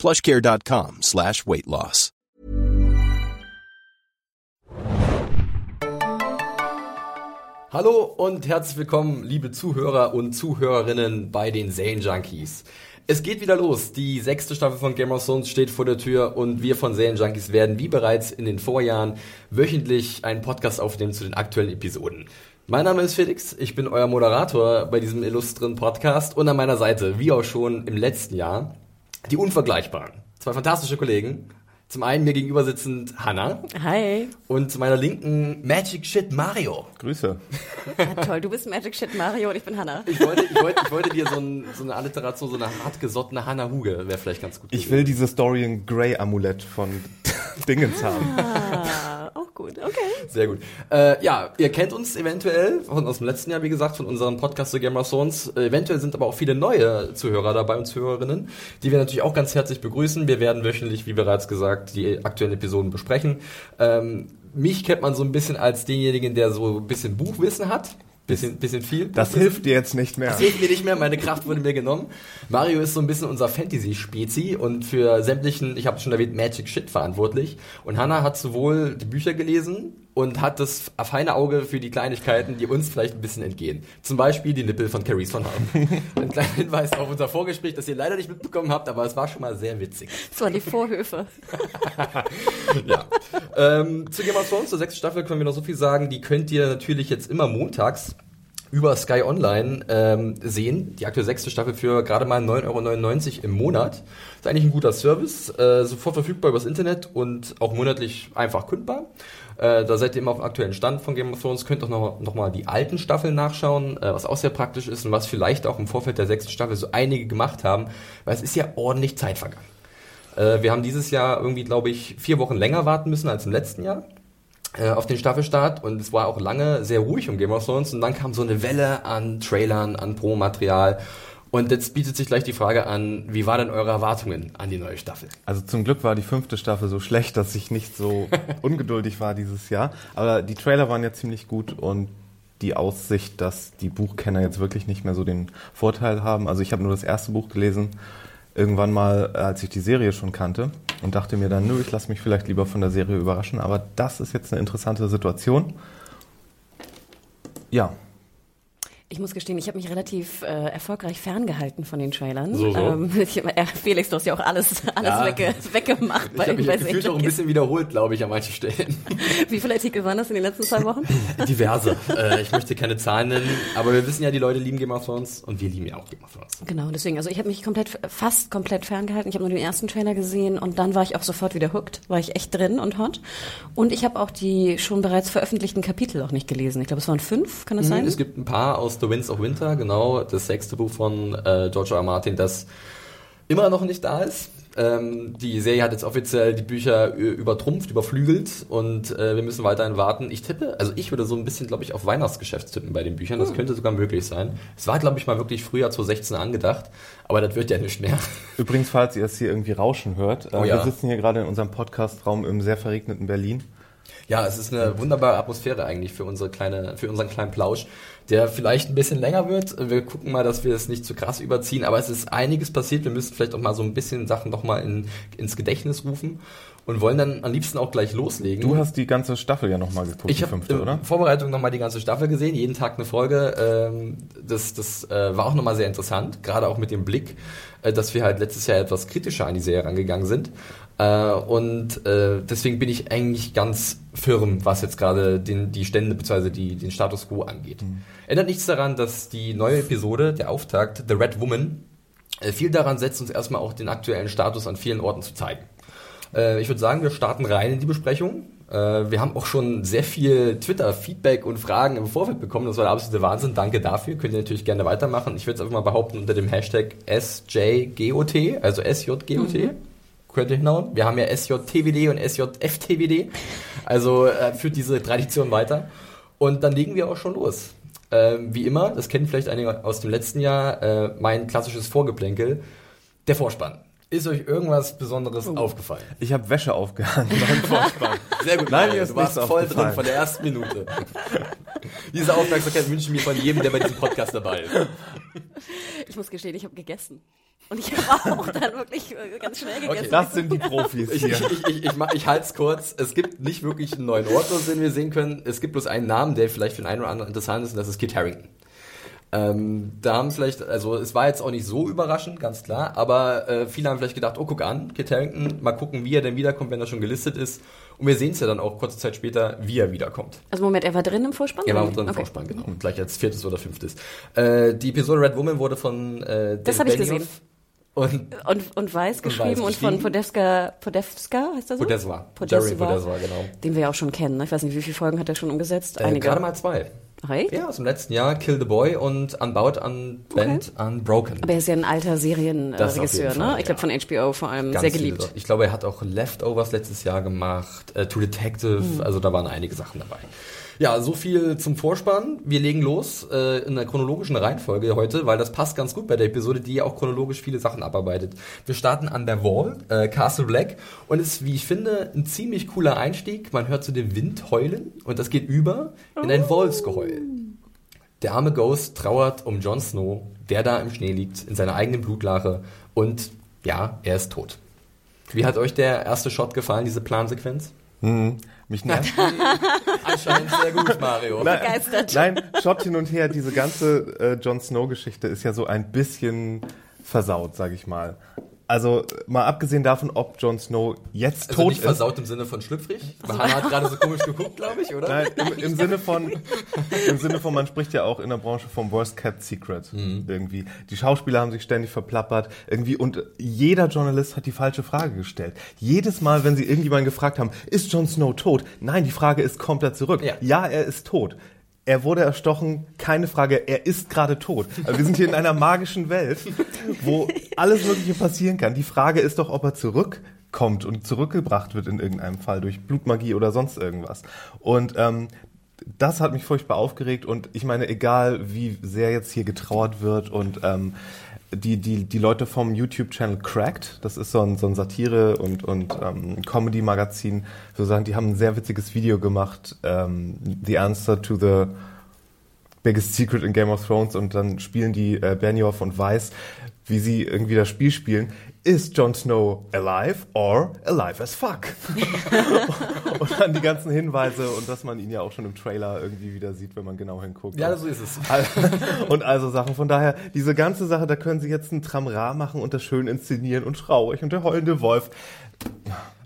plushcare.com slash weight loss. Hallo und herzlich willkommen, liebe Zuhörer und Zuhörerinnen bei den Zane Junkies. Es geht wieder los. Die sechste Staffel von Game of Thrones steht vor der Tür und wir von Serien Junkies werden wie bereits in den Vorjahren wöchentlich einen Podcast aufnehmen zu den aktuellen Episoden. Mein Name ist Felix, ich bin euer Moderator bei diesem illustren Podcast und an meiner Seite, wie auch schon im letzten Jahr, die Unvergleichbaren. Zwei fantastische Kollegen. Zum einen mir gegenüber sitzend Hanna. Hi. Und zu meiner linken Magic Shit Mario. Grüße. Ja, toll, du bist Magic Shit Mario und ich bin Hanna. Ich wollte, ich wollte, ich wollte dir so, ein, so eine Alliteration, so eine hartgesottene Hanna Huge wäre vielleicht ganz gut. Ich will dieses Dorian Gray Amulett von Dingens haben. Ah, gut, okay. Sehr gut. Äh, ja, ihr kennt uns eventuell von aus dem letzten Jahr, wie gesagt, von unserem Podcast The Game of Thrones. Äh, eventuell sind aber auch viele neue Zuhörer dabei und Zuhörerinnen, die wir natürlich auch ganz herzlich begrüßen. Wir werden wöchentlich, wie bereits gesagt, die aktuellen Episoden besprechen. Ähm, mich kennt man so ein bisschen als denjenigen, der so ein bisschen Buchwissen hat. Bisschen, bisschen viel. Das hilft dir jetzt nicht mehr. Das hilft mir nicht mehr, meine Kraft wurde mir genommen. Mario ist so ein bisschen unser Fantasy-Spezi und für sämtlichen, ich habe schon erwähnt, Magic Shit verantwortlich. Und Hannah hat sowohl die Bücher gelesen und hat das feine Auge für die Kleinigkeiten, die uns vielleicht ein bisschen entgehen. Zum Beispiel die Nippel von Carrie von. Ein kleiner Hinweis auf unser Vorgespräch, das ihr leider nicht mitbekommen habt, aber es war schon mal sehr witzig. Das waren die Vorhöfe. ja. Ähm, zu Game of Thrones, zur sechsten Staffel können wir noch so viel sagen. Die könnt ihr natürlich jetzt immer montags über Sky Online ähm, sehen. Die aktuelle sechste Staffel für gerade mal 9,99 Euro im Monat. Ist eigentlich ein guter Service, äh, sofort verfügbar übers Internet und auch monatlich einfach kündbar. Äh, da seid ihr immer auf dem aktuellen Stand von Game of Thrones. Könnt auch noch, noch mal die alten Staffeln nachschauen, äh, was auch sehr praktisch ist und was vielleicht auch im Vorfeld der sechsten Staffel so einige gemacht haben, weil es ist ja ordentlich Zeit vergangen. Äh, wir haben dieses Jahr irgendwie, glaube ich, vier Wochen länger warten müssen als im letzten Jahr äh, auf den Staffelstart und es war auch lange sehr ruhig um Game of Thrones und dann kam so eine Welle an Trailern, an Pro-Material und jetzt bietet sich gleich die Frage an, wie waren denn eure Erwartungen an die neue Staffel? Also zum Glück war die fünfte Staffel so schlecht, dass ich nicht so ungeduldig war dieses Jahr. Aber die Trailer waren ja ziemlich gut und die Aussicht, dass die Buchkenner jetzt wirklich nicht mehr so den Vorteil haben. Also ich habe nur das erste Buch gelesen, irgendwann mal, als ich die Serie schon kannte und dachte mir dann, nö, ich lasse mich vielleicht lieber von der Serie überraschen. Aber das ist jetzt eine interessante Situation. Ja, Ich muss gestehen, ich habe mich relativ äh, erfolgreich ferngehalten von den Trailern. So, so. Ähm, ich, äh, Felix, du hast ja auch alles, alles Ja. wegge weggemacht. Ich habe mich gefühlt auch ein bisschen wiederholt, glaube ich, an manchen Stellen. Wie viele Artikel waren das in den letzten zwei Wochen? Diverse. äh, ich möchte keine Zahlen nennen, aber wir wissen ja, die Leute lieben Game of Thrones und wir lieben ja auch Game of Thrones. Genau, deswegen, also ich habe mich komplett, fast komplett ferngehalten. Ich habe nur den ersten Trailer gesehen und dann war ich auch sofort wieder hooked, war ich echt drin und hot. Und ich habe auch die schon bereits veröffentlichten Kapitel auch nicht gelesen. Ich glaube, es waren fünf, kann das sein? Es gibt ein paar aus The Winds of Winter, genau, das sechste Buch von äh, George R. R. Martin, das immer noch nicht da ist. Ähm, die Serie hat jetzt offiziell die Bücher übertrumpft, überflügelt und äh, wir müssen weiterhin warten. Ich tippe, also ich würde so ein bisschen, glaube ich, auf Weihnachtsgeschäft tippen bei den Büchern. Das könnte sogar möglich sein. Es war, glaube ich, mal wirklich Frühjahr 2016 angedacht, aber das wird ja nicht mehr. übrigens, falls ihr es hier irgendwie rauschen hört, äh, Oh ja. wir sitzen hier gerade in unserem Podcastraum im sehr verregneten Berlin. Ja, es ist eine wunderbare Atmosphäre eigentlich für unsere kleine, für unseren kleinen Plausch, der vielleicht ein bisschen länger wird. Wir gucken mal, dass wir es nicht zu krass überziehen, aber es ist einiges passiert. Wir müssen vielleicht auch mal so ein bisschen Sachen noch mal in, ins Gedächtnis rufen und wollen dann am liebsten auch gleich loslegen. Du hast die ganze Staffel ja nochmal geguckt, ich die habe fünfte, in oder? Vorbereitung nochmal die ganze Staffel gesehen, jeden Tag eine Folge. Ähm, das das äh, war auch nochmal sehr interessant, gerade auch mit dem Blick, äh, dass wir halt letztes Jahr etwas kritischer an die Serie rangegangen sind. Äh, und äh, deswegen bin ich eigentlich ganz firm, was jetzt gerade den, die Stände bzw. Die, den Status quo angeht. Ändert nichts daran, dass die neue Episode, der Auftakt, The Red Woman, äh, viel daran setzt, uns erstmal auch den aktuellen Status an vielen Orten zu zeigen. Äh, ich würde sagen, wir starten rein in die Besprechung. Äh, wir haben auch schon sehr viel Twitter-Feedback und Fragen im Vorfeld bekommen. Das war der absolute Wahnsinn. Danke dafür. Könnt ihr natürlich gerne weitermachen. Ich würde es einfach mal behaupten unter dem Hashtag SJGOT, also SJGOT. Könnte hinhauen. Wir haben ja SJTWD und SJFTWD. Also äh, führt diese Tradition weiter. Und dann legen wir auch schon los. Ähm, wie immer, das kennen vielleicht einige aus dem letzten Jahr, äh, mein klassisches Vorgeplänkel, der Vorspann. Ist euch irgendwas Besonderes Oh. aufgefallen? Ich habe Wäsche aufgehangen beim Vorspann. Sehr gut, Nein, Mario, mir ist du warst voll drin von der ersten Minute. Diese Aufmerksamkeit wünsche ich mir von jedem, der bei diesem Podcast dabei ist. Ich muss gestehen, ich habe gegessen. Und ich war auch dann wirklich äh, ganz schnell gegessen. Das sind die Profis Ich, hier. ich, ich, ich, ich, ich halte es kurz. Es gibt nicht wirklich einen neuen Ort, den wir sehen können. Es gibt bloß einen Namen, der vielleicht für den einen oder anderen interessant ist, und das ist Kit Harrington. Ähm, da haben vielleicht, also es war jetzt auch nicht so überraschend, ganz klar, aber äh, viele haben vielleicht gedacht, oh guck an, Kit Harrington, mal gucken, wie er denn wiederkommt, wenn er schon gelistet ist. Und wir sehen es ja dann auch kurze Zeit später, wie er wiederkommt. Also Moment, er war drin im Vorspann? Er war drin im okay. Vorspann, genau. Gleich als viertes oder fünftes. Äh, die Episode Red Woman wurde von äh, Das David hab ich Benioff gesehen. Und Und, und Weiß geschrieben und, Weiß von geschrieben. Podevska, Podevska heißt er so? Podeswa. Jerry Podeswa. Podeswa, genau. Den wir ja auch schon kennen. Ne? Ich weiß nicht, wie viele Folgen hat er schon umgesetzt? Äh, Einige. gerade mal zwei. Right? Ja, aus dem letzten Jahr, Kill the Boy und Unbound, Unbent, Unbroken. Aber er ist ja ein alter Serienregisseur, ne? Ich glaube von HBO vor allem. Ganz sehr geliebt. Ich glaube, er hat auch Leftovers letztes Jahr gemacht, äh, True Detective, Mhm. also da waren einige Sachen dabei. Ja, so viel zum Vorspann. Wir legen los äh, in der chronologischen Reihenfolge heute, weil das passt ganz gut bei der Episode, die ja auch chronologisch viele Sachen abarbeitet. Wir starten an der Wall, äh, Castle Black, und ist, wie ich finde, ein ziemlich cooler Einstieg. Man hört zu dem Wind heulen und das geht über in ein Wolfsgeheul. Der arme Ghost trauert um Jon Snow, der da im Schnee liegt, in seiner eigenen Blutlache und ja, er ist tot. Wie hat euch der erste Shot gefallen, diese Plansequenz? Mhm. Mich nervt. Anscheinend sehr gut, Mario. Nein, Begeistert. Nein, Shot hin und her, diese ganze äh, Jon Snow-Geschichte ist ja so ein bisschen versaut, sag ich mal. Also mal abgesehen davon, ob Jon Snow jetzt Also tot nicht ist. versaut im Sinne von schlüpfrig. Hannah hat gerade so komisch geguckt, glaube ich, oder? Nein, im, im Sinne von, im Sinne von, man spricht ja auch in der Branche vom Worst Kept Secret Mhm. irgendwie. Die Schauspieler haben sich ständig verplappert irgendwie und jeder Journalist hat die falsche Frage gestellt. Jedes Mal, wenn sie irgendjemanden gefragt haben, ist Jon Snow tot? Nein, die Frage ist komplett zurück. Ja. ja er ist tot. Er wurde erstochen, keine Frage, er ist gerade tot. Also wir sind hier in einer magischen Welt, wo alles Mögliche passieren kann. Die Frage ist doch, ob er zurückkommt und zurückgebracht wird in irgendeinem Fall durch Blutmagie oder sonst irgendwas. Und ähm, das hat mich furchtbar aufgeregt und ich meine, egal wie sehr jetzt hier getrauert wird und ähm, die, die, die Leute vom YouTube-Channel Cracked, das ist so ein, so ein Satire- und, und ähm, Comedy-Magazin, sozusagen, die haben ein sehr witziges Video gemacht, ähm, The Answer to the Biggest Secret in Game of Thrones und dann spielen die äh, Benioff und Weiss, wie sie irgendwie das Spiel spielen. Ist Jon Snow alive or alive as fuck? und dann die ganzen Hinweise und dass man ihn ja auch schon im Trailer irgendwie wieder sieht, wenn man genau hinguckt. Ja, so ist es. und also Sachen. Von daher, diese ganze Sache, da können sie jetzt ein Tramra machen und das schön inszenieren und traurig und der heulende Wolf.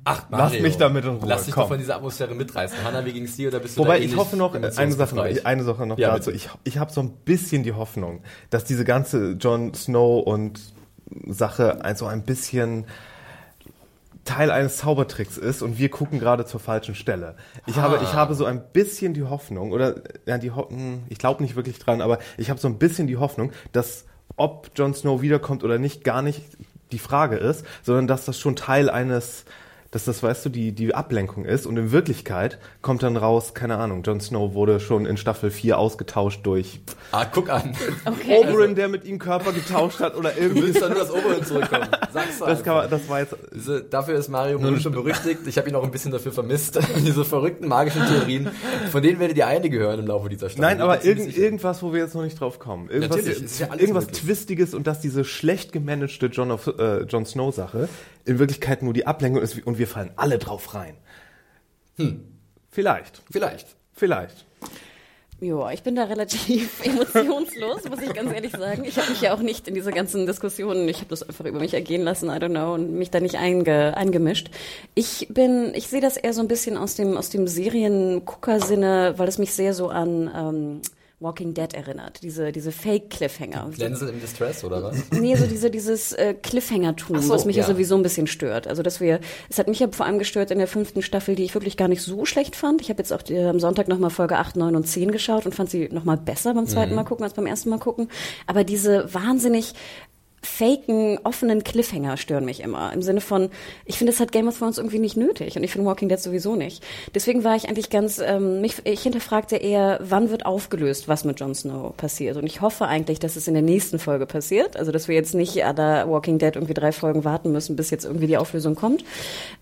Ach, Lass mich damit in Ruhe, Lass dich komm. doch von dieser Atmosphäre mitreißen. Hanna, wie ging's dir oder bist du Wobei ich hoffe noch, eine Sache noch, eine Sache noch Ja, dazu. bitte. Ich, ich habe so ein bisschen die Hoffnung, dass diese ganze Jon Snow und Sache also ein bisschen Teil eines Zaubertricks ist und wir gucken gerade zur falschen Stelle. Ich habe, ich habe so ein bisschen die Hoffnung, oder ja, die Ho hm, ich glaube nicht wirklich dran, aber ich habe so ein bisschen die Hoffnung, dass ob Jon Snow wiederkommt oder nicht, gar nicht die Frage ist, sondern dass das schon Teil eines dass das, weißt du, die, die Ablenkung ist und in Wirklichkeit kommt dann raus, keine Ahnung, Jon Snow wurde schon in Staffel 4 ausgetauscht durch Ah, guck an. Okay. Oberyn, der mit ihm Körper getauscht hat oder Du irgendwie. willst doch nur das Oberhirn zurückkommen. Sag's doch Das, kann man, das war jetzt Diese, dafür ist Mario berühmt schon berüchtigt. Ich habe ihn auch ein bisschen dafür vermisst. Diese verrückten magischen Theorien, von denen werdet ihr einige hören im Laufe dieser Staffel. Nein, aber irgend, irgendwas, wo wir jetzt noch nicht drauf kommen. Irgendwas, Natürlich, es ist ja alles irgendwas möglich. Twistiges und dass diese schlecht gemanagte Jon, of, äh, Jon Snow Sache in Wirklichkeit nur die Ablenkung ist und wir fallen alle drauf rein. Hm. Vielleicht. Vielleicht. Vielleicht. Ja, ich bin da relativ emotionslos, muss ich ganz ehrlich sagen. Ich habe mich ja auch nicht in diese ganzen Diskussionen, ich habe das einfach über mich ergehen lassen, I don't know, und mich da nicht einge, eingemischt. Ich bin, ich sehe das eher so ein bisschen aus dem, aus dem Seriengucker-Sinne, weil es mich sehr so an ähm, Walking Dead erinnert. Diese, diese Fake-Cliffhanger. Glänzel im Distress, oder was? Nee, so diese, dieses äh, Cliffhanger-Tum, so, was mich ja. ja. sowieso ein bisschen stört. Also, dass wir, es hat mich ja vor allem gestört in der fünften Staffel, die ich wirklich gar nicht so schlecht fand. Ich habe jetzt auch die, am Sonntag nochmal Folge 8, 9 und 10 geschaut und fand sie nochmal besser beim zweiten Mal gucken als beim ersten Mal gucken. Aber diese wahnsinnig faken, offenen Cliffhanger stören mich immer. Im Sinne von, ich finde, es hat Game of Thrones irgendwie nicht nötig und ich finde Walking Dead sowieso nicht. Deswegen war ich eigentlich ganz, ähm, mich, ich hinterfragte eher, wann wird aufgelöst, was mit Jon Snow passiert. Und ich hoffe eigentlich, dass es in der nächsten Folge passiert. Also, dass wir jetzt nicht an der Walking Dead irgendwie drei Folgen warten müssen, bis jetzt irgendwie die Auflösung kommt.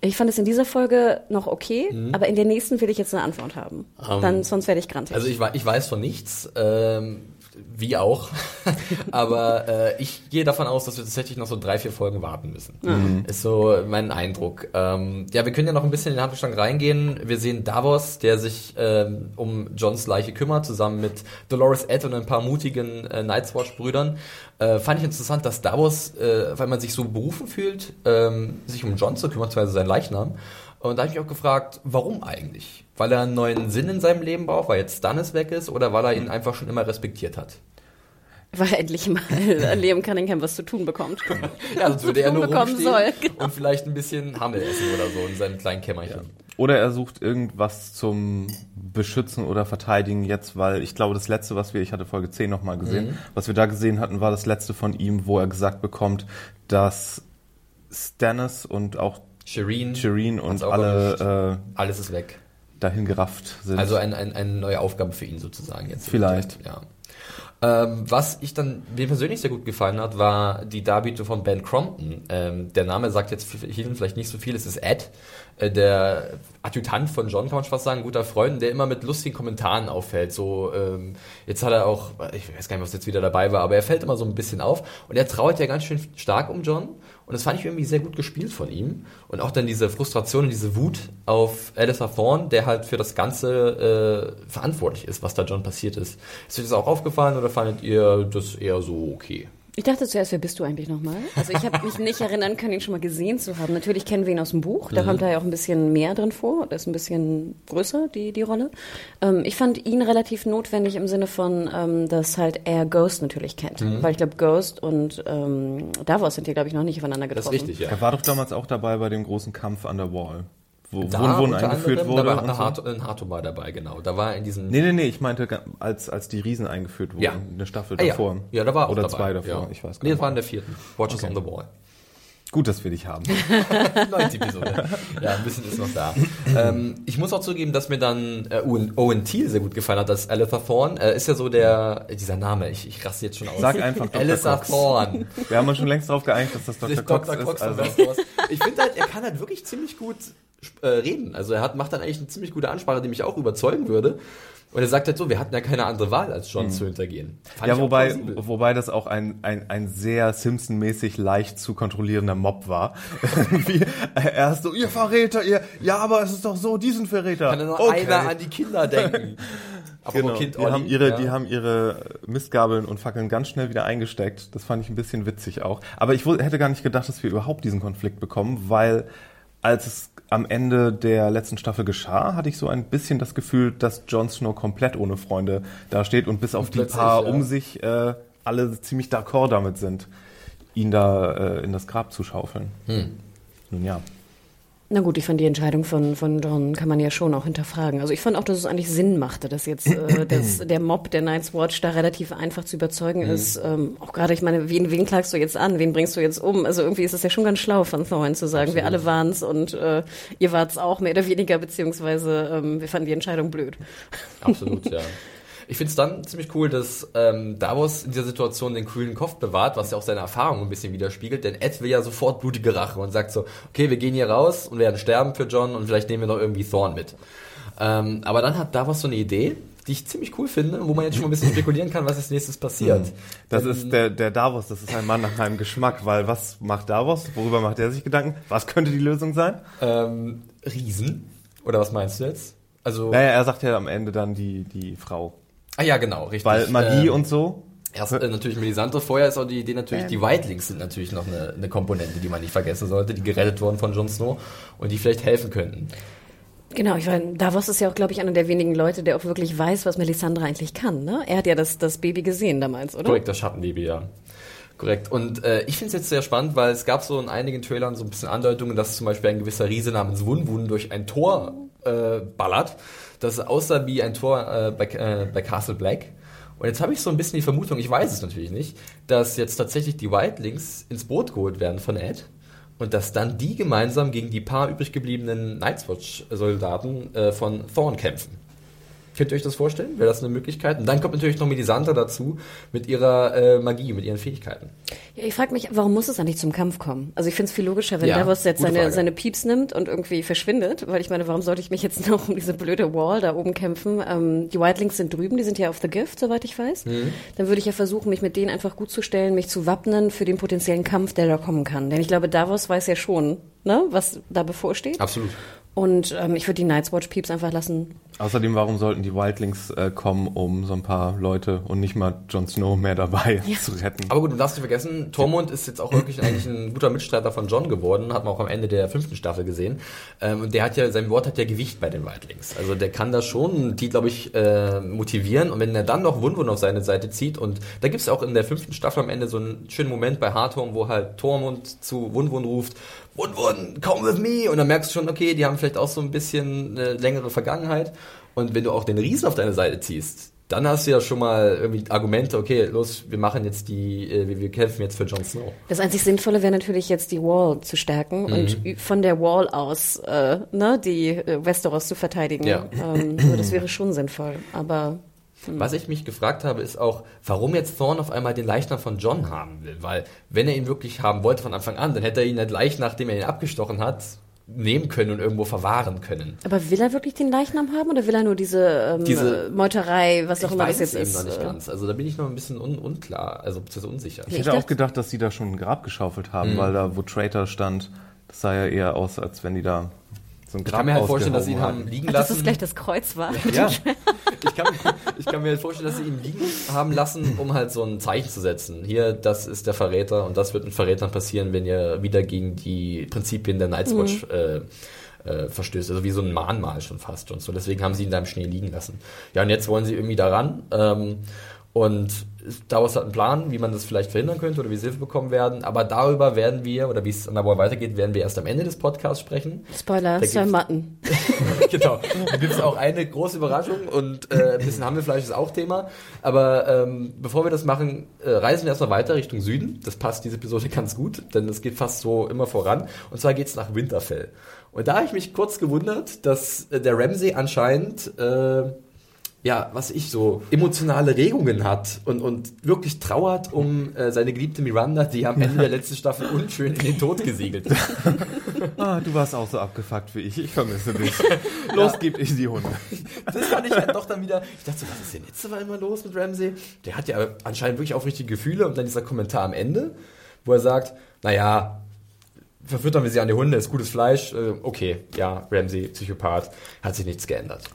Ich fand es in dieser Folge noch okay, mhm. aber in der nächsten will ich jetzt eine Antwort haben. Um, Dann, ähm, sonst werde ich grantig. Also ich, ich weiß von nichts. Ähm wie auch. Aber äh, ich gehe davon aus, dass wir tatsächlich noch so drei, vier Folgen warten müssen. Mhm. Ist so mein Eindruck. Ähm, ja, wir können ja noch ein bisschen in den Handbestand reingehen. Wir sehen Davos, der sich ähm, um Johns Leiche kümmert, zusammen mit Dolores Ed und ein paar mutigen äh, Night's Watch-Brüdern. Äh, fand ich interessant, dass Davos, äh, weil man sich so berufen fühlt, ähm, sich um John zu kümmern, beziehungsweise seinen Leichnam. Und da habe ich mich auch gefragt, warum eigentlich? Weil er einen neuen Sinn in seinem Leben braucht, weil jetzt Stannis weg ist oder weil er ihn einfach schon immer respektiert hat? Weil er endlich mal Liam Cunningham was zu tun bekommt. ja, sonst würde er nur rumstehen soll, genau. und vielleicht ein bisschen Hammel essen oder so in seinem kleinen Kämmerchen. Ja. Oder er sucht irgendwas zum Beschützen oder Verteidigen jetzt, weil ich glaube, das letzte, was wir, ich hatte Folge 10 nochmal gesehen, mhm. was wir da gesehen hatten, war das letzte von ihm, wo er gesagt bekommt, dass Stannis und auch Shireen, Shireen und alle äh, alles ist weg. Dahin gerafft sind. Also ein, ein, eine neue Aufgabe für ihn sozusagen jetzt. Vielleicht. Ja. Ähm, was ich dann mir persönlich sehr gut gefallen hat, war die Darbietung von Ben Crompton. Ähm, der Name sagt jetzt vielen vielleicht nicht so viel. Es ist Ed, äh, der Adjutant von John, kann man fast sagen, guter Freund, der immer mit lustigen Kommentaren auffällt. So, ähm, jetzt hat er auch, ich weiß gar nicht, was jetzt wieder dabei war, aber er fällt immer so ein bisschen auf und er trauert ja ganz schön stark um John und das fand ich irgendwie sehr gut gespielt von ihm. Und auch dann diese Frustration und diese Wut auf Alistair Thorne, der halt für das Ganze äh, verantwortlich ist, was da John passiert ist. Ist euch das auch aufgefallen oder fandet ihr das eher so okay? Ich dachte zuerst, wer bist du eigentlich nochmal? Also ich habe mich nicht erinnern können, ihn schon mal gesehen zu haben. Natürlich kennen wir ihn aus dem Buch, da mhm. kommt er ja auch ein bisschen mehr drin vor, das ist ein bisschen größer, die, die Rolle. Ähm, ich fand ihn relativ notwendig im Sinne von, ähm, dass halt er Ghost natürlich kennt. Mhm. Weil ich glaube, Ghost und ähm, Davos sind hier, glaube ich, noch nicht aufeinander getroffen. Das ist richtig, ja. Er war doch damals auch dabei bei dem großen Kampf an der Wall wo da Wohnen eingeführt wurde. Da war Hart, ein Hartobar dabei, genau. Da war in diesem. Nee, nee, nee, ich meinte, als, als die Riesen eingeführt wurden, ja. eine Staffel ah, davor. Ja. ja, da war auch Oder dabei. zwei davor, ja. ich weiß gar nicht. Nee, das war in der vierten. Watches okay. on the Wall. Gut, dass wir dich haben. Neunte Episode. Ja, ein bisschen ist noch da. ähm, ich muss auch zugeben, dass mir dann äh, Owen, Thiel sehr gut gefallen hat, das Aletha Thorne. Äh, ist ja so der, dieser Name, ich, ich raste jetzt schon aus. Sag einfach Dr. Aletha Thorne. Wir haben uns schon längst darauf geeinigt, dass das Dr. Cox, Dr. Cox ist. Also. Ich finde halt, er kann halt wirklich ziemlich gut äh, reden. Also er hat, macht dann eigentlich eine ziemlich gute Ansprache, die mich auch überzeugen würde. Und er sagt halt so, wir hatten ja keine andere Wahl, als John mhm. zu hintergehen. Fand ja, wobei, wobei das auch ein, ein, ein sehr Simpson-mäßig leicht zu kontrollierender Mob war. Wie, er ist so, ihr Verräter, ihr, ja, aber es ist doch so, diesen Verräter. Kann nur okay. einer an die Kinder denken. genau. kind die, haben ihre, ja. die haben ihre Mistgabeln und Fackeln ganz schnell wieder eingesteckt. Das fand ich ein bisschen witzig auch. Aber ich hätte gar nicht gedacht, dass wir überhaupt diesen Konflikt bekommen, weil als es am Ende der letzten Staffel geschah, hatte ich so ein bisschen das Gefühl, dass Jon Snow komplett ohne Freunde dasteht und bis auf die paar ja. um sich äh, alle ziemlich d'accord damit sind, ihn da äh, in das Grab zu schaufeln. Hm. Nun ja. Na gut, ich fand die Entscheidung von, von John kann man ja schon auch hinterfragen. Also ich fand auch, dass es eigentlich Sinn machte, dass jetzt äh, dass der Mob der Night's Watch da relativ einfach zu überzeugen mhm. ist. Ähm, auch gerade, ich meine, wen, wen klagst du jetzt an? Wen bringst du jetzt um? Also irgendwie ist es ja schon ganz schlau von Thorne zu sagen, Absolut. wir alle waren's und äh, ihr wart's auch mehr oder weniger, beziehungsweise ähm, wir fanden die Entscheidung blöd. Absolut, ja. Ich finde es dann ziemlich cool, dass ähm, Davos in dieser Situation den kühlen Kopf bewahrt, was ja auch seine Erfahrung ein bisschen widerspiegelt, denn Ed will ja sofort blutige Rache und sagt so, okay, wir gehen hier raus und werden sterben für John und vielleicht nehmen wir noch irgendwie Thorn mit. Ähm, aber dann hat Davos so eine Idee, die ich ziemlich cool finde, wo man jetzt schon mal ein bisschen spekulieren kann, was als nächstes passiert. Hm. Das Denn, ist der, der Davos, das ist ein Mann nach meinem Geschmack, weil was macht Davos? Worüber macht er sich Gedanken? Was könnte die Lösung sein? Ähm, Riesen. Oder was meinst du jetzt? Also. Naja, er sagt ja am Ende dann die, die Frau. Ah ja, genau, richtig. Weil Magie ähm, und so. Erst äh, natürlich Melisandre, vorher ist auch die Idee natürlich, ähm. die Whitelings sind natürlich noch eine, eine Komponente, die man nicht vergessen sollte, die gerettet wurden von Jon Snow und die vielleicht helfen könnten. Genau, ich meine, Davos ist ja auch, glaube ich, einer der wenigen Leute, der auch wirklich weiß, was Melisandre eigentlich kann. Ne? Er hat ja das, das Baby gesehen damals, oder? Korrekt, das Schattenbaby, ja. Korrekt. Und äh, ich finde es jetzt sehr spannend, weil es gab so in einigen Trailern so ein bisschen Andeutungen, dass zum Beispiel ein gewisser Riese namens Wunwun durch ein Tor äh, ballert, das aussah wie ein Tor äh, bei, äh, bei Castle Black. Und jetzt habe ich so ein bisschen die Vermutung, ich weiß es natürlich nicht, dass jetzt tatsächlich die Wildlings ins Boot geholt werden von Ed und dass dann die gemeinsam gegen die paar übrig gebliebenen Night's Watch-Soldaten äh, von Thorn kämpfen. Könnt ihr euch das vorstellen? Wäre das eine Möglichkeit? Und dann kommt natürlich noch Melisandre dazu mit ihrer äh, Magie, mit ihren Fähigkeiten. Ja, ich frage mich, warum muss es eigentlich zum Kampf kommen? Also ich finde es viel logischer, wenn Ja, Davos jetzt seine, Frage. seine Pieps nimmt und irgendwie verschwindet, weil ich meine, warum sollte ich mich jetzt noch um diese blöde Wall da oben kämpfen? Ähm, die Wildlings sind drüben, die sind ja auf The Gift, soweit ich weiß. Mhm. Dann würde ich ja versuchen, mich mit denen einfach gut zu stellen, mich zu wappnen für den potenziellen Kampf, der da kommen kann. Denn ich glaube, Davos weiß ja schon, ne, was da bevorsteht. Absolut. Und ähm, ich würde die Night's Watch Pieps einfach lassen. Außerdem, warum sollten die Wildlings äh, kommen, um so ein paar Leute und nicht mal Jon Snow mehr dabei zu retten? Aber gut, du darfst nicht vergessen, Tormund ist jetzt auch wirklich eigentlich ein guter Mitstreiter von John geworden, hat man auch am Ende der fünften Staffel gesehen. Ähm, und der hat ja, sein Wort hat ja Gewicht bei den Wildlings. Also der kann da schon die, glaube ich, äh, motivieren. Und wenn er dann noch Wunwun auf seine Seite zieht, und da gibt's ja auch in der fünften Staffel am Ende so einen schönen Moment bei Hardhome, wo halt Tormund zu Wunwun ruft, Wunwun, come with me! Und dann merkst du schon, okay, die haben vielleicht auch so ein bisschen eine längere Vergangenheit. Und wenn du auch den Riesen auf deine Seite ziehst, dann hast du ja schon mal irgendwie Argumente, okay, los, wir machen jetzt die, äh, wir, kämpfen jetzt für Jon Snow. Das einzig Sinnvolle wäre natürlich jetzt die Wall zu stärken und Mhm. ü- von der Wall aus äh, ne, die äh, Westeros zu verteidigen. Ja. Ähm, so, das wäre schon sinnvoll. Aber Was ich mich gefragt habe, ist auch, warum jetzt Thorne auf einmal den Leichnam von John haben will. Weil, wenn er ihn wirklich haben wollte von Anfang an, dann hätte er ihn nicht gleich, nachdem er ihn abgestochen hat, nehmen können und irgendwo verwahren können. Aber will er wirklich den Leichnam haben oder will er nur diese, ähm, Diese- Meuterei, was auch ich immer weiß das es jetzt eben ist? noch nicht äh, ganz. Also da bin ich noch ein bisschen un unklar, also beziehungsweise unsicher. Ich Ich hätte auch gedacht, dass die da schon ein Grab geschaufelt haben, Mhm. weil da, wo Traitor stand, das sah ja eher aus, als wenn die da so Ich kann mir halt vorstellen, dass sie ihn haben liegen Ach, dass lassen. das gleich das Kreuz war. Ja, ich kann, ich kann mir halt vorstellen, dass sie ihn liegen haben lassen, um halt so ein Zeichen zu setzen. Hier, das ist der Verräter und das wird mit Verrätern passieren, wenn ihr wieder gegen die Prinzipien der Night's Watch äh, äh, verstößt. Also wie so ein Mahnmal schon fast und so. Deswegen haben sie ihn da im Schnee liegen lassen. Ja, und jetzt wollen sie irgendwie daran. Ähm, und Davos hat einen Plan, wie man das vielleicht verhindern könnte oder wie sie Hilfe bekommen werden. Aber darüber werden wir, oder wie es an der Woche weitergeht, werden wir erst am Ende des Podcasts sprechen. Spoiler, Sir Mutton. genau. Da gibt es auch eine große Überraschung und äh, ein bisschen Hammelfleisch ist auch Thema. Aber ähm, bevor wir das machen, äh, reisen wir erstmal weiter Richtung Süden. Das passt diese Episode ganz gut, denn es geht fast so immer voran. Und zwar geht's nach Winterfell. Und da habe ich mich kurz gewundert, dass äh, der Ramsey anscheinend äh, ja, was ich so, emotionale Regungen hat und, und wirklich trauert um äh, seine geliebte Miranda, die am Ende der letzten Staffel unschön in den Tod gesegelt ist. Ah, du warst auch so abgefuckt wie ich. Ich vermisse dich. Los, gib ich die Hunde. Das fand ich halt doch dann wieder. Ich dachte so, was ist denn jetzt aber immer los mit Ramsey? Der hat ja anscheinend wirklich aufrichtige Gefühle und dann dieser Kommentar am Ende, wo er sagt, naja, verfüttern wir sie an die Hunde, ist gutes Fleisch, äh, okay, ja, Ramsey, Psychopath, hat sich nichts geändert.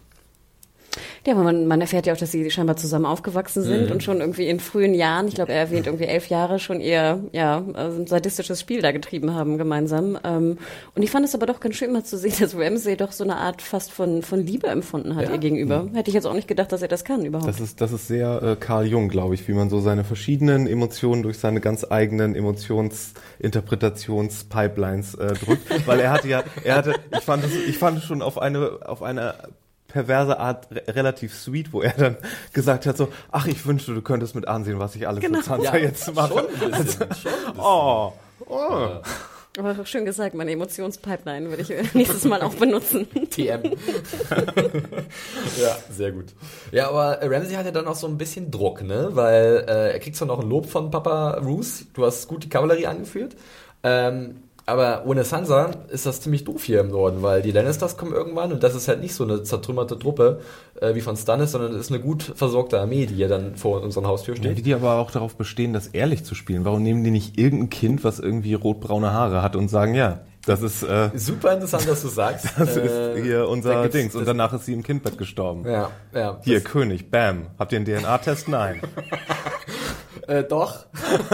Ja, aber man, man erfährt ja auch, dass sie scheinbar zusammen aufgewachsen sind Mhm. und schon irgendwie in frühen Jahren, ich glaube, er erwähnt irgendwie elf Jahre, schon ihr ja, also ein sadistisches Spiel da getrieben haben gemeinsam. Ähm, und ich fand es aber doch ganz schön mal zu sehen, dass Ramsey doch so eine Art fast von, von Liebe empfunden hat Ja. ihr gegenüber. Hätte ich jetzt auch nicht gedacht, dass er das kann überhaupt. Das ist, das ist sehr äh, Carl Jung, glaube ich, wie man so seine verschiedenen Emotionen durch seine ganz eigenen Emotionsinterpretationspipelines äh, drückt. Weil er hatte ja, er hatte, ich fand es, ich fand es schon auf eine, auf eine perverse Art re relativ sweet, wo er dann gesagt hat so, ach, ich wünschte, du könntest mit ansehen, was ich alles Genau. mit Sansa jetzt mache. schon ein bisschen. schon ein bisschen. Oh, oh. aber auch schön gesagt, meine Emotionspipeline würde ich nächstes Mal auch benutzen. TM. ja, sehr gut. Ja, aber Ramsey hat ja dann auch so ein bisschen Druck, ne? Weil äh, er kriegt zwar noch ein Lob von Papa Roos, du hast gut die Kavallerie angeführt, ähm, aber ohne Sansa ist das ziemlich doof hier im Norden, weil die Lannisters kommen irgendwann und das ist halt nicht so eine zertrümmerte Truppe äh, wie von Stannis, sondern es ist eine gut versorgte Armee, die hier dann vor unserer Haustür Ja, steht. wie die aber auch darauf bestehen, das ehrlich zu spielen. Warum nehmen die nicht irgendein Kind, was irgendwie rotbraune Haare hat und sagen, ja, das ist, äh, Super interessant, dass du sagst. das Äh, ist hier da unser gibt's Dings. Und danach ist sie im Kindbett gestorben. Ja, ja. Hier, König, bam. Habt ihr einen DNA-Test? Nein. Äh, doch.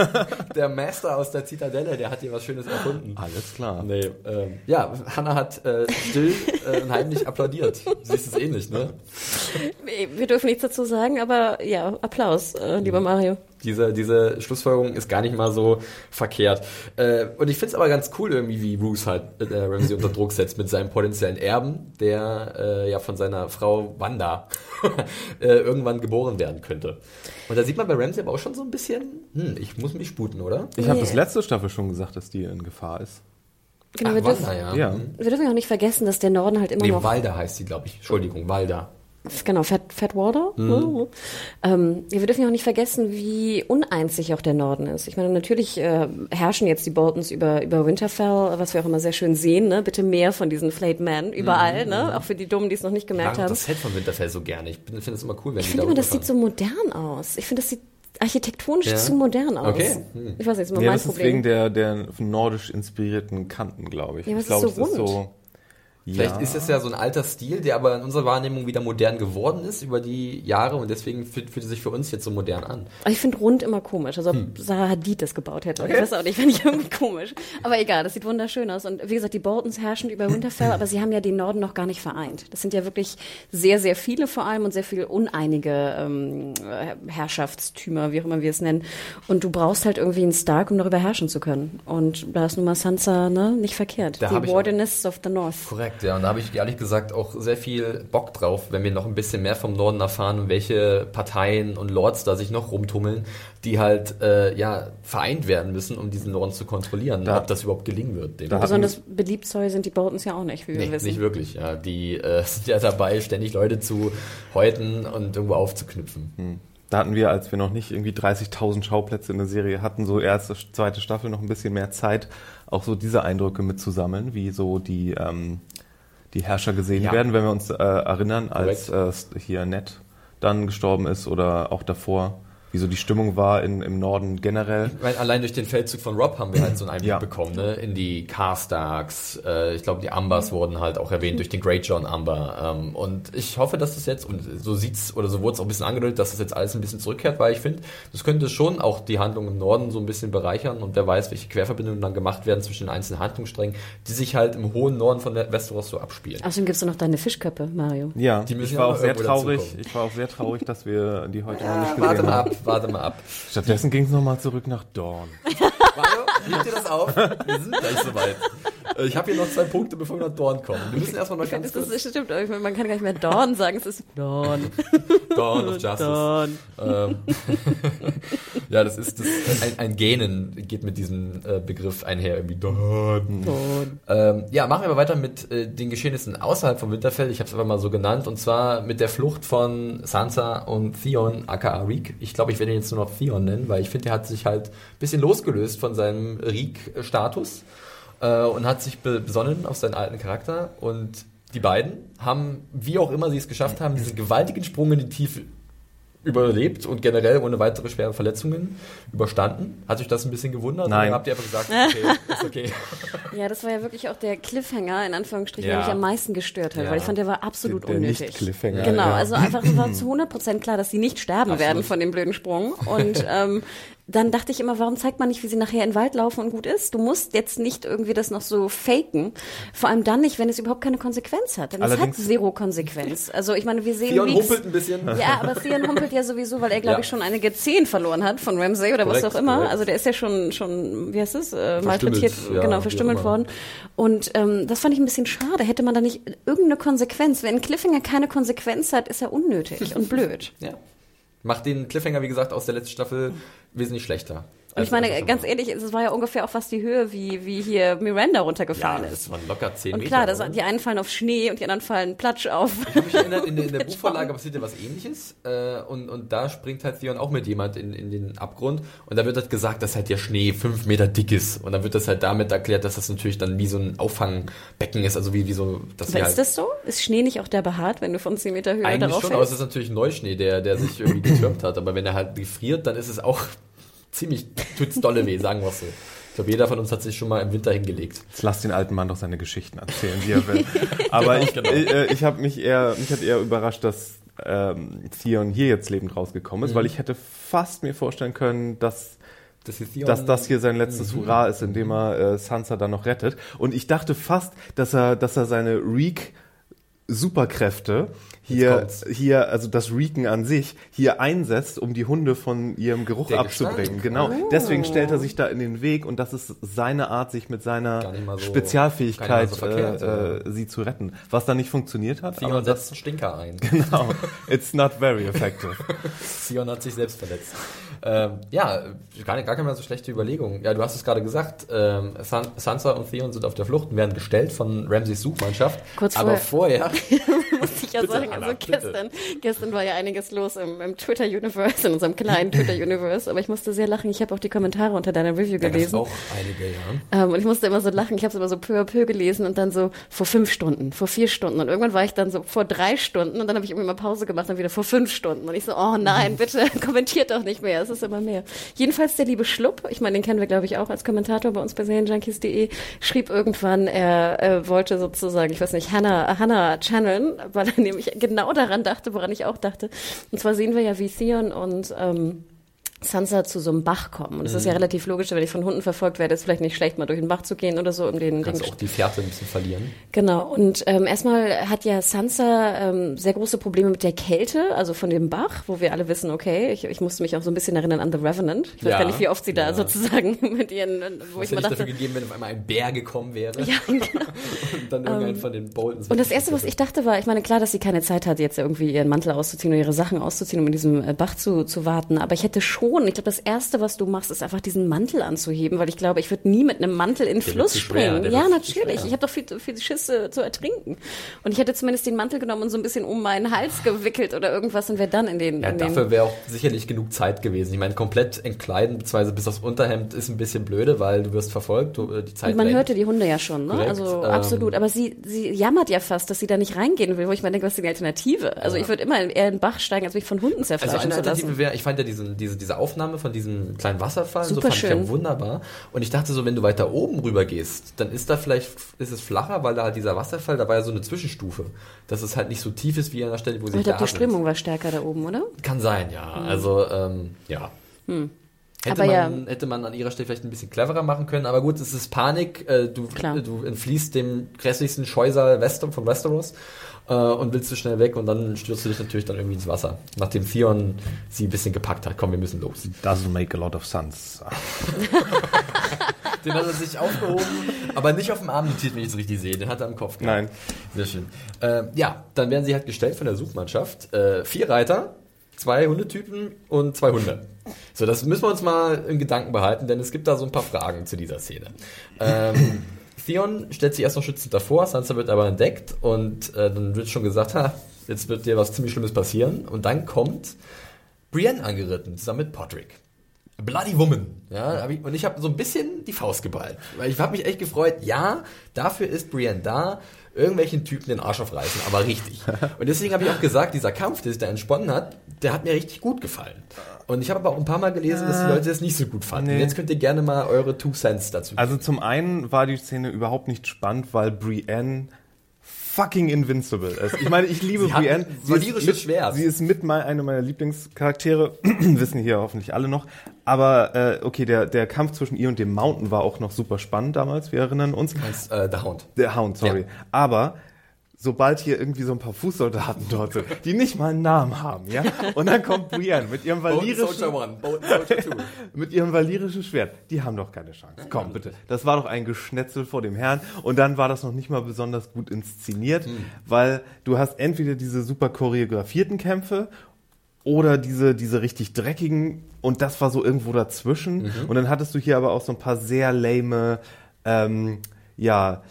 der Master aus der Zitadelle, der hat hier was Schönes erfunden. Alles klar. Nee, ähm, ja, Hannah hat äh, still äh, und heimlich applaudiert. Du siehst es ähnlich, ne? Wir dürfen nichts dazu sagen, aber ja, Applaus, äh, lieber Mario. Diese, diese Schlussfolgerung ist gar nicht mal so verkehrt. Äh, und ich finde es aber ganz cool irgendwie, wie Bruce halt äh, Ramsey unter Druck setzt mit seinem potenziellen Erben, der äh, ja von seiner Frau Wanda äh, irgendwann geboren werden könnte. Und da sieht man bei Ramsey aber auch schon so ein bisschen, hm, ich muss mich sputen, oder? Ich habe Nee. das letzte Staffel schon gesagt, dass die in Gefahr ist. Genau, Ach, wir, dürfen, Wanda, ja. Ja. Hm. wir dürfen ja auch nicht vergessen, dass der Norden halt immer Nee, noch Walda heißt sie, glaube ich. Entschuldigung, Walda. Genau, Fat, Fatwater. Mhm. Ähm, wir dürfen ja auch nicht vergessen, wie uneins auch der Norden ist. Ich meine, natürlich äh, herrschen jetzt die Boltons über, über Winterfell, was wir auch immer sehr schön sehen. Ne? Bitte mehr von diesen Flayed Men überall, ne? auch für die Dummen, die es noch nicht Ich gemerkt mag haben. das Set von Winterfell so gerne. Ich finde es immer cool, wenn Ich die finde da immer, das sieht so modern aus. Ich finde, das sieht architektonisch Ja? zu modern aus. Okay. Hm. Ich weiß nicht, das ist immer Ja, mein das ist Problem. wegen der, der nordisch inspirierten Kanten, glaube ich. Ja, ich ist glaube, so es ist rund. so. Vielleicht ja. ist es ja so ein alter Stil, der aber in unserer Wahrnehmung wieder modern geworden ist über die Jahre und deswegen fühlt, fühlt es sich für uns jetzt so modern an. Ich finde rund immer komisch. Also ob Sarah Hadid das gebaut hätte. Hm. Okay. Ich weiß auch nicht, finde ich irgendwie komisch. Aber egal, das sieht wunderschön aus. Und wie gesagt, die Boltons herrschen über Winterfell, aber sie haben ja den Norden noch gar nicht vereint. Das sind ja wirklich sehr, sehr viele vor allem und sehr viele uneinige ähm, äh, Herrschaftstümer, wie auch immer wir es nennen. Und du brauchst halt irgendwie einen Stark, um darüber herrschen zu können. Und da ist nun mal Sansa ne, nicht verkehrt. Da die ich Wardenists of the North. Korrekt, ja. Und da habe ich ehrlich gesagt auch sehr viel Bock drauf, wenn wir noch ein bisschen mehr vom Norden erfahren und welche Parteien und Lords da sich noch rumtummeln, die halt äh, ja vereint werden müssen, um diesen Norden zu kontrollieren. Da- ob das überhaupt gelingen wird. Dem Da- Besonders beliebt sind die Boltons ja auch nicht, wie wir Nee, wissen. nicht wirklich. Ja. Die äh, sind ja dabei, ständig Leute zu häuten und irgendwo aufzuknüpfen. Da hatten wir, als wir noch nicht irgendwie 30.000 Schauplätze in der Serie hatten, so erste, zweite Staffel noch ein bisschen mehr Zeit, auch so diese Eindrücke mitzusammeln, wie so die, ähm, die Herrscher gesehen Ja. werden, wenn wir uns äh, erinnern, als äh, hier Ned dann gestorben ist oder auch davor, wie so die Stimmung war in, im Norden generell. Ich meine, allein durch den Feldzug von Rob haben wir halt so einen Einblick Ja. bekommen, ne? In die Carstarks, äh, ich glaube, die Ambers wurden halt auch erwähnt durch den Great John Amber. Ähm, und ich hoffe, dass das jetzt, und so sieht's, oder so wurde es auch ein bisschen angedeutet, dass das jetzt alles ein bisschen zurückkehrt, weil ich finde, das könnte schon auch die Handlung im Norden so ein bisschen bereichern und wer weiß, welche Querverbindungen dann gemacht werden zwischen den einzelnen Handlungssträngen, die sich halt im hohen Norden von Westeros so abspielen. Außerdem gibt's doch noch deine Fischköppe, Mario. Ja, Die müssen ich war ja auch sehr traurig. Ich war auch sehr traurig, dass wir die heute noch nicht gesehen warte mal haben. ab, warte mal ab. Stattdessen ging es nochmal zurück nach Dorn. Mario, heb dir das auf. Wir sind gleich soweit. Äh, Ich habe hier noch zwei Punkte, bevor wir nach Dorn kommen. Wir müssen erstmal noch ganz Das, kurz ist, das stimmt, man kann gar nicht mehr Dawn sagen, es ist Dawn. Dawn of Justice. Dawn. Ähm, ja, das ist das, ein, ein Gähnen geht mit diesem äh, Begriff einher, irgendwie Dawn. Dawn. Ähm, ja, machen wir mal weiter mit äh, den Geschehnissen außerhalb von Winterfell. Ich habe es einfach mal so genannt. Und zwar mit der Flucht von Sansa und Theon, aka Reek. Ich glaube, ich werde ihn jetzt nur noch Theon nennen, weil ich finde, er hat sich halt ein bisschen losgelöst von seinem Reek-Status äh, und hat sich be besonnen auf seinen alten Charakter. Und die beiden haben, wie auch immer sie es geschafft haben, diesen gewaltigen Sprung in die Tiefe überlebt und generell ohne weitere schwere Verletzungen überstanden. Hat euch das ein bisschen gewundert? Nein. Oder habt ihr einfach gesagt, okay, ist okay. Ja, das war ja wirklich auch der Cliffhanger, in Anführungsstrichen, Ja. der mich am meisten gestört hat, Ja. weil ich fand, der war absolut Der- der unnötig. Nicht-Cliffhanger, Genau, ja. also einfach, es war zu 100% klar, dass sie nicht sterben Absolut. werden von dem blöden Sprung. Und ähm, dann dachte ich immer, warum zeigt man nicht, wie sie nachher in den Wald laufen und gut ist? Du musst jetzt nicht irgendwie das noch so faken. Vor allem dann nicht, wenn es überhaupt keine Konsequenz hat. Denn es hat Allerdings- zero Konsequenz. Also ich meine, wir sehen Theon humpelt ein bisschen. Ja, aber Theon humpelt ja sowieso, weil er, glaube Ja. ich, schon einige Zehen verloren hat von Ramsay oder was Korrekt, auch immer. korrekt. Also der ist ja schon, schon wie heißt es, äh, malträtiert, ja, genau, verstümmelt worden. Und ähm, das fand ich ein bisschen schade. Hätte man da nicht irgendeine Konsequenz? Wenn ein Cliffhanger keine Konsequenz hat, ist er unnötig und blöd. Ja. Macht den Cliffhanger, wie gesagt, aus der letzten Staffel wesentlich schlechter. Und ich meine, ganz ehrlich, es war ja ungefähr auch fast die Höhe, wie, wie hier Miranda ja, runtergefallen ist. das waren locker 10 Und Meter. klar, das, die einen fallen auf Schnee und die anderen fallen platsch auf. Ich habe mich erinnert, in der, in der Buchvorlage passiert ja was ähnliches äh, und, und da springt halt Theon auch mit jemand in, in den Abgrund und da wird halt gesagt, dass halt der Schnee fünf Meter dick ist und dann wird das halt damit erklärt, dass das natürlich dann wie so ein Auffangbecken ist, also wie, wie so, dass Aber halt ist das so? Ist Schnee nicht auch der behaart, wenn du von 10 Meter Höhe eigentlich darauf schon, aber es fällst? ist natürlich Neuschnee, der, der sich irgendwie getürmt hat, aber wenn er halt gefriert, dann ist es auch ziemlich, tut's dolle weh, sagen wir es so. Ich glaube, jeder von uns hat sich schon mal im Winter hingelegt. Jetzt lass den alten Mann doch seine Geschichten erzählen, wie er will. Aber ich, genau. ich, äh, ich habe mich eher, mich hat eher überrascht, dass ähm, Theon hier jetzt lebend rausgekommen ist, weil ich hätte fast mir vorstellen können, dass Das dass das hier sein letztes Hurra ist, indem er äh, Sansa dann noch rettet. Und ich dachte fast, dass er, dass er seine Reek Superkräfte hier, hier, also das Reeken an sich, hier einsetzt, um die Hunde von ihrem Geruch Der abzubringen. Gestank. Genau. Deswegen stellt er sich da in den Weg und das ist seine Art, sich mit seiner so- Spezialfähigkeit so verkehrt, äh, äh, sie zu retten. Was dann nicht funktioniert hat, Theon aber setzt einen Stinker ein. genau. It's not very effective. Theon hat sich selbst verletzt. Ähm, ja, gar, nicht, gar keine mal so schlechte Überlegung. Ja, du hast es gerade gesagt, ähm, San Sansa und Theon sind auf der Flucht und werden gestellt von Ramsays Suchmannschaft. Kurz aber vorher- vorher, muss ich ja Bitte, sagen. Anna, Also bitte. gestern, gestern war ja einiges los im, im Twitter-Universe, in unserem kleinen Twitter-Universe. Aber ich musste sehr lachen. Ich habe auch die Kommentare unter deiner Review da gab es gelesen. auch einige, ja. Ähm, und ich musste immer so lachen. Ich habe es immer so peu à peu gelesen und dann so vor fünf Stunden, vor vier Stunden. Und irgendwann war ich dann so vor drei Stunden und dann habe ich irgendwie mal Pause gemacht und wieder vor fünf Stunden. Und ich so, oh nein, bitte kommentiert doch nicht mehr. Es ist immer mehr. Jedenfalls der liebe Schlupp, ich meine, den kennen wir, glaube ich, auch als Kommentator bei uns bei Serienjunkies.de, schrieb irgendwann, er äh, wollte sozusagen, ich weiß nicht, Hannah, Hannah channeln, weil er nämlich genau daran dachte, woran ich auch dachte. Und zwar sehen wir ja, wie Theon und ähm, Sansa zu so einem Bach kommen. Und es Mhm. ist ja relativ logisch, wenn ich von Hunden verfolgt werde, ist vielleicht nicht schlecht, mal durch den Bach zu gehen oder so, um den, Du den kannst auch die Fährte ein bisschen verlieren. Genau, und ähm, erstmal hat ja Sansa ähm, sehr große Probleme mit der Kälte, also von dem Bach, wo wir alle wissen, okay, ich, ich musste mich auch so ein bisschen erinnern an The Revenant. Ich weiß Ja, gar nicht, wie oft sie da ja. sozusagen mit ihren, wo Was ich hätte mal ich dafür dachte, gegeben, wenn auf einmal ein Bär gekommen wäre ja, genau. und dann irgendein von den Boltons. Und das Erste, was ich dachte, war, ich meine, klar, dass sie keine Zeit hat, jetzt irgendwie ihren Mantel auszuziehen oder ihre Sachen auszuziehen, um in diesem äh, Bach zu, zu warten. Aber ich hätte schon, ich glaube, das Erste, was du machst, ist einfach diesen Mantel anzuheben, weil ich glaube, ich würde nie mit einem Mantel in den Fluss springen. Ja, natürlich. Ich habe doch viel, viel Schiss äh, zu ertrinken. Und ich hätte zumindest den Mantel genommen und so ein bisschen um meinen Hals gewickelt oder irgendwas und wäre dann in den, Ja, in dafür wäre auch sicherlich genug Zeit gewesen. Ich meine, komplett entkleiden, beziehungsweise bis aufs Unterhemd ist ein bisschen blöde, weil du wirst verfolgt, du, äh, die Zeit Und man rennt. hörte die Hunde ja schon, ne? Korrekt, also ähm, absolut. Aber sie, sie jammert ja fast, dass sie da nicht reingehen will, wo ich mir denke, was ist die Alternative? Also ich würde immer eher in den Bach steigen, als mich von Hunden Also zerfleischen eine zu lassen. Wäre, ich fand ja diesen, diese, diese Aufnahme von diesem kleinen Wasserfall, so Super fand ich schön. ja wunderbar. Und ich dachte so, wenn du weiter oben rüber gehst, dann ist da vielleicht, ist es flacher, weil da halt dieser Wasserfall, da war ja so eine Zwischenstufe, dass es halt nicht so tief ist wie an der Stelle, wo sie Aber ich glaube, da die sind. Strömung war stärker da oben, oder? Kann sein, ja. Also, ähm, ja. Hätte, Aber ja. man, hätte man an ihrer Stelle vielleicht ein bisschen cleverer machen können, aber gut, es ist Panik. Äh, du, Klar. du entfliehst dem grässlichsten Scheusal Wester von Westeros äh, und willst du schnell weg und dann stürzt du dich natürlich dann irgendwie ins Wasser. Nachdem Theon sie ein bisschen gepackt hat. Komm, wir müssen los. Doesn't make a lot of sense. Den hat er sich aufgehoben, aber nicht auf dem Arm notiert, wenn ich es richtig sehe. Den hat er am Kopf gehabt. Nein. Sehr schön. Äh, ja, dann werden sie halt gestellt von der Suchmannschaft. Äh, vier Reiter, zwei Hundetypen und zwei Hunde. So, das müssen wir uns mal in Gedanken behalten, denn es gibt da so ein paar Fragen zu dieser Szene. Ähm, Theon stellt sich erst noch schützend davor, Sansa wird aber entdeckt und äh, dann wird schon gesagt, ha, jetzt wird dir was ziemlich Schlimmes passieren. Und dann kommt Brienne angeritten, zusammen mit Podrick. Bloody Woman. Ja, hab ich, und ich habe so ein bisschen die Faust geballt. Weil ich habe mich echt gefreut, ja, dafür ist Brienne da, irgendwelchen Typen den Arsch aufreißen, aber richtig. Und deswegen habe ich auch gesagt, dieser Kampf, der sich da entsponnen hat, der hat mir richtig gut gefallen. Und ich habe aber auch ein paar Mal gelesen, dass die Leute das nicht so gut fanden. Nee. Jetzt könnt ihr gerne mal eure Two Cents dazu geben. Also zum einen war die Szene überhaupt nicht spannend, weil Brienne fucking invincible ist. Ich meine, ich liebe Sie Brienne. Sie ist mit, Schwert. Sie ist mit mal eine meiner Lieblingscharaktere. Wissen hier hoffentlich alle noch. Aber äh, okay, der, der Kampf zwischen ihr und dem Mountain war auch noch super spannend damals. Wir erinnern uns. Als, äh, The Hound. Der Hound, sorry. Ja. Aber sobald hier irgendwie so ein paar Fußsoldaten dort sind, die nicht mal einen Namen haben, ja, und dann kommt Brienne mit ihrem valyrischen, mit ihrem valyrischen Schwert, die haben doch keine Chance. Komm, bitte. Das war doch ein Geschnetzel vor dem Herrn. Und dann war das noch nicht mal besonders gut inszeniert, weil du hast entweder diese super choreografierten Kämpfe oder diese, diese richtig dreckigen und das war so irgendwo dazwischen. Und dann hattest du hier aber auch so ein paar sehr lame, ähm, ja,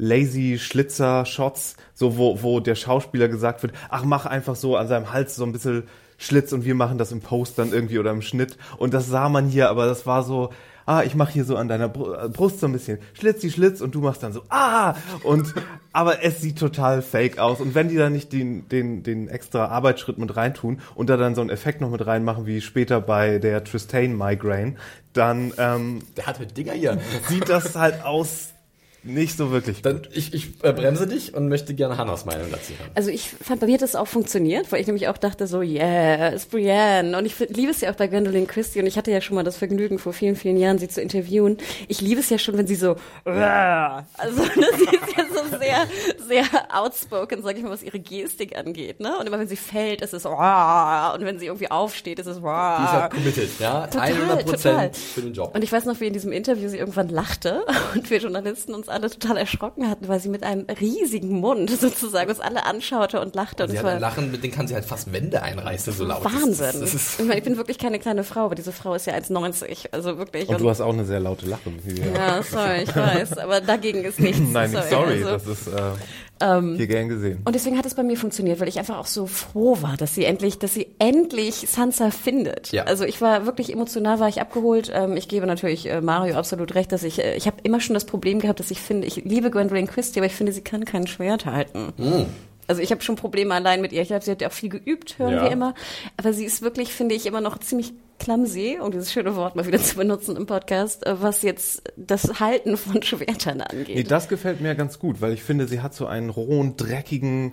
lazy Schlitzer-Shots, so wo, wo der Schauspieler gesagt wird, ach, mach einfach so an seinem Hals so ein bisschen Schlitz und wir machen das im Post dann irgendwie oder im Schnitt. Und das sah man hier, aber das war so, ah, ich mache hier so an deiner äh, Brust so ein bisschen Schlitz, die Schlitz und du machst dann so, ah, und, aber es sieht total fake aus. Und wenn die da nicht den, den, den extra Arbeitsschritt mit reintun und da dann so einen Effekt noch mit reinmachen, wie später bei der Tristane Migraine, dann, ähm, Der hat mit Dinger hier. sieht das halt aus nicht so wirklich. Dann ich, ich äh, bremse dich und möchte gerne Hannas Meinung dazu hören. Also ich fand, bei mir hat das auch funktioniert, weil ich nämlich auch dachte so, yeah, ist Brienne. Und ich liebe es ja auch bei Gwendolyn Christie und ich hatte ja schon mal das Vergnügen, vor vielen, vielen Jahren sie zu interviewen. Ich liebe es ja schon, wenn sie so, "Rah." also ne, sie ist ja so sehr, sehr outspoken, sag ich mal, was ihre Gestik angeht. Ne? Und immer wenn sie fällt, ist es "Rah." und wenn sie irgendwie aufsteht, ist es Die ist "Rah." halt committed, ja? Total, 100 total. Prozent für den Job. Und ich weiß noch, wie in diesem Interview sie irgendwann lachte und wir Journalisten uns alle total erschrocken hatten, weil sie mit einem riesigen Mund sozusagen uns alle anschaute und lachte. Und sie hat ein Lachen, mit dem kann sie halt fast Wände einreißen, so laut. Wahnsinn. Das das ist, ich meine, ich bin wirklich keine kleine Frau, aber diese Frau ist ja 1,90. Also wirklich. Und du hast auch eine sehr laute Lache. wir- ja, sorry, ich weiß. Aber dagegen ist nichts. Nein, sorry, also- das ist äh, hier gern gesehen. und deswegen hat es bei mir funktioniert, weil ich einfach auch so froh war, dass sie endlich, dass sie endlich Sansa findet. Ja. Also ich war wirklich emotional, war ich abgeholt. Ähm, ich gebe natürlich äh, Mario absolut recht, dass ich, äh, ich habe immer schon das Problem gehabt, dass ich finde, ich liebe Gwendolyn Christie, aber ich finde, sie kann kein Schwert halten. Also ich habe schon Probleme allein mit ihr. Ich glaube, sie hat ja auch viel geübt, hören Ja. wir immer. Aber sie ist wirklich, finde ich, immer noch ziemlich clumsy, um dieses schöne Wort mal wieder zu benutzen im Podcast, äh, was jetzt das Halten von Schwertern angeht. Nee, das gefällt mir ganz gut, weil ich finde, sie hat so einen rohen, dreckigen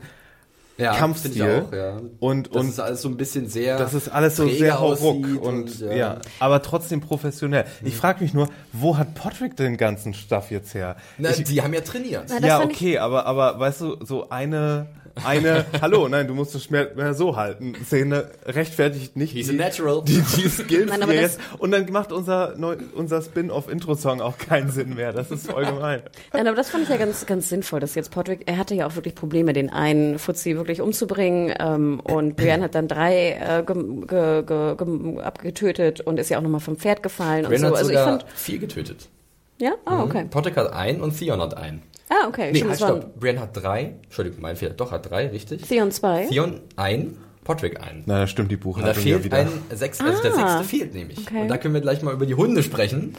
ja, Kampfstil. finde ich auch, ja. Und, Das und ist alles so ein bisschen sehr. das ist alles so sehr hauruck aussieht und, ja. ja. aber trotzdem professionell. Ich frage mich nur, wo hat Patrick den ganzen Stuff jetzt her? Na, ich, die haben ja trainiert. Na, ja, okay, aber, aber weißt du, so eine, eine, hallo, nein, du musst das Schwert mehr so halten. Szene rechtfertigt nicht He's a die, natural. die, die Skills, Nein, aber er das- und dann macht unser, neu, unser Spin-off-Intro-Song auch keinen Sinn mehr. Das ist voll gemein. Nein, aber das fand ich ja ganz, ganz sinnvoll, dass jetzt Podrick, er hatte ja auch wirklich Probleme, den einen Fuzzi wirklich umzubringen ähm, und Brienne hat dann drei äh, ge, ge, ge, ge, abgetötet und ist ja auch nochmal vom Pferd gefallen und Ben so. hat Also ich sogar fand, vier getötet. Ja, ah, okay. Potter hat einen und Theon hat einen. Ah, okay. Nee, Stimmt, halt, stopp. Brienne hat drei. Entschuldigung, mein Fehler. Doch, hat drei, richtig. Theon zwei. Theon ein, Potrick ein. Na, da stimmt die Und da Buchhaltung fehlt ja wieder. ein sechs, also der Ah. sechste fehlt nämlich. Okay. Und da können wir gleich mal über die Hunde sprechen,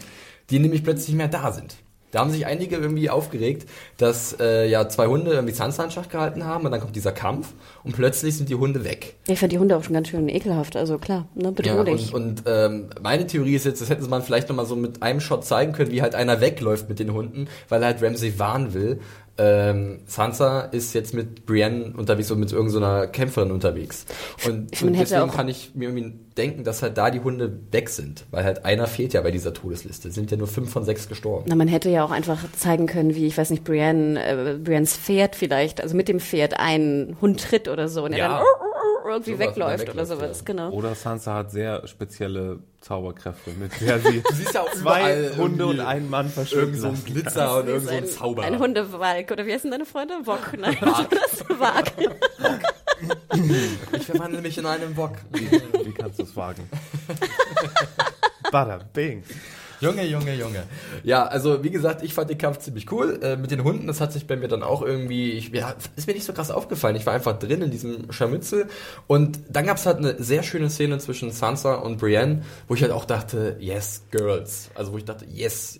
die nämlich plötzlich nicht mehr da sind. Da haben sich einige irgendwie aufgeregt, dass äh, ja zwei Hunde irgendwie Schach gehalten haben und dann kommt dieser Kampf und plötzlich sind die Hunde weg. Ich fand die Hunde auch schon ganz schön ekelhaft, also klar, ne, Ja, bedrohlich. und und ähm, meine Theorie ist jetzt, das hätte man vielleicht nochmal so mit einem Shot zeigen können, wie halt einer wegläuft mit den Hunden, weil er halt Ramsay warnen will. Ähm, Sansa ist jetzt mit Brienne unterwegs und mit irgendeiner Kämpferin unterwegs. Und, Ich- und deswegen kann ich mir irgendwie denken, dass halt da die Hunde weg sind, weil halt einer fehlt ja bei dieser Todesliste. Es sind ja nur fünf von sechs gestorben. Na, man hätte ja auch einfach zeigen können, wie, ich weiß nicht, Brienne, äh, Briennes Pferd vielleicht, also mit dem Pferd einen Hund tritt oder so und er Ja. dann irgendwie Sowas, wegläuft er oder sowas, ja. genau. Oder Sansa hat sehr spezielle Zauberkräfte, mit der sie siehst ja auch zwei überall Hunde und einen Mann Irgend verschwinden so ein. Glitzer und irgend so ein Zauber. Ein Hundewalk, oder wie heißen deine Freunde? Wok, nein, das Wag. Ich verwandle mich in einen Bock. Wie kannst du es wagen? Bada, bing. Junge, Junge, Junge. Ja, also wie gesagt, ich fand den Kampf ziemlich cool. Äh, mit den Hunden, das hat sich bei mir dann auch irgendwie, ich, ja, ist mir nicht so krass aufgefallen. Ich war einfach drin in diesem Scharmützel. Und dann gab's halt eine sehr schöne Szene zwischen Sansa und Brienne, wo ich halt auch dachte, yes, girls. Also wo ich dachte, yes,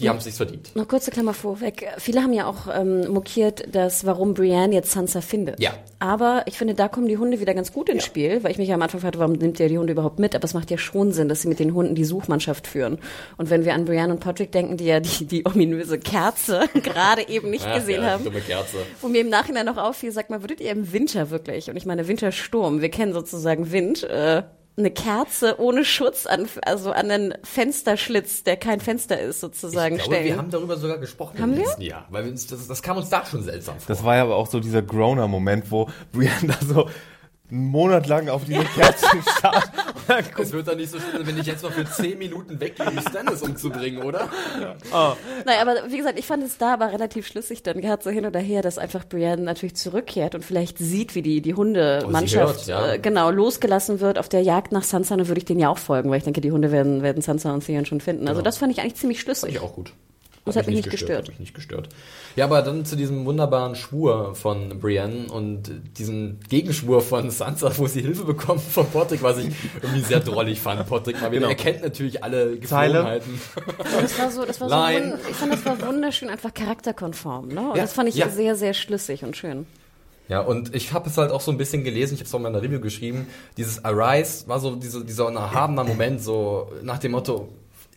die haben sich's verdient. Noch kurze Klammer vorweg. Viele haben ja auch ähm, mokiert, dass warum Brienne jetzt Sansa findet. Ja. Aber ich finde, da kommen die Hunde wieder ganz gut ins Spiel, weil ich mich ja am Anfang fragte, warum nimmt ihr die Hunde überhaupt mit? Aber es macht ja schon Sinn, dass sie mit den Hunden die Suchmannschaft führen. Und wenn wir an Brienne und Patrick denken, die ja die, die ominöse Kerze gerade eben nicht Ach, gesehen ja, haben. Dumme Kerze. Wo mir im Nachhinein noch auffiel, sag mal, würdet ihr im Winter wirklich, und ich meine Wintersturm, wir kennen sozusagen Wind, äh, eine Kerze ohne Schutz an, also an einen Fensterschlitz, der kein Fenster ist, sozusagen Ich glaube, stellen. wir haben darüber sogar gesprochen Haben im wir? letzten Jahr. Weil wir uns, das, das kam uns da schon seltsam vor. Das war ja aber auch so dieser Groner-Moment, wo Brienne da so einen Monat lang auf diese Kerzen starrt. Dann es wird doch nicht so schlimm, wenn ich jetzt noch für 10 Minuten weggehe, die Stannis umzubringen, oder? Nein, aber wie gesagt, ich fand es da aber relativ schlüssig dann gehabt, so hin oder her, dass einfach Brienne natürlich zurückkehrt und vielleicht sieht, wie die, die Hundemannschaft Oh, sie hört, ja. äh, genau losgelassen wird auf der Jagd nach Sansa, dann würde ich denen ja auch folgen, weil ich denke, die Hunde werden, werden Sansa und Theon schon finden. Also Genau. das fand ich eigentlich ziemlich Fand schlüssig. ich auch gut. Das hat mich nicht gestört. Hat mich nicht gestört. Ja, aber dann zu diesem wunderbaren Schwur von Brienne und diesen Gegenschwur von Sansa, wo sie Hilfe bekommt von Potrick, was ich irgendwie sehr drollig fand. Potrick mal wieder. Genau. Er kennt natürlich alle. Geflogenheiten. Das war so, das war so Nein. wund- ich fand, das war wunderschön, einfach charakterkonform. Ne? Und Ja, das fand ich ja. sehr, sehr schlüssig und schön. Ja, und ich habe es halt auch so ein bisschen gelesen, ich habe es auch in meiner Review geschrieben, dieses Arise war so diese, dieser erhabener Moment, so nach dem Motto,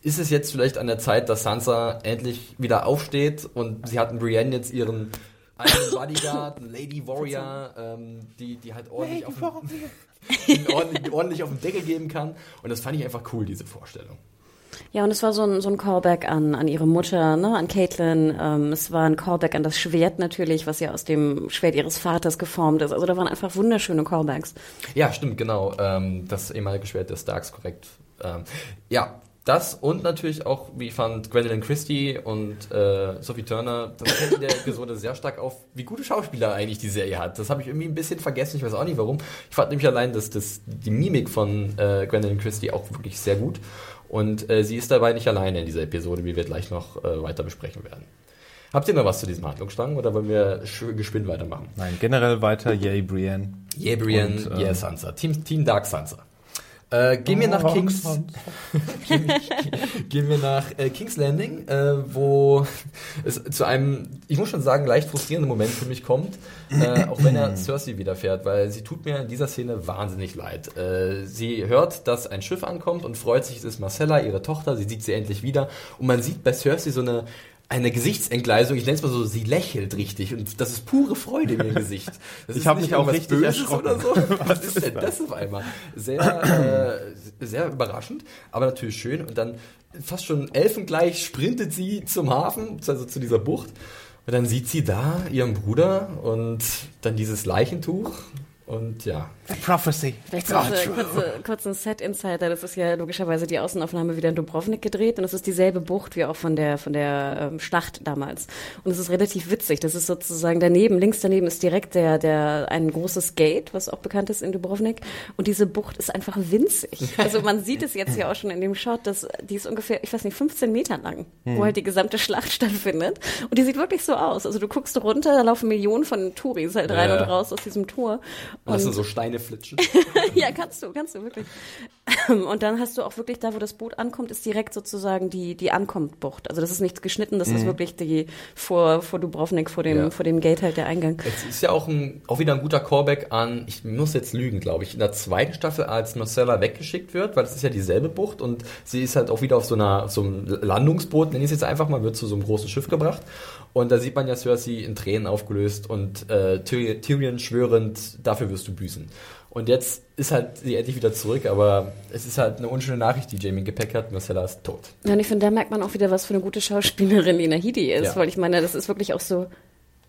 ist es jetzt vielleicht an der Zeit, dass Sansa endlich wieder aufsteht und sie hat in Brienne jetzt ihren einen Bodyguard, einen Lady Warrior, ähm, die, die halt ordentlich auf, den, ordentlich, ordentlich auf den Deckel geben kann. Und das fand ich einfach cool, diese Vorstellung. Ja, und es war so ein, so ein Callback an, an ihre Mutter, ne, an Caitlin. Ähm, es war ein Callback an das Schwert natürlich, was ja aus dem Schwert ihres Vaters geformt ist. Also da waren einfach wunderschöne Callbacks. Ja, stimmt, genau. Ähm, das ehemalige Schwert des Starks, korrekt. Ähm, ja, das und natürlich auch, wie ich fand, Gwendolyn Christie und äh, Sophie Turner, das fällt in der Episode sehr stark auf, wie gute Schauspieler eigentlich die Serie hat. Das habe ich irgendwie ein bisschen vergessen, ich weiß auch nicht warum. Ich fand nämlich allein dass das, die Mimik von äh, Gwendolyn Christie auch wirklich sehr gut. Und äh, sie ist dabei nicht alleine in dieser Episode, wie wir gleich noch äh, weiter besprechen werden. Habt ihr noch was zu diesem Handlungsstrang oder wollen wir geschwind weitermachen? Nein, generell weiter, yay Brienne. Yay Brienne, und, yeah Sansa. Team, Team Dark Sansa. Äh, gehen wir nach oh, Kings. gehen, gehen, wir nach äh, Kings Landing, äh, wo es zu einem, ich muss schon sagen, leicht frustrierenden Moment für mich kommt, äh, auch wenn er Cersei widerfährt, weil sie tut mir in dieser Szene wahnsinnig leid. Äh, sie hört, dass ein Schiff ankommt und freut sich, es ist Marcella, ihre Tochter, sie sieht sie endlich wieder und man sieht bei Cersei so eine eine Gesichtsentgleisung, ich nenne es mal so, sie lächelt richtig und das ist pure Freude in ihrem Gesicht. Das ich habe mich auch richtig Böses erschrocken. Oder so. Was ist denn das auf einmal? Sehr, äh, sehr überraschend, aber natürlich schön und dann fast schon elfengleich sprintet sie zum Hafen, also zu dieser Bucht und dann sieht sie da ihren Bruder und dann dieses Leichentuch und ja. The Prophecy. Vielleicht kurze, kurze, kurzen Set-Insider. Das ist ja logischerweise die Außenaufnahme wieder in Dubrovnik gedreht und es ist dieselbe Bucht wie auch von der, von der ähm, Schlacht damals. Und es ist relativ witzig. Das ist sozusagen daneben, links daneben ist direkt der, der, ein großes Gate, was auch bekannt ist in Dubrovnik. Und diese Bucht ist einfach winzig. Also man sieht es jetzt ja auch schon in dem Shot, dass die ist ungefähr, ich weiß nicht, 15 Meter lang, hm. wo halt die gesamte Schlacht stattfindet. Und die sieht wirklich so aus. Also du guckst runter, da laufen Millionen von Touris halt rein ja. und raus aus diesem Tor. Und Lassen so Steine flitschen. ja, kannst du, kannst du wirklich. Und dann hast du auch wirklich da, wo das Boot ankommt, ist direkt sozusagen die, die Ankommt-Bucht. Also das ist nichts geschnitten, das mhm. ist wirklich die vor, vor Dubrovnik, vor dem, ja. vor dem Gate halt der Eingang. Es ist ja auch, ein, auch wieder ein guter Callback an, ich muss jetzt lügen, glaube ich, in der zweiten Staffel, als Marcella weggeschickt wird, weil das ist ja dieselbe Bucht und sie ist halt auch wieder auf so einer, so einem Landungsboot, nenne ich es jetzt einfach mal, wird zu so einem großen Schiff gebracht. Und da sieht man ja Cersei in Tränen aufgelöst und äh, Tyrion schwörend, dafür wirst du büßen. Und jetzt ist halt sie endlich wieder zurück, aber es ist halt eine unschöne Nachricht, die Jamie Gepäck hat. Marcella ist tot. Ja, und ich finde, da merkt man auch wieder, was für eine gute Schauspielerin Lena Headey ist, ja. weil ich meine, das ist wirklich auch so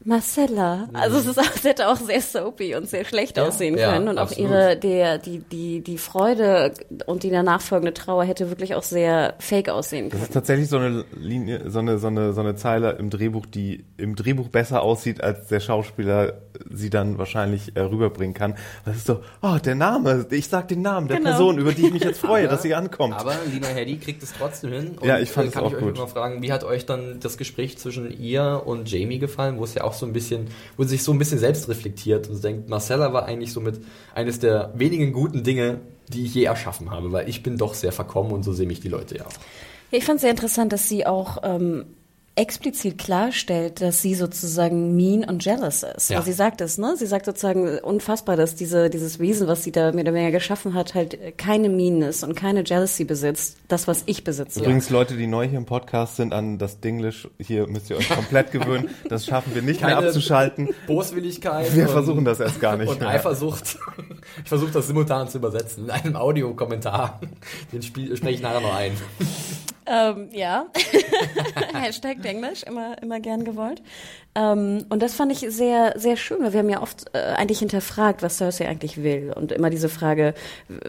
Marcella. Also es, ist auch, es hätte auch sehr soapy und sehr schlecht ja, aussehen können. Ja, und auch ihre, der, die, die, die Freude und die danach folgende Trauer hätte wirklich auch sehr fake aussehen können. Das ist tatsächlich so eine Linie, so eine, so eine, so eine Zeile im Drehbuch, die im Drehbuch besser aussieht, als der Schauspieler sie dann wahrscheinlich äh, rüberbringen kann. Das ist so, oh, der Name, ich sag den Namen der genau. Person, über die ich mich jetzt freue, aber, dass sie ankommt. Aber Lina Hedy kriegt es trotzdem hin. Und ja, ich fand äh, es auch ich gut. Mal fragen, wie hat euch dann das Gespräch zwischen ihr und Jamie gefallen, wo es ja auch so ein bisschen, wo sie sich so ein bisschen selbst reflektiert und denkt, Marcella war eigentlich somit eines der wenigen guten Dinge, die ich je erschaffen habe, weil ich bin doch sehr verkommen und so sehen mich die Leute ja auch. Ich fand es sehr interessant, dass sie auch ähm, explizit klarstellt, dass sie sozusagen mean und jealous ist. Ja. Also sie sagt es, ne? Sie sagt sozusagen unfassbar, dass diese, dieses Wesen, was sie da mehr oder weniger geschaffen hat, halt keine Meanness und keine Jealousy besitzt. Das, was ich besitze. Übrigens. Leute, die neu hier im Podcast sind, an das Dinglish, hier müsst ihr euch komplett gewöhnen. Das schaffen wir nicht keine mehr abzuschalten. Boswilligkeit. Wir versuchen das erst gar nicht Und mehr. Eifersucht. Ich versuche das simultan zu übersetzen in einem Audiokommentar. Den spreche ich nachher noch ein. Ähm, ja. Hashtag Englisch, immer, immer gern gewollt. Ähm, und das fand ich sehr, sehr schön, weil wir haben ja oft äh, eigentlich hinterfragt, was Cersei eigentlich will. Und immer diese Frage,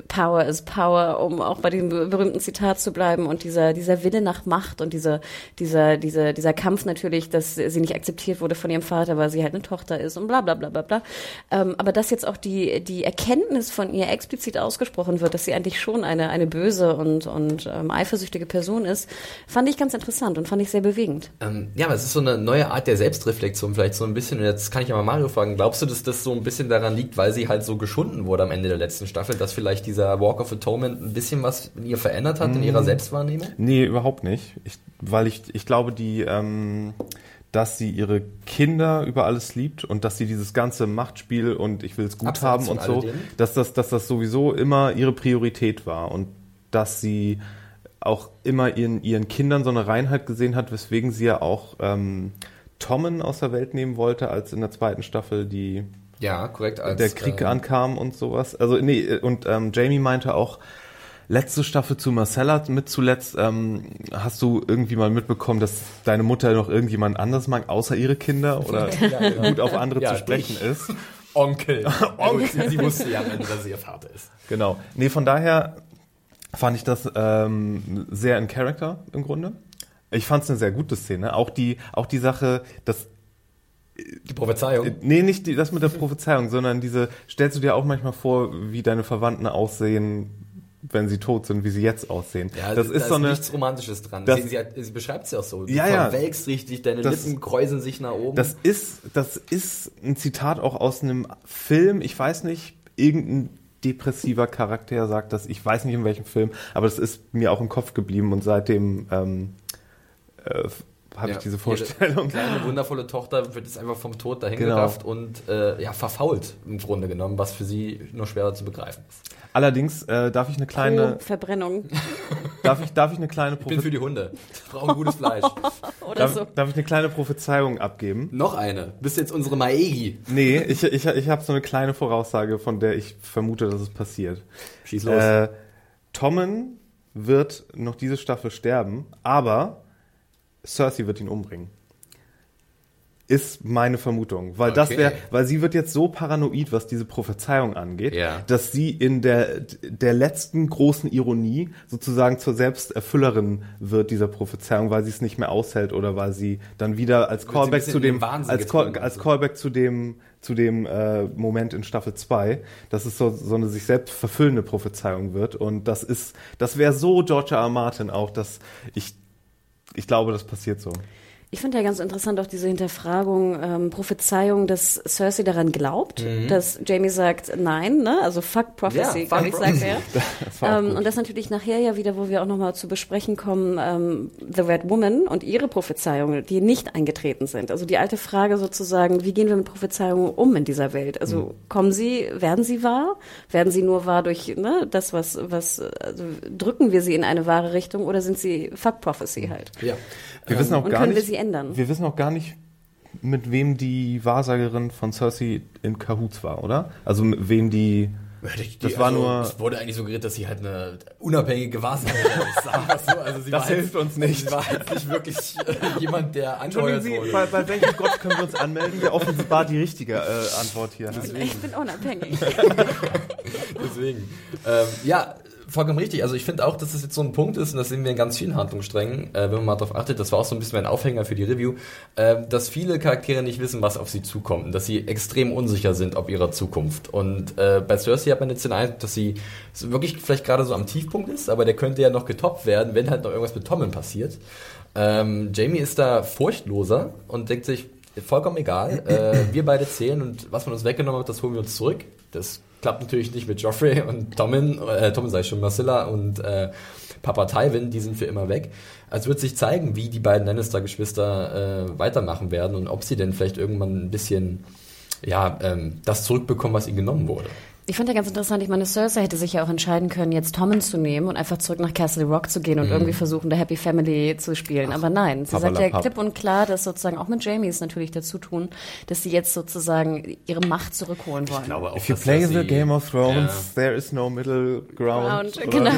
Power is Power, um auch bei dem berühmten Zitat zu bleiben und dieser, dieser Wille nach Macht und dieser, dieser, dieser, dieser Kampf natürlich, dass sie nicht akzeptiert wurde von ihrem Vater, weil sie halt eine Tochter ist und bla, bla, bla, bla, bla. Ähm, aber dass jetzt auch die, die Erkenntnis von ihr explizit ausgesprochen wird, dass sie eigentlich schon eine, eine böse und, und ähm, eifersüchtige Person ist, fand ich ganz interessant und fand ich sehr bewegend. Ähm, ja, aber es ist so eine neue Art der Selbstreflexion vielleicht so ein bisschen. Und jetzt kann ich ja mal Mario fragen, glaubst du, dass das so ein bisschen daran liegt, weil sie halt so geschunden wurde am Ende der letzten Staffel, dass vielleicht dieser Walk of Atonement ein bisschen was in ihr verändert hat, in ihrer mm. Selbstwahrnehmung? Nee, überhaupt nicht. Ich, weil ich, ich glaube, die... Ähm dass sie ihre Kinder über alles liebt und dass sie dieses ganze Machtspiel und ich will es gut Abseits haben und so, dass das, dass das sowieso immer ihre Priorität war und dass sie auch immer ihren, ihren Kindern so eine Reinheit gesehen hat, weswegen sie ja auch ähm, Tommen aus der Welt nehmen wollte, als in der zweiten Staffel die Ja, korrekt. Als, der Krieg äh, ankam und sowas. Also nee, und ähm, Jamie meinte auch, letzte Staffel zu Marcella mit zuletzt, ähm, hast du irgendwie mal mitbekommen, dass deine Mutter noch irgendjemand anders mag, außer ihre Kinder oder gut auf andere Ja, zu sprechen dich. ist? Onkel. Onkel. Sie wusste ja, dass sie ihr Vater ist. Genau. Nee, von daher fand ich das ähm, sehr in Character im Grunde. Ich fand es eine sehr gute Szene. Auch die, auch die Sache, dass Die Prophezeiung. Nee, nicht die, das mit der Prophezeiung, sondern diese, stellst du dir auch manchmal vor, wie deine Verwandten aussehen, wenn sie tot sind, wie sie jetzt aussehen. Ja, das da ist so eine, nichts Romantisches dran. das- sie, sie, sie beschreibt es ja auch so. Du Ja, ja. verwelkst richtig, deine Das- Lippen kräuseln sich nach oben. das ist, das ist ein Zitat auch aus einem Film, ich weiß nicht, irgendein depressiver Charakter sagt das, ich weiß nicht in welchem Film, aber das ist mir auch im Kopf geblieben und seitdem ähm, äh, habe Ja, ich diese ihre Vorstellung. Kleine, wundervolle Tochter wird jetzt einfach vom Tod dahin Genau. und äh, ja, verfault im Grunde genommen, was für sie noch schwerer zu begreifen ist. Allerdings äh, darf ich eine kleine, Pro Verbrennung darf ich, darf ich eine kleine Ich bin für die Hunde. Ich brauche gutes Fleisch. oder darf, so. darf ich eine kleine Prophezeiung abgeben? noch eine. Bist jetzt unsere Maegi. Nee, ich, ich, ich habe so eine kleine Voraussage, von der ich vermute, dass es passiert. Schieß los. Äh, Tommen wird noch diese Staffel sterben, aber Cersei wird ihn umbringen. Ist meine Vermutung. Weil das Okay. wäre, weil sie wird jetzt so paranoid, was diese Prophezeiung angeht, Ja. dass sie in der, der letzten großen Ironie sozusagen zur Selbsterfüllerin wird dieser Prophezeiung, weil sie es nicht mehr aushält oder weil sie dann wieder als ein Callback zu dem, als, Call, als also. Callback zu dem, zu dem äh, Moment in Staffel 2, dass es so, so eine sich selbst verfüllende Prophezeiung wird. Und das ist, das wäre so George R. R. Martin auch, dass ich, ich glaube, das passiert so. Ich finde ja ganz interessant auch diese Hinterfragung, ähm, Prophezeiung, dass Cersei daran glaubt, dass Jamie sagt, nein, ne? also fuck Prophecy, Ja, glaube fuck ich, sagt er. Ähm, und das natürlich nachher ja wieder, wo wir auch nochmal zu besprechen kommen, ähm, The Red Woman und ihre Prophezeiungen, die nicht eingetreten sind. Also die alte Frage sozusagen, wie gehen wir mit Prophezeiungen um in dieser Welt? Also Hm. kommen sie, werden sie wahr? Werden sie nur wahr durch ne, das, was, was also drücken wir sie in eine wahre Richtung oder sind sie fuck Prophecy halt? ja. Wir wissen auch und gar können wir nicht, sie ändern? wir wissen auch gar nicht, mit wem die Wahrsagerin von Cersei in Cahoots war, oder? Also mit wem die, Das war nur- also, Es wurde eigentlich suggeriert, dass sie halt eine unabhängige Wahrsagerin ist. Wir so. Also sie Das war hilft jetzt, uns nicht. Sie war jetzt nicht wirklich äh, jemand, der Entschuldigen angeheuert Sie, wurde. bei, bei welchem Gott können wir uns anmelden? Der offenbar die richtige äh, Antwort hier. Ich bin unabhängig. Deswegen. Ähm, ja, vollkommen richtig. Also ich finde auch, dass das jetzt so ein Punkt ist, und das sehen wir in ganz vielen Handlungssträngen, äh, wenn man mal darauf achtet, das war auch so ein bisschen mein Aufhänger für die Review, äh, dass viele Charaktere nicht wissen, was auf sie zukommt, und dass sie extrem unsicher sind auf ihrer Zukunft. Und äh, bei Cersei hat man jetzt den Eindruck, dass sie wirklich vielleicht gerade so am Tiefpunkt ist, aber der könnte ja noch getoppt werden, wenn halt noch irgendwas mit Tommen passiert. Ähm, Jamie ist da furchtloser und denkt sich, vollkommen egal, äh, wir beide zählen und was man uns weggenommen hat, das holen wir uns zurück. Das klappt natürlich nicht mit Joffrey und Tommen, äh, Tommen ich schon, Marcilla und äh, Papa Tywin, die sind für immer weg. Also wird sich zeigen, wie die beiden Lannister-Geschwister äh, weitermachen werden und ob sie denn vielleicht irgendwann ein bisschen ja, ähm, das zurückbekommen, was ihnen genommen wurde. Ich fand ja ganz interessant, ich meine, Cersei hätte sich ja auch entscheiden können, jetzt Tommen zu nehmen und einfach zurück nach Castle Rock zu gehen und irgendwie versuchen, der Happy Family zu spielen. Aber nein, sie sagt ja klipp und klar, dass sozusagen auch mit Jamie es natürlich dazu tun, dass sie jetzt sozusagen ihre Macht zurückholen wollen. glaube auch, If you play the sie- Game of Thrones, Ja. there is no middle ground. Ground, genau.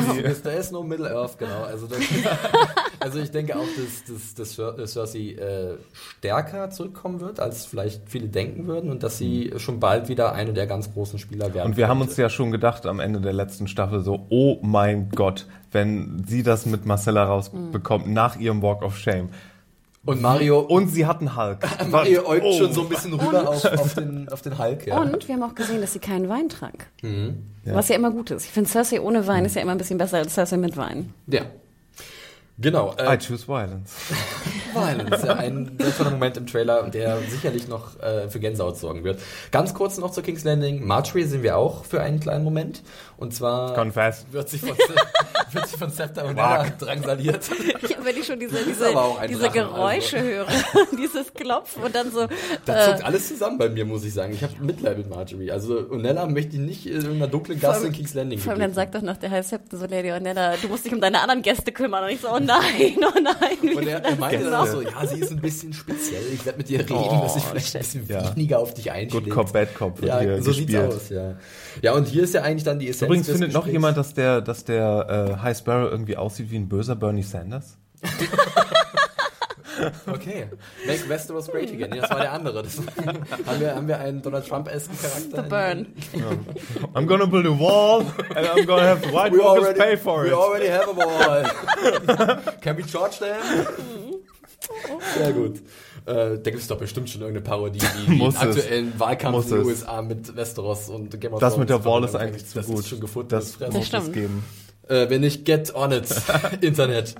There is no Middle Earth, genau. Also, das, also ich denke auch, dass, dass, dass Cer- Cersei äh, stärker zurückkommen wird, als vielleicht viele denken würden und dass sie schon bald wieder eine der ganz großen Spieler werden Und wir haben uns ja schon gedacht am Ende der letzten Staffel so, oh mein Gott, wenn sie das mit Marcella rausbekommt nach ihrem Walk of Shame. Und Mario, Und sie hat einen Hulk. Mario äugt Oh. schon so ein bisschen rüber auf, auf, den, auf den Hulk. Ja. Und wir haben auch gesehen, dass sie keinen Wein trank. Mhm. Was ja immer gut ist. Ich finde, Cersei ohne Wein ist ja immer ein bisschen besser als Cersei mit Wein. Ja. Genau. I Äh, choose violence. Violence, ja, ein seltsamer Moment im Trailer, der sicherlich noch äh, für Gänsehaut sorgen wird. Ganz kurz noch zu King's Landing. Marjorie sehen wir auch für einen kleinen Moment. Und zwar Confess. wird sie von, wird sie von Scepter und Nella drangsaliert. Ja, wenn ich schon diese, diese, diese Drachen, Geräusche also. höre, dieses Klopfen und dann so. Da äh, zuckt alles zusammen bei mir, muss ich sagen. Ich habe Mitleid mit Marjorie. Also Onella möchte ich nicht in irgendeiner dunklen Gasse allem- in King's Landing Vor allem dann sagt doch noch der High Septon so, Lady Ornella, du musst dich um deine anderen Gäste kümmern. Und ich so, oh nein, oh nein. Und er, er meinte genau? dann auch so, ja, sie ist ein bisschen speziell. Ich werde mit ihr reden, Oh, dass sie vielleicht ein bisschen Ja. weniger auf dich einschlägt. Good Cop, Bad Cop Ja, so gespielt. sieht's aus, ja. Ja, und hier ist ja eigentlich dann die Essenz Übrigens findet noch jemand, dass der, dass der äh, High Sparrow irgendwie aussieht wie ein böser Bernie Sanders? Okay. Make Westeros great again. Nee, das war der andere. Das haben, wir, haben wir einen Donald Trump-esken Charakter? The Burn. I'm gonna build a wall and I'm gonna have the White We Walkers already, pay for we it. already have a wall. Can we charge them? Sehr gut. Äh, da gibt es doch bestimmt schon irgendeine Parodie, die den aktuellen Wahlkampf Muss in den. USA mit Westeros und Game of Das Thrones mit der Wall ist eigentlich zu das gut. Ist schon gefunden. Das Fresse. muss es geben. Äh, wenn nicht, get on it, Internet.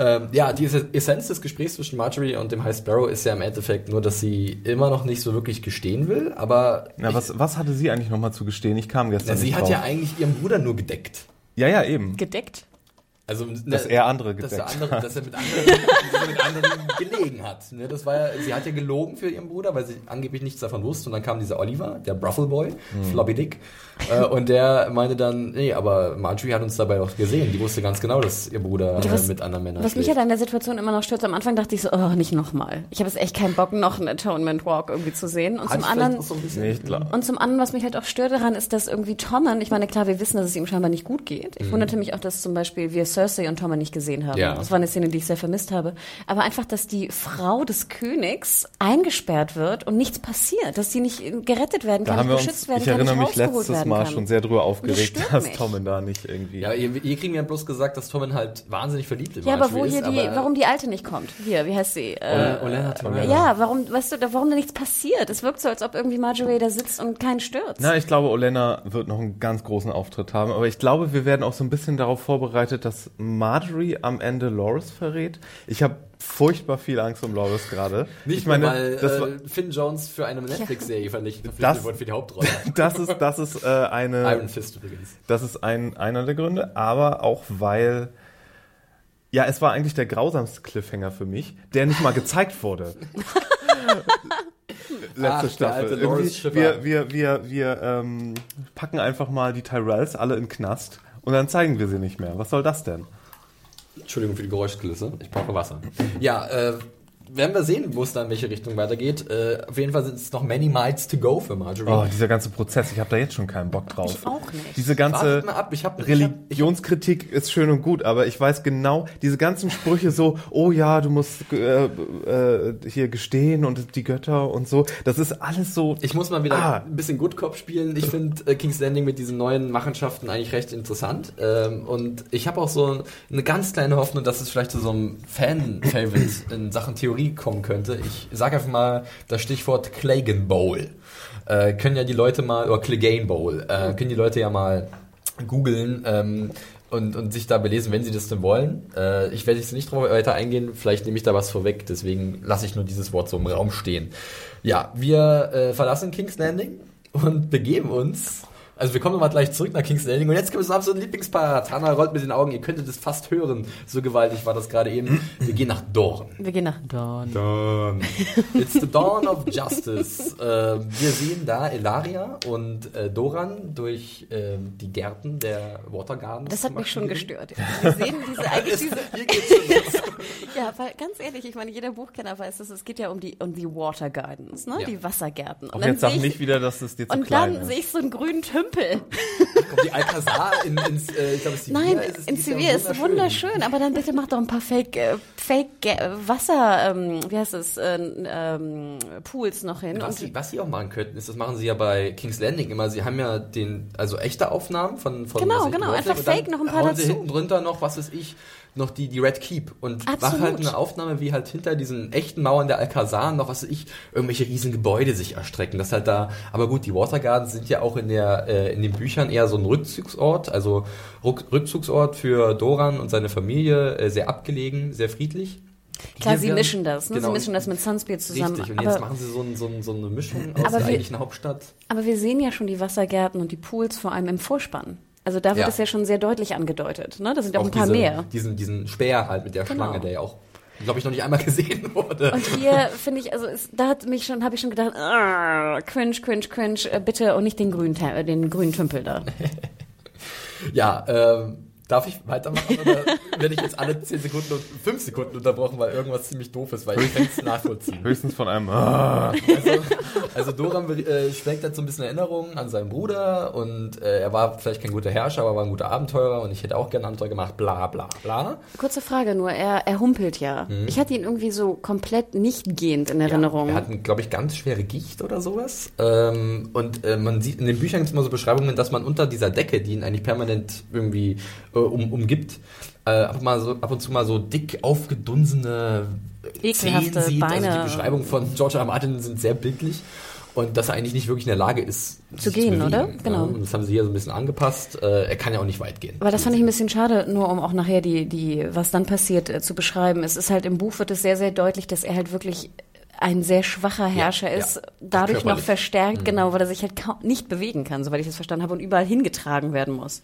Ähm, ja, die Essenz des Gesprächs zwischen Marjorie und dem High Sparrow ist ja im Endeffekt nur, dass sie immer noch nicht so wirklich gestehen will, aber Na, ich, was, was hatte sie eigentlich nochmal zu gestehen? Ich kam gestern na, sie nicht hat drauf. ja eigentlich ihren Bruder nur gedeckt. ja, ja, eben. Gedeckt? Also, Dass er andere dass gedeckt er andere, dass er mit anderen, dass er mit anderen gelegen hat. Ne, das war ja, sie hat ja gelogen für ihren Bruder, weil sie angeblich nichts davon wusste. Und dann kam dieser Oliver, der Bruffle Boy, Mhm. Floppy Dick, äh, und der meinte dann, nee, aber Marjorie hat uns dabei doch gesehen. Die wusste ganz genau, dass ihr Bruder Ja, was- äh, mit anderen Männern Was mich schläft. halt an der Situation immer noch stört, am Anfang dachte ich so, oh, nicht nochmal. Ich habe jetzt echt keinen Bock, noch einen Atonement Walk irgendwie zu sehen. Und Hat zum anderen, auch so ein bisschen- Nee, und zum anderen, was mich halt auch stört daran, ist, dass irgendwie Tommen, ich meine, klar, wir wissen, dass es ihm scheinbar nicht gut geht. Mhm. Ich wunderte mich auch, dass zum Beispiel wir Cersei und Tommen nicht gesehen haben. Ja. Das war eine Szene, die ich sehr vermisst habe. Aber einfach, dass die Frau des Königs eingesperrt wird und nichts passiert, dass sie nicht gerettet werden da kann, nicht uns, werden ich kann, erinnere nicht mich letztes Mal kann. schon sehr drüber aufgeregt, dass mich. Tommen da nicht irgendwie. Ja, ihr, ihr kriegen ja bloß gesagt, dass Tommen halt wahnsinnig verliebt in Ja, aber wo hier ist, die, warum die Alte nicht kommt? Hier, wie heißt sie? Äh, Olenna Tyrell. ja, warum, weißt du, da- warum da nichts passiert? Es wirkt so, als ob irgendwie Marjorie da sitzt und keinen stürzt. Na, ich glaube, Olenna wird noch einen ganz großen Auftritt haben, aber ich glaube, wir werden auch so ein bisschen darauf vorbereitet, dass Marjorie am Ende Loris verrät. Ich habe furchtbar viel Angst um Loris gerade. Nicht ich meine, nur, weil das, war- äh, Finn Jones für eine Netflix-Serie vernichtet Das- wurde für die Hauptrolle. das ist, das ist äh, eine, Iron Fist übrigens. das ist ein, einer der Gründe, aber auch weil, ja, es war eigentlich der grausamste Cliffhanger für mich, der nicht mal gezeigt wurde. Letzte Ach, Staffel. wir wir, wir, wir ähm, packen einfach mal die Tyrells alle in den Knast und dann zeigen wir sie nicht mehr. Was soll das denn? Entschuldigung für die Geräuschkulisse. Ich brauche Wasser. Ja, äh, werden wir sehen, wo es da in welche Richtung weitergeht. Äh, auf jeden Fall sind es noch many miles to go für Marjorie. Oh, dieser ganze Prozess, ich habe da jetzt schon keinen Bock drauf. Ich auch nicht. Diese ganze Wartet mal ab, ich hab- ich hab- Religionskritik ist schön und gut, aber ich weiß genau, diese ganzen Sprüche so, oh ja, du musst äh, äh, hier gestehen und die Götter und so, das ist alles so. Ich muss mal wieder Ah. ein bisschen Good Cop spielen. Ich finde äh, King's Landing mit diesen neuen Machenschaften eigentlich recht interessant. Ähm, und ich habe auch so eine ganz kleine Hoffnung, dass es vielleicht zu so einem Fan-Favorite in Sachen Theorie kommen könnte. Ich sage einfach mal das Stichwort Clagan Bowl. Äh, können ja die Leute mal, oder Clegane Bowl, äh, können die Leute ja mal googeln. Ähm, und, und sich da belesen, wenn sie das denn wollen. Äh, ich werde jetzt nicht drauf weiter eingehen, vielleicht nehme ich da was vorweg, deswegen lasse ich nur dieses Wort so im Raum stehen. Ja, wir äh, verlassen King's Landing und begeben uns. Also wir kommen nochmal gleich zurück nach King's Landing und jetzt kommt es zum absoluten Lieblingspart. Hannah rollt mit den Augen, ihr könntet es fast hören. So gewaltig war das gerade eben. Wir gehen nach Dorn. Wir gehen nach Dawn. Dawn. It's the dawn of justice. äh, wir sehen da Elaria und äh, Doran durch ähm, die Gärten der Water Gardens. Das hat mich schon gestört. Wir sehen diese, eigentlich diese, Hier geht's schon los. ja, weil ganz ehrlich, ich meine, jeder Buchkenner weiß, dass es geht ja um die, um die Water Gardens, ne? Ja. Die Wassergärten. Auch jetzt sehe sag ich- nicht wieder, dass es dir zu und klein dann ist. sehe ich so einen grünen Tümpel. Kommt die Alcazar in, ins, äh, ich glaube, Sevilla Nein, ist es, in Sevilla ist wunderschön, aber dann bitte mach doch ein paar Fake, äh, Fake äh, Wasser, ähm, wie heißt es, äh, ähm, Pools noch hin. Was Und sie, was sie auch machen könnten, ist, das machen sie ja bei King's Landing immer. Sie haben ja den, also echte Aufnahmen von, von Genau, genau, einfach und fake noch ein paar hauen sie dazu. hinten drunter noch, was weiß ich, noch die, die Red Keep und mach Absolut. halt eine Aufnahme, wie halt hinter diesen echten Mauern der Alcazar noch, was weiß ich, irgendwelche riesen Gebäude sich erstrecken. Das halt da, aber gut, die Water Gardens sind ja auch in der, äh, in den Büchern eher so ein Rückzugsort, also Ruck, Rückzugsort für Doran und seine Familie, äh, sehr abgelegen, sehr friedlich. klar, sie mischen das, ne? genau, sie mischen das mit Sunspear zusammen. Richtig, und jetzt aber, machen sie so, ein, so, ein, so eine Mischung aus der wir- eigentlichen Hauptstadt. aber wir sehen ja schon die Wassergärten und die Pools vor allem im Vorspann. Also da wird Ja. es ja schon sehr deutlich angedeutet. Ne? Da sind ja auch, ein paar diese, mehr. Diesen, diesen Speer halt mit der Genau. Schlange, der ja auch, glaube ich, noch nicht einmal gesehen wurde. Und hier finde ich, also es, da hat mich schon, habe ich schon gedacht, ah, cringe, cringe, cringe, äh, bitte und nicht den grünen, den grünen Tümpel da. Ja, ähm, darf ich weitermachen oder werde ich jetzt alle 10 Sekunden und 5 Sekunden unterbrochen, weil irgendwas ziemlich doof ist, weil ich kann es nachvollziehen. Höchstens von einem. Ah. Also, also Doran äh, schwelgt halt so ein bisschen Erinnerungen an seinen Bruder und äh, er war vielleicht kein guter Herrscher, aber war ein guter Abenteurer und ich hätte auch gerne Abenteuer gemacht, bla bla bla. Kurze Frage nur, er, er humpelt ja. Ich hatte ihn irgendwie so komplett nicht gehend in Erinnerung. Er hat, glaube ich, ganz schwere Gicht oder sowas. Ähm, und äh, man sieht in den Büchern gibt es immer so Beschreibungen, dass man unter dieser Decke, die ihn eigentlich permanent irgendwie äh, um, umgibt, äh, ab, und mal so, ab und zu mal so dick aufgedunsene Ekelhafte Zehen sieht. Also Beine. die Beschreibungen von George R. Martin sind sehr bildlich. Und dass er eigentlich nicht wirklich in der Lage ist, Zu gehen, bewegen. oder? Genau. Ja, und das haben sie hier so ein bisschen angepasst. Äh, er kann ja auch nicht weit gehen. Aber das fand ich ein bisschen schade, nur um auch nachher die, die, was dann passiert, äh, zu beschreiben. Es ist halt im Buch wird es sehr, sehr deutlich, dass er halt wirklich ein sehr schwacher Herrscher ja. ist, Auch dadurch noch körperlich. Mhm. verstärkt, genau, weil er sich halt nicht bewegen kann, soweit ich das verstanden habe, und überall hingetragen werden muss.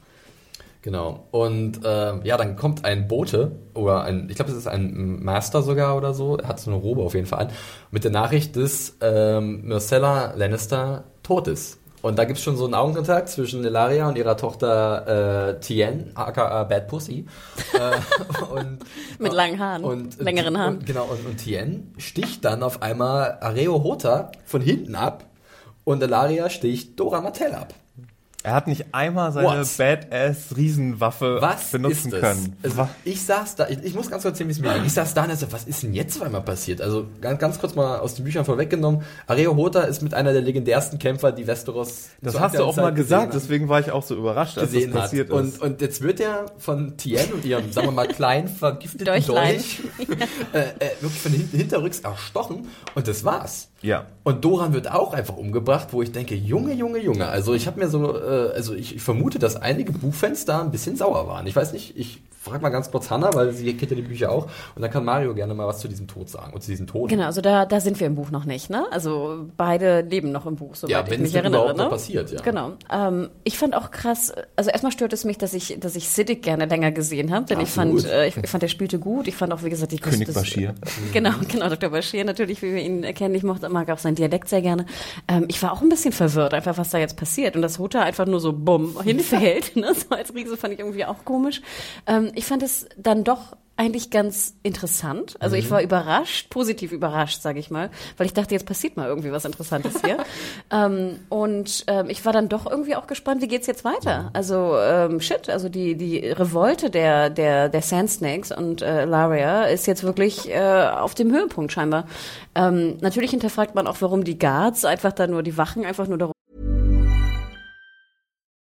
Genau. Und äh, ja, dann kommt ein Bote oder ein, ich glaube, es ist ein Master sogar oder so, er hat so eine Robe auf jeden Fall an, mit der Nachricht, dass ähm, Myrcella Lannister tot ist. Und da gibt's schon so einen Augenkontakt zwischen Elaria und ihrer Tochter äh, Tien, aka Bad Pussy. äh, und, Mit langen Haaren, und, längeren Haaren. Und, genau, und, und Tien sticht dann auf einmal Areo Hota von hinten ab und Elaria sticht Dora Martell ab. Er hat nicht einmal seine What? Badass-Riesenwaffe Was benutzen ist können. Also, ich saß da, ich, ich muss ganz kurz erzählen, wie es mir ging. Ich saß da und dachte, was ist denn jetzt auf einmal passiert? Also ganz, ganz kurz mal aus den Büchern vorweggenommen. Areo Hota ist mit einer der legendärsten Kämpfer, die Westeros Das hast du auch aktuellen mal Zeit gesagt, deswegen war ich auch so überrascht, als das gesehen hat. passiert Und, ist. und jetzt wird er von Tien und ihrem, sagen wir mal, kleinen, vergifteten. Dolch äh, äh, wirklich von hinten, hinterrücks erstochen und das war's. Ja. Und Doran wird auch einfach umgebracht, wo ich denke, Junge, Junge, Junge. Also ich habe mir so, äh, also ich, ich vermute, dass einige Buchfans da ein bisschen sauer waren. Ich weiß nicht, ich frage mal ganz kurz Hannah, weil sie kennt ja die Bücher auch. Und dann kann Mario gerne mal was zu diesem Tod sagen und zu diesem Tod. Genau, also da, da sind wir im Buch noch nicht, ne? Also beide leben noch im Buch, soweit Ja, ich mich erinnere. überhaupt ne? passiert, ja. Genau. Ähm, ich fand auch krass, also erstmal stört es mich, dass ich, dass ich Siddiq gerne länger gesehen habe, denn ich fand, äh, ich, ich fand, der spielte gut. Ich fand auch, wie gesagt, die König das- Bashir. Genau, genau, Dr. Bashir natürlich, wie wir ihn kennen. Ich mochte, mag auch seinen Dialekt sehr gerne. Ähm, ich war auch ein bisschen verwirrt, einfach was da jetzt passiert. Und dass Hutter einfach nur so bumm hinfällt, ne? so als Riese fand ich irgendwie auch komisch. Ähm, ich fand es dann doch eigentlich ganz interessant. Also ich war überrascht, positiv überrascht, sage ich mal, weil ich dachte, jetzt passiert mal irgendwie was Interessantes hier. ähm, und ähm, ich war dann doch irgendwie auch gespannt, wie geht's jetzt weiter? Also ähm, shit, also die die Revolte der der der Sand Snakes und äh, Laria ist jetzt wirklich äh, auf dem Höhepunkt scheinbar. Ähm, natürlich hinterfragt man auch, warum die Guards einfach da nur die Wachen einfach nur darum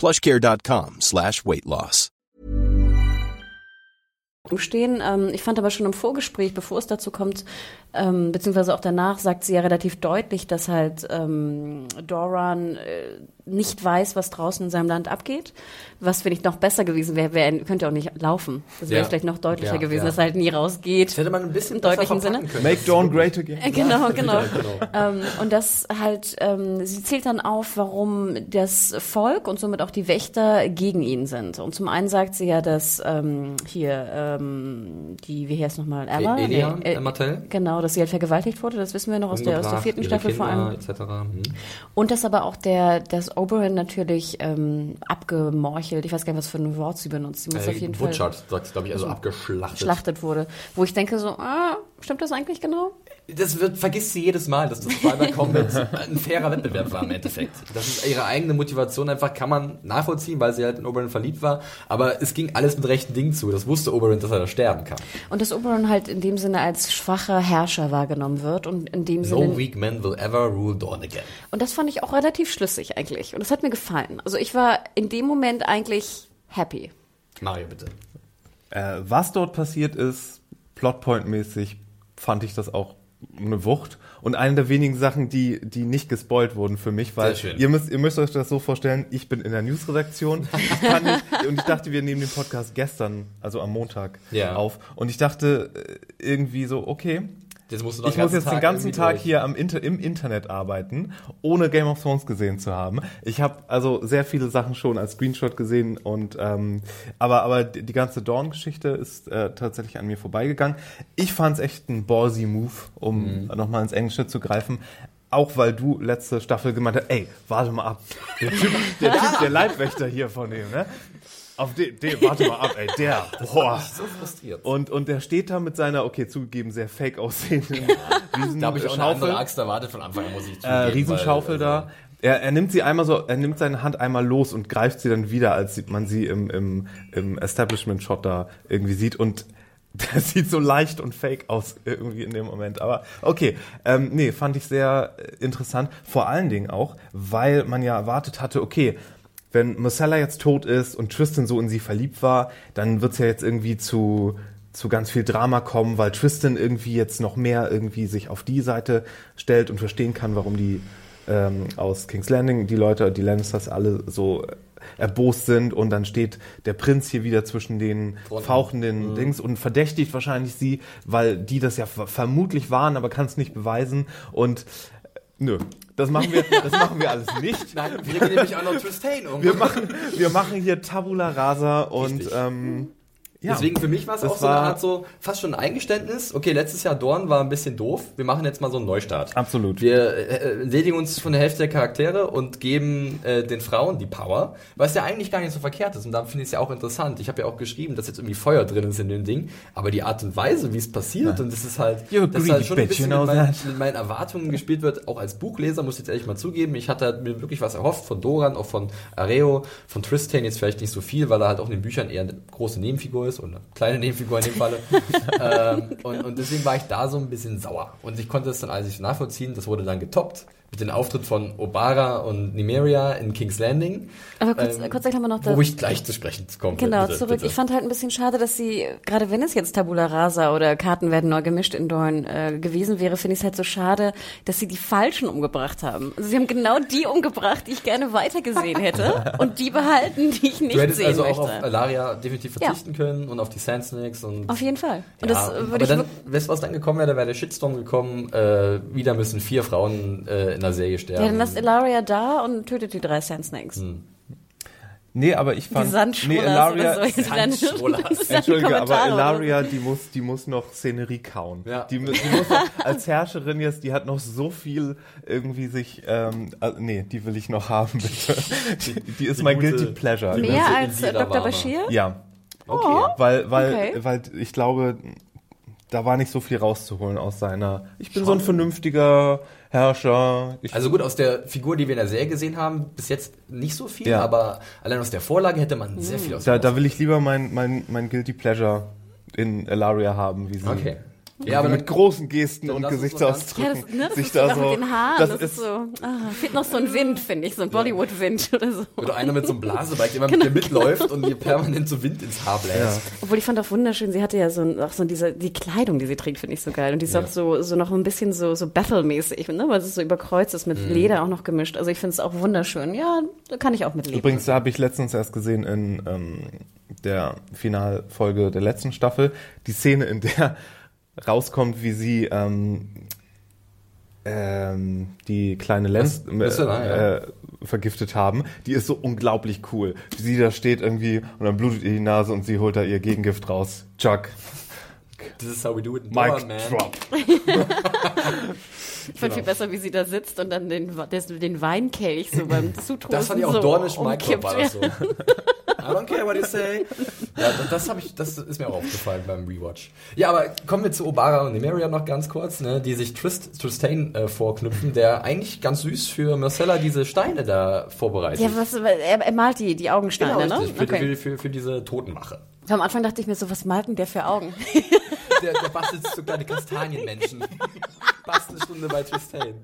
plushcare.com slash weight loss. stehen. Ähm, ich fand aber schon im Vorgespräch, bevor es dazu kommt, ähm, beziehungsweise auch danach, sagt sie ja relativ deutlich, dass halt ähm, Doran äh, nicht weiß, was draußen in seinem Land abgeht. Was finde ich noch besser gewesen wäre, wär, könnte auch nicht laufen. Das wäre Ja. vielleicht noch deutlicher Ja, gewesen, ja. dass er halt nie rausgeht. Das hätte man ein bisschen Im deutlichen Sinne. können. Make Dawn great again. Äh, Genau, genau. genau. Ähm, und das halt, ähm, sie zählt dann auf, warum das Volk und somit auch die Wächter gegen ihn sind. Und zum einen sagt sie ja, dass ähm, hier ähm, die, wie heißt nochmal, Ella? E- Elia, Nee, äh, Emma Tell? Genau, dass sie halt vergewaltigt wurde, das wissen wir noch aus der, aus der vierten Staffel vor Kinder, allem. etc. Hm. Und dass aber auch der, das Oberyn natürlich ähm, abgemorchelt, ich weiß gar nicht, was für ein Wort sie benutzt, sie muss auf Äh, jeden Fall Butchert, glaube ich, also abgeschlachtet. geschlachtet wurde. Wo ich denke so, ah, stimmt das eigentlich genau? Das wird, vergisst sie jedes Mal, dass das Twilight Combat ein fairer Wettbewerb war im Endeffekt. Das ist ihre eigene Motivation einfach, kann man nachvollziehen, weil sie halt in Oberyn verliebt war. Aber es ging alles mit rechten Dingen zu. Das wusste Oberyn, dass er da sterben kann. Und dass Oberyn halt in dem Sinne als schwacher Herrscher wahrgenommen wird und in dem No Sinne weak man will ever rule Dawn again. und das fand ich auch relativ schlüssig eigentlich und das hat mir gefallen. Also ich war in dem Moment eigentlich happy. Mario, bitte. Äh, was dort passiert ist, Plotpoint-mäßig, fand ich das auch eine Wucht. Und eine der wenigen Sachen, die, die nicht gespoilt wurden für mich, weil ihr müsst, ihr müsst euch das so vorstellen, ich bin in der Newsredaktion ich kann nicht, und ich dachte, wir nehmen den Podcast gestern, also am Montag, Ja. auf. Und ich dachte äh, irgendwie so, okay, Ich den muss ganzen jetzt den Tag ganzen irgendwie Tag durch. hier am Inter im Internet arbeiten, ohne Game of Thrones gesehen zu haben. Ich habe also sehr viele Sachen schon als Screenshot gesehen und ähm, aber aber die die ganze Dawn-Geschichte ist äh, tatsächlich an mir vorbeigegangen. Ich fand es echt ein ballsy Move, um Mhm. nochmal ins Englische zu greifen. Auch weil du letzte Staffel gemeint hast, ey, warte mal ab. Der Typ, der, typ, der Leibwächter hier von dem, ne? Auf den, den, warte mal ab, ey, der, boah. So frustriert. Und, und der steht da mit seiner, okay, zugegeben, sehr fake aussehenden riesen Da habe ich auch eine Schaufel, andere Axt erwartet von Anfang an, muss ich zugeben. äh, Riesenschaufel weil, also, da. Er, er nimmt sie einmal so, er nimmt seine Hand einmal los und greift sie dann wieder, als man sie im, im, im Establishment-Shot da irgendwie sieht und das sieht so leicht und fake aus irgendwie in dem Moment. Aber okay, ähm, nee, fand ich sehr äh, interessant. Vor allen Dingen auch, weil man ja erwartet hatte, okay, wenn Marcella jetzt tot ist und Tristan so in sie verliebt war, dann wird's ja jetzt irgendwie zu zu ganz viel Drama kommen, weil Tristan irgendwie jetzt noch mehr irgendwie sich auf die Seite stellt und verstehen kann, warum die ähm, aus King's Landing, die Leute, die Lannisters alle so erbost sind. Und dann steht der Prinz hier wieder zwischen den Fronten. fauchenden Dings und verdächtigt wahrscheinlich sie, weil die das ja ver- vermutlich waren, aber kann es nicht beweisen. Und äh, nö, das machen wir, das machen wir alles nicht. Nein, wir gehen nämlich auch noch Tristain um. Wir machen, wir machen hier Tabula Rasa und ähm, ja. Deswegen für mich war es auch so eine Art so, fast schon ein Eingeständnis. Okay, letztes Jahr Dorn war ein bisschen doof. Wir machen jetzt mal so einen Neustart. Absolut. Wir äh, entledigen uns von der Hälfte der Charaktere und geben äh, den Frauen die Power, was ja eigentlich gar nicht so verkehrt ist. Und da finde ich es ja auch interessant. Ich habe ja auch geschrieben, dass jetzt irgendwie Feuer drin ist in dem Ding. Aber die Art und Weise, wie es passiert, und das ist halt, You das greedy halt schon ein bisschen mit, meinen, that. mit meinen Erwartungen gespielt wird, auch als Buchleser, muss ich jetzt ehrlich mal zugeben. Ich hatte halt mir wirklich was erhofft von Doran, auch von Areo, von Tristan jetzt vielleicht nicht so viel, weil er halt auch in den Büchern eher eine große Nebenfigur ist oder eine kleine Nebenfigur in dem Falle. ähm, und, und deswegen war ich da so ein bisschen sauer. Und ich konnte es dann alles nachvollziehen. Das wurde dann getoppt mit dem Auftritt von Obara und Nimeria in King's Landing. Aber kurz, Ähm, kurz erklären wir noch da. Wo ich gleich zu sprechen komme. Genau, bitte, zurück. bitte. Ich fand halt ein bisschen schade, dass sie, gerade wenn es jetzt Tabula Rasa oder Karten werden neu gemischt in Dorn äh, gewesen wäre, finde ich es halt so schade, dass sie die Falschen umgebracht haben. Also sie haben genau die umgebracht, die ich gerne weitergesehen hätte und die behalten, die ich nicht Du hättest sehen also auch möchte. auf Alaria definitiv Ja. verzichten können und auf die Sand Snakes und Auf jeden Fall. Und Ja, das aber würde ich dann, wirklich- weißt du, was dann gekommen wäre? Da wäre der Shitstorm gekommen. Äh, wieder müssen vier Frauen äh, in der Serie sterben. ja, dann lasst Ilaria da und tötet die drei Sand Snakes. Hm. Nee, aber ich Die fand. Sandschwullers nee, Ilaria, oder so. Entschuldige, aber. Ilaria, die muss, die muss noch Szenerie kauen. Ja. Die, die muss noch, als Herrscherin jetzt, die hat noch so viel irgendwie sich, ähm, äh, nee, die will ich noch haben, bitte. Die, die ist die mein gute- Guilty Pleasure. die Mehr als Dr. Bashir? Ja, Okay. weil, weil, Okay. weil ich glaube, da war nicht so viel rauszuholen aus seiner, ich bin so ein vernünftiger Herrscher. Ich, Also gut, aus der Figur, die wir in der Serie gesehen haben, bis jetzt nicht so viel, Ja. aber allein aus der Vorlage hätte man sehr viel aus da, da will ich lieber mein, mein, mein Guilty Pleasure in Ilaria haben, wie sie Okay. Ja, Ja, aber mit großen Gesten und Gesichtsausdrücken Ja, das, ne, das sich ist da so. mit den Haaren. das, Das, ist ist so, ah, fehlt noch so ein Wind, finde ich, so ein Bollywood-Wind oder so. oder einer mit so einem Blasebike, der immer Genau. mit dir mitläuft und dir permanent so Wind ins Haar bläst. Obwohl ich fand auch wunderschön, sie hatte ja so, ein- auch so diese, die Kleidung, die sie trägt, finde ich so geil. Und die ist Ja. auch so, so noch ein bisschen so, so Battle-mäßig, ne? weil es so überkreuzt ist mit Mhm. Leder auch noch gemischt. Also ich finde es auch wunderschön. Ja, da kann ich auch mit leben. Übrigens, da habe ich letztens erst gesehen in ähm, der Finalfolge der letzten Staffel die Szene, in der rauskommt, wie sie ähm, ähm, die kleine Lenz ja, ja. äh, vergiftet haben. Die ist so unglaublich cool. Wie sie da steht irgendwie und dann blutet ihr die Nase und sie holt da ihr Gegengift raus. Chuck, This is how we do it in Mic Dorn, man. drop. ich fand viel besser, wie sie da sitzt und dann den, des, den Weinkelch so beim Zutrosten Das fand ich auch so dornisch Mic umkippt. war das so. I don't care what you say. Ja, das, ich, das ist mir auch aufgefallen beim Rewatch. Ja, aber kommen wir zu Obara und Nemeria noch ganz kurz, ne, die sich Trist, Tristain äh, vorknüpfen, der eigentlich ganz süß für Marcella diese Steine da vorbereitet. Ja, was, er, er malt die, die Augensteine, genau, richtig, ne? für, Okay. für, für, für diese Totenmache. Am Anfang dachte ich mir so, was malt denn der für Augen? Der, der bastelt so kleine Kastanienmenschen. Bastelstunde bei Tristain.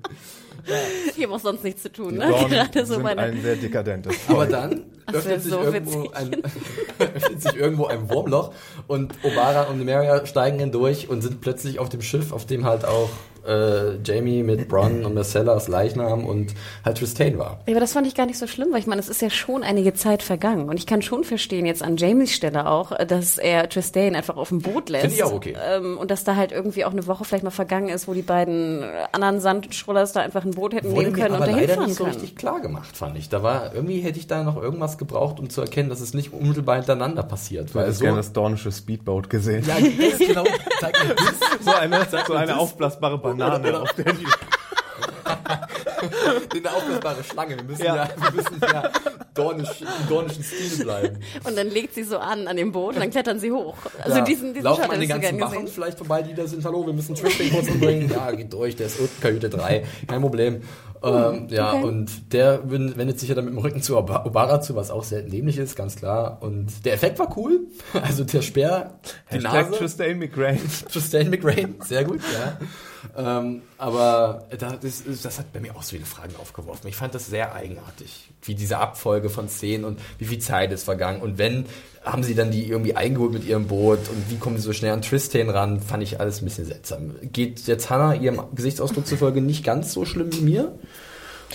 Ich habe auch sonst nichts zu tun, Die ne? Gerade so sind meine. ein sehr dekadentes Aber dann öffnet sich, so irgendwo ein, öffnet sich irgendwo ein Wurmloch und Obara und Numeria steigen hindurch und sind plötzlich auf dem Schiff, auf dem halt auch äh, Jamie mit Bronn und Marcellas Leichnam und halt Tristane war. Ja, aber das fand ich gar nicht so schlimm, weil ich meine, es ist ja schon einige Zeit vergangen. Und ich kann schon verstehen, jetzt an Jamies Stelle auch, äh, dass er Tristane einfach auf dem Boot lässt. Finde ich auch okay. Ähm, und dass da halt irgendwie auch eine Woche vielleicht mal vergangen ist, wo die beiden anderen Sandschrullers da einfach ein Boot hätten Wurde nehmen können und aber dahin leider fahren nicht so richtig klar gemacht, fand ich. Da war, irgendwie hätte ich da noch irgendwas gebraucht, um zu erkennen, dass es nicht unmittelbar hintereinander passiert. Weil hättest so, gerne das dornische Speedboat gesehen. ja, das genau, zeig mir das. So eine, so eine aufblasbare Banane, auf der die eine aufblasbare Schlange. Wir müssen Ja. ja, wir müssen ja dornisch, im dornischen Stil bleiben. Und dann legt sie so an an dem Boot und dann klettern sie hoch. Also Ja. diesen, diesen Laufen Shot an den ganzen Wachen gesehen. vielleicht vorbei, die da sind. Hallo, wir müssen Tristan kurz umbringen. Ja, geht durch, der ist unten, Kajüte 3. Kein Problem. Ähm, ja, okay. und der wen- wendet sich ja dann mit dem Rücken zu Ob- Obara zu, was auch sehr dämlich ist, ganz klar. Und der Effekt war cool. Also der Speer, die Hashtag Nase. Tristane McGrain. Tristan McRae, sehr gut, ja. ähm, aber da, das, das hat bei mir auch so viele Fragen aufgeworfen. Ich fand das sehr eigenartig, wie diese Abfolge von Szenen und wie viel Zeit ist vergangen. Und wenn, haben sie dann die irgendwie eingeholt mit ihrem Boot und wie kommen sie so schnell an Tristan ran, fand ich alles ein bisschen seltsam. Geht jetzt Hannah ihrem Gesichtsausdruck zufolge nicht ganz so schlimm wie mir?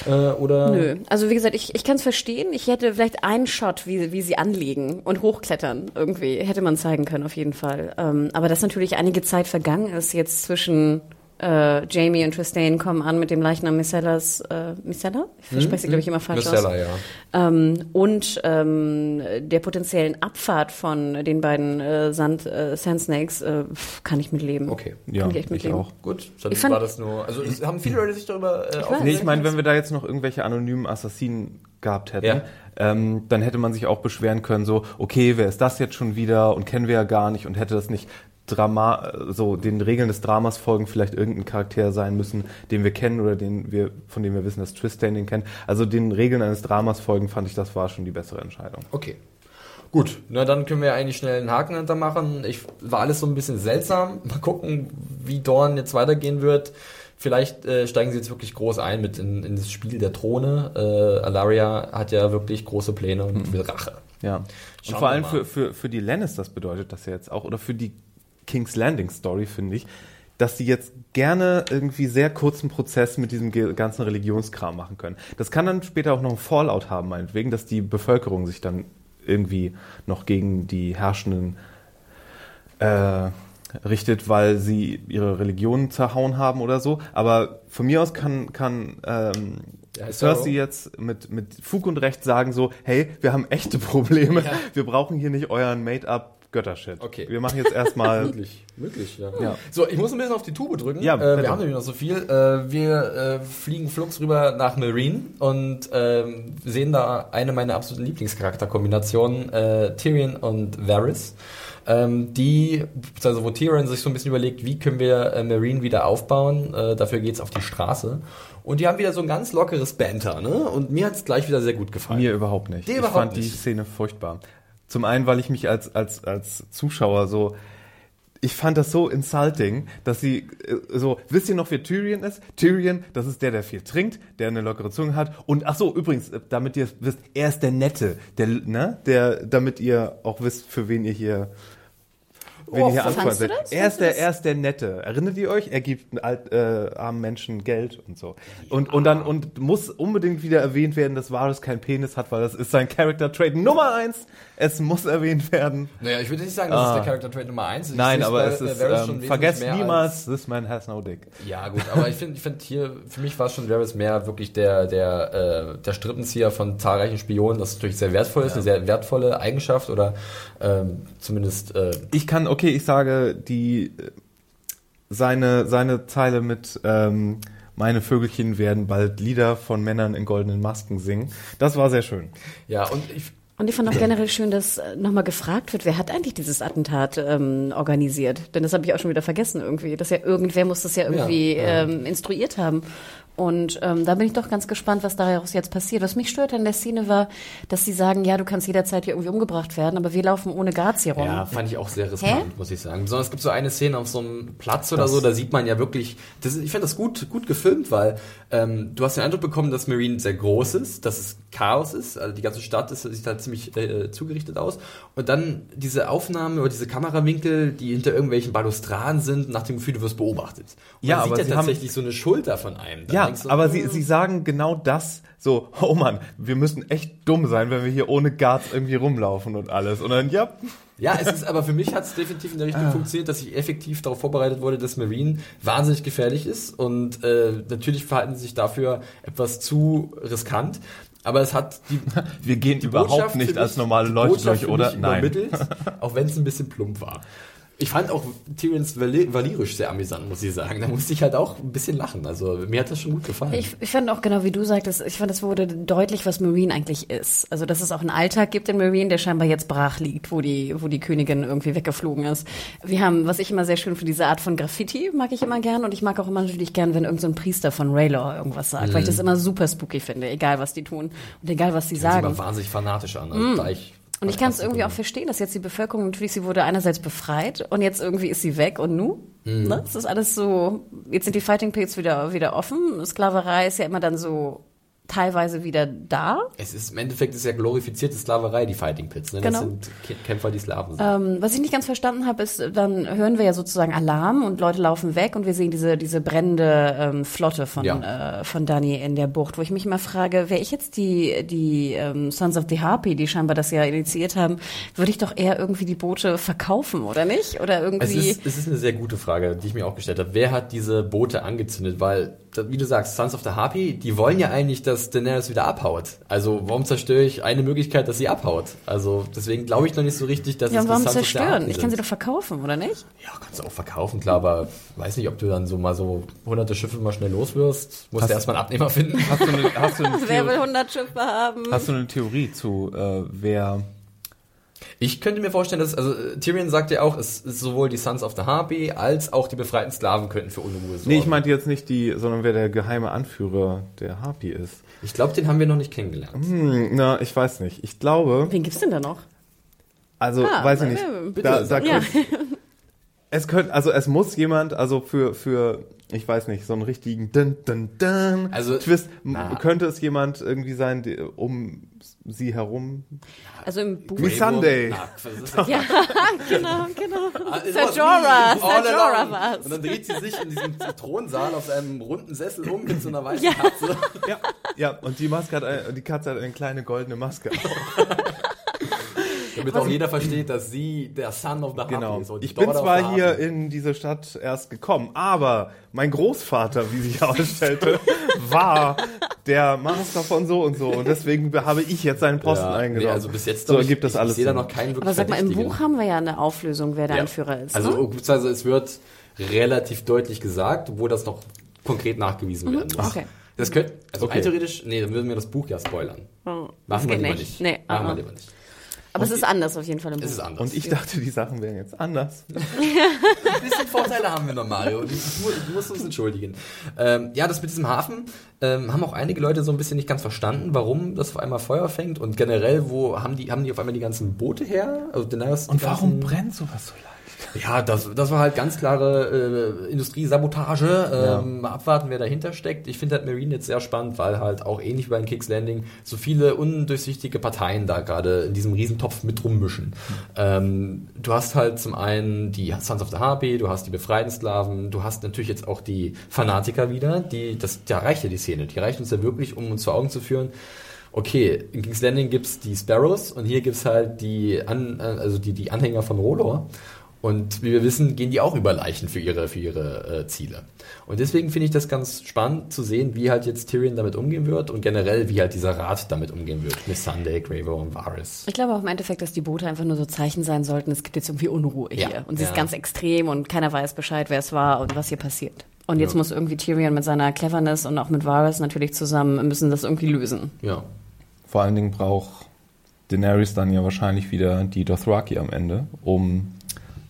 Äh, oder? Nö, also wie gesagt, ich, ich kann es verstehen. Ich hätte vielleicht einen Shot, wie, wie sie anlegen und hochklettern irgendwie, hätte man zeigen können auf jeden Fall. Ähm, aber dass natürlich einige Zeit vergangen ist jetzt zwischen äh, Jamie und Tristane kommen an mit dem Leichnam Micellas, äh, Micella? Ich verspreche sie, glaube ich, immer falsch aus. Marcella, ja. Ähm, und ähm, der potenziellen Abfahrt von den beiden äh, Sand, äh, Sandsnakes äh, pf, kann ich mitleben. Okay. Ja, Kann ich echt ich auch. Gut, dann Ich fand- war das nur. Also es haben viele Leute sich darüber äh, aufgeregt. Nee, ich meine, wenn wir da jetzt noch irgendwelche anonymen Assassinen gehabt hätten, Ja. ähm, dann hätte man sich auch beschweren können, so, okay, wer ist das jetzt schon wieder und kennen wir ja gar nicht und hätte das nicht Drama, so den Regeln des Dramas folgen, vielleicht irgendein Charakter sein müssen, den wir kennen oder den wir, von dem wir wissen, dass Tristan den kennt. Also den Regeln eines Dramas folgen, fand ich, das war schon die bessere Entscheidung. Okay. Gut, na dann können wir eigentlich schnell einen Haken hintermachen. Ich war alles so ein bisschen seltsam. Mal gucken, wie Dorn jetzt weitergehen wird. Vielleicht äh, steigen sie jetzt wirklich groß ein mit in, in das Spiel der Throne. Äh, Alaria hat ja wirklich große Pläne und will Rache. Ja. Und Schauen vor wir allem für, für, für die Lannisters bedeutet das ja jetzt auch, oder für die King's Landing Story, finde ich, dass sie jetzt gerne irgendwie sehr kurzen Prozess mit diesem ganzen Religionskram machen können. Das kann dann später auch noch ein Fallout haben, meinetwegen, dass die Bevölkerung sich dann irgendwie noch gegen die Herrschenden äh, richtet, weil sie ihre Religion zerhauen haben oder so. Aber von mir aus kann, kann ähm, Ja, Cersei jetzt mit, mit Fug und Recht sagen so, hey, wir haben echte Probleme. Ja. Wir brauchen hier nicht euren Made-up Göttershit. Okay. Wir machen jetzt erstmal Möglich, möglich, ja. Ja. So, ich muss ein bisschen auf die Tube drücken. Ja, äh, wir haben nämlich noch so viel. Äh, wir äh, fliegen flugs rüber nach Marine und ähm, sehen da eine meiner absoluten Lieblingscharakterkombinationen, äh, Tyrion und Varys. Ähm, die, also wo Tyrion sich so ein bisschen überlegt, wie können wir äh, Marine wieder aufbauen. Äh, dafür geht's auf die Straße. Und die haben wieder so ein ganz lockeres Banter, ne? Und mir hat's gleich wieder sehr gut gefallen. Mir überhaupt nicht. Dir ich überhaupt fand die nicht. Szene furchtbar. Zum einen, weil ich mich als, als, als Zuschauer so, ich fand das so insulting, dass sie äh, so, wisst ihr noch, wer Tyrion ist? Tyrion, das ist der, der viel trinkt, der eine lockere Zunge hat. Und ach so, übrigens, äh, damit ihr es wisst, er ist der Nette, der, ne, der, damit ihr auch wisst, für wen ihr hier, wen Oh, ihr hier du seid. Er ist der, er ist der Nette. Erinnert ihr euch? Er gibt alt, äh, armen Menschen Geld und so. Und, und dann, und muss unbedingt wieder erwähnt werden, dass Varys kein Penis hat, weil das ist sein Character Trait Nummer eins. Es muss erwähnt werden. Naja, ich würde nicht sagen, das ist Ah. der Character Trait Nummer eins. Ich Nein, aber es ist, ähm, vergesst niemals, this man has no dick. Ja, gut, aber ich finde, ich finde hier, für mich war schon Varys mehr wirklich der, der, äh, der Strippenzieher von zahlreichen Spionen, das natürlich sehr wertvoll ist, eine sehr wertvolle Eigenschaft oder ähm, zumindest, äh, Ich kann, okay, ich sage, die, äh, seine, seine Zeile mit, ähm, meine Vögelchen werden bald Lieder von Männern in goldenen Masken singen. Das war sehr schön. ja, und ich, Und ich fand auch generell schön, dass äh, nochmal gefragt wird, wer hat eigentlich dieses Attentat ähm, organisiert? Denn das habe ich auch schon wieder vergessen irgendwie. Dass ja irgendwer muss das ja irgendwie Ja, ja. Ähm, instruiert haben. Und ähm, da bin ich doch ganz gespannt, was daraus jetzt passiert. Was mich stört an der Szene war, dass sie sagen, ja, du kannst jederzeit hier irgendwie umgebracht werden, aber wir laufen ohne Guards hier rum. Ja, fand ich auch sehr riskant, Hä? muss ich sagen. Besonders es gibt so eine Szene auf so einem Platz oder so, da sieht man ja wirklich, das, ist- ich finde das gut, gut gefilmt, weil ähm, du hast den Eindruck bekommen, dass Marine sehr groß ist, dass es Chaos ist, also die ganze Stadt ist, sieht halt ziemlich äh, zugerichtet aus. Und dann diese Aufnahmen oder diese Kamerawinkel, die hinter irgendwelchen Balustraden sind, nach dem Gefühl, du wirst beobachtet. Und Ja, man aber sieht sie ja haben- tatsächlich so eine Schulter von einem. Da Ja, du, aber sie, hm, sie sagen genau das, so, oh Mann, wir müssen echt dumm sein, wenn wir hier ohne Guards irgendwie rumlaufen und alles. Und dann, ja, Ja, es ist, aber für mich hat es definitiv in der Ah. Richtung funktioniert, dass ich effektiv darauf vorbereitet wurde, dass Marine wahnsinnig gefährlich ist und äh, natürlich verhalten sie sich dafür etwas zu riskant. Aber es hat die, wir gehen die überhaupt Botschaft nicht für als mich- normale Leute durch, oder? mich Nein. auch wenn es ein bisschen plump war. Ich fand auch Tyrions Valyrisch sehr amüsant, muss ich sagen. Da musste ich halt auch ein bisschen lachen. Also mir hat das schon gut gefallen. Ich, ich fand auch genau wie du sagtest, ich fand, es wurde deutlich, was Marine eigentlich ist. Also, dass es auch einen Alltag gibt in Marine, der scheinbar jetzt brach liegt, wo die, wo die Königin irgendwie weggeflogen ist. Wir haben, was ich immer sehr schön finde, diese Art von Graffiti mag ich immer gern und ich mag auch immer natürlich gern, wenn irgendein so Priester von Raylor irgendwas sagt, weil ich das immer super spooky finde, egal was die tun und egal was sie Sieht sagen. immer wahnsinnig fanatisch an. Also da ich Und ich kann es irgendwie auch verstehen, dass jetzt die Bevölkerung natürlich, sie wurde einerseits befreit und jetzt irgendwie ist sie weg und nu? Ne? Es ist alles so, jetzt sind die Fighting Pits wieder, wieder offen. Sklaverei ist ja immer dann so teilweise wieder da. Es ist im Endeffekt ist ja glorifizierte Sklaverei, die Fighting Pits. Ne? Genau. Das sind Kä- Kämpfer, die Sklaven sind. Ähm, was ich nicht ganz verstanden habe, ist, dann hören wir ja sozusagen Alarm und Leute laufen weg und wir sehen diese, diese brennende ähm, Flotte von, Ja. äh, von Dani in der Bucht, wo ich mich immer frage, wäre ich jetzt die, die ähm, Sons of the Harpy, die scheinbar das ja initiiert haben, würde ich doch eher irgendwie die Boote verkaufen, oder nicht? Oder Es irgendwie. ist, es ist eine sehr gute Frage, die ich mir auch gestellt habe. Wer hat diese Boote angezündet? Weil, wie du sagst, Sons of the Harpy, die wollen ja eigentlich, dass Daenerys wieder abhaut. Also warum zerstöre ich eine Möglichkeit, dass sie abhaut? Also deswegen glaube ich noch nicht so richtig, dass ja, es warum zerstören? Ich kann sie doch verkaufen, oder nicht? Ja, kannst du auch verkaufen, klar, aber weiß nicht, ob du dann so mal so hunderte Schiffe mal schnell los wirst. Musst Hast- du erstmal einen Abnehmer finden. Hast du eine, hast du eine, Wer will Theorie, 100 Schiffe haben? hast du eine Theorie zu, äh, wer Ich könnte mir vorstellen, dass, also äh, Tyrion sagt ja auch, es ist sowohl die Sons of the Harpy als auch die befreiten Sklaven könnten für Unruhe sorgen. Nee, ich meinte jetzt nicht die, sondern wer der geheime Anführer der Harpy ist. Ich glaube, den haben wir noch nicht kennengelernt. Hm, na, ich weiß nicht. Ich glaube, Wen gibt's denn da noch? also Ah, weiß ich nicht. äh, bitte, da, da sag Ja. Es könnte, also es muss jemand, also für für ich weiß nicht, so einen richtigen Dun, Dun, Dun Also, Twist, na. könnte es jemand irgendwie sein, die, um sie herum. Also im Buch. Wie Sunday. Na? Ja, genau, genau. Ah, Jorah along. war's. Und dann dreht sie sich in diesem Thronsaal auf einem runden Sessel um mit so einer weißen Ja. Katze. Ja, ja, und die Maske hat, eine, die Katze hat eine kleine goldene Maske. Damit auch jeder versteht, dass sie der Son of the Harpy Genau. ist. Ich bin zwar hier in diese Stadt erst gekommen, aber mein Großvater, wie sich herausstellte, war der Master von so und so und deswegen habe ich jetzt seinen Posten ja, eingenommen. nee, also bis jetzt so ergibt das ich, alles Ich da noch keinen wirklich Aber sag mal, im. Buch haben wir ja eine Auflösung, wer der Ja. Anführer ist. Also, ne? beziehungsweise es wird relativ deutlich gesagt, wo das noch konkret nachgewiesen werden muss. Mhm. okay. Das könnte, also Okay. rein theoretisch, nee, dann würden wir das Buch ja spoilern. Oh, Machen wir lieber nicht. nicht. Nee, Machen wir lieber nicht. Aber es ist anders auf jeden Fall im Buch. Es ist anders. Und ich dachte, die Sachen wären jetzt anders. Ein bisschen Vorteile haben wir noch, Mario. Du, du musst uns entschuldigen. Ähm, ja, das mit diesem Hafen ähm, haben auch einige Leute so ein bisschen nicht ganz verstanden, warum das auf einmal Feuer fängt und generell, wo haben die, haben die auf einmal die ganzen Boote her? Also Und warum ganzen, brennt sowas so leicht? Ja, das, das war halt ganz klare äh, Industriesabotage. Ähm, Mal abwarten, wer dahinter steckt. Ich finde halt Marine jetzt sehr spannend, weil halt auch ähnlich wie bei Kicks Landing so viele undurchsichtige Parteien da gerade in diesem Riesentopf mit rummischen. Ähm, du hast halt zum einen die Sons of the Harpy, du hast die befreiten Sklaven, du hast natürlich jetzt auch die Fanatiker wieder, die, das, da reicht ja die Szene. Die reicht uns ja wirklich, um uns vor Augen zu führen, okay, in King's Landing gibt's die Sparrows und hier gibt's halt die, An, äh, also die, die Anhänger von Rolor. Und wie wir wissen, gehen die auch über Leichen für ihre, für ihre äh, Ziele. Und deswegen finde ich das ganz spannend zu sehen, wie halt jetzt Tyrion damit umgehen wird und generell, wie halt dieser Rat damit umgehen wird. Mit Sunday, Gravo und Varys. Ich glaube auch im Endeffekt, dass die Boote einfach nur so Zeichen sein sollten, es gibt jetzt irgendwie Unruhe Ja, hier. Und sie ja. ist ganz extrem und keiner weiß Bescheid, wer es war und was hier passiert. Und jetzt Ja. muss irgendwie Tyrion mit seiner Cleverness und auch mit Varys natürlich zusammen, müssen das irgendwie lösen. Ja. Vor allen Dingen braucht Daenerys dann ja wahrscheinlich wieder die Dothraki am Ende, um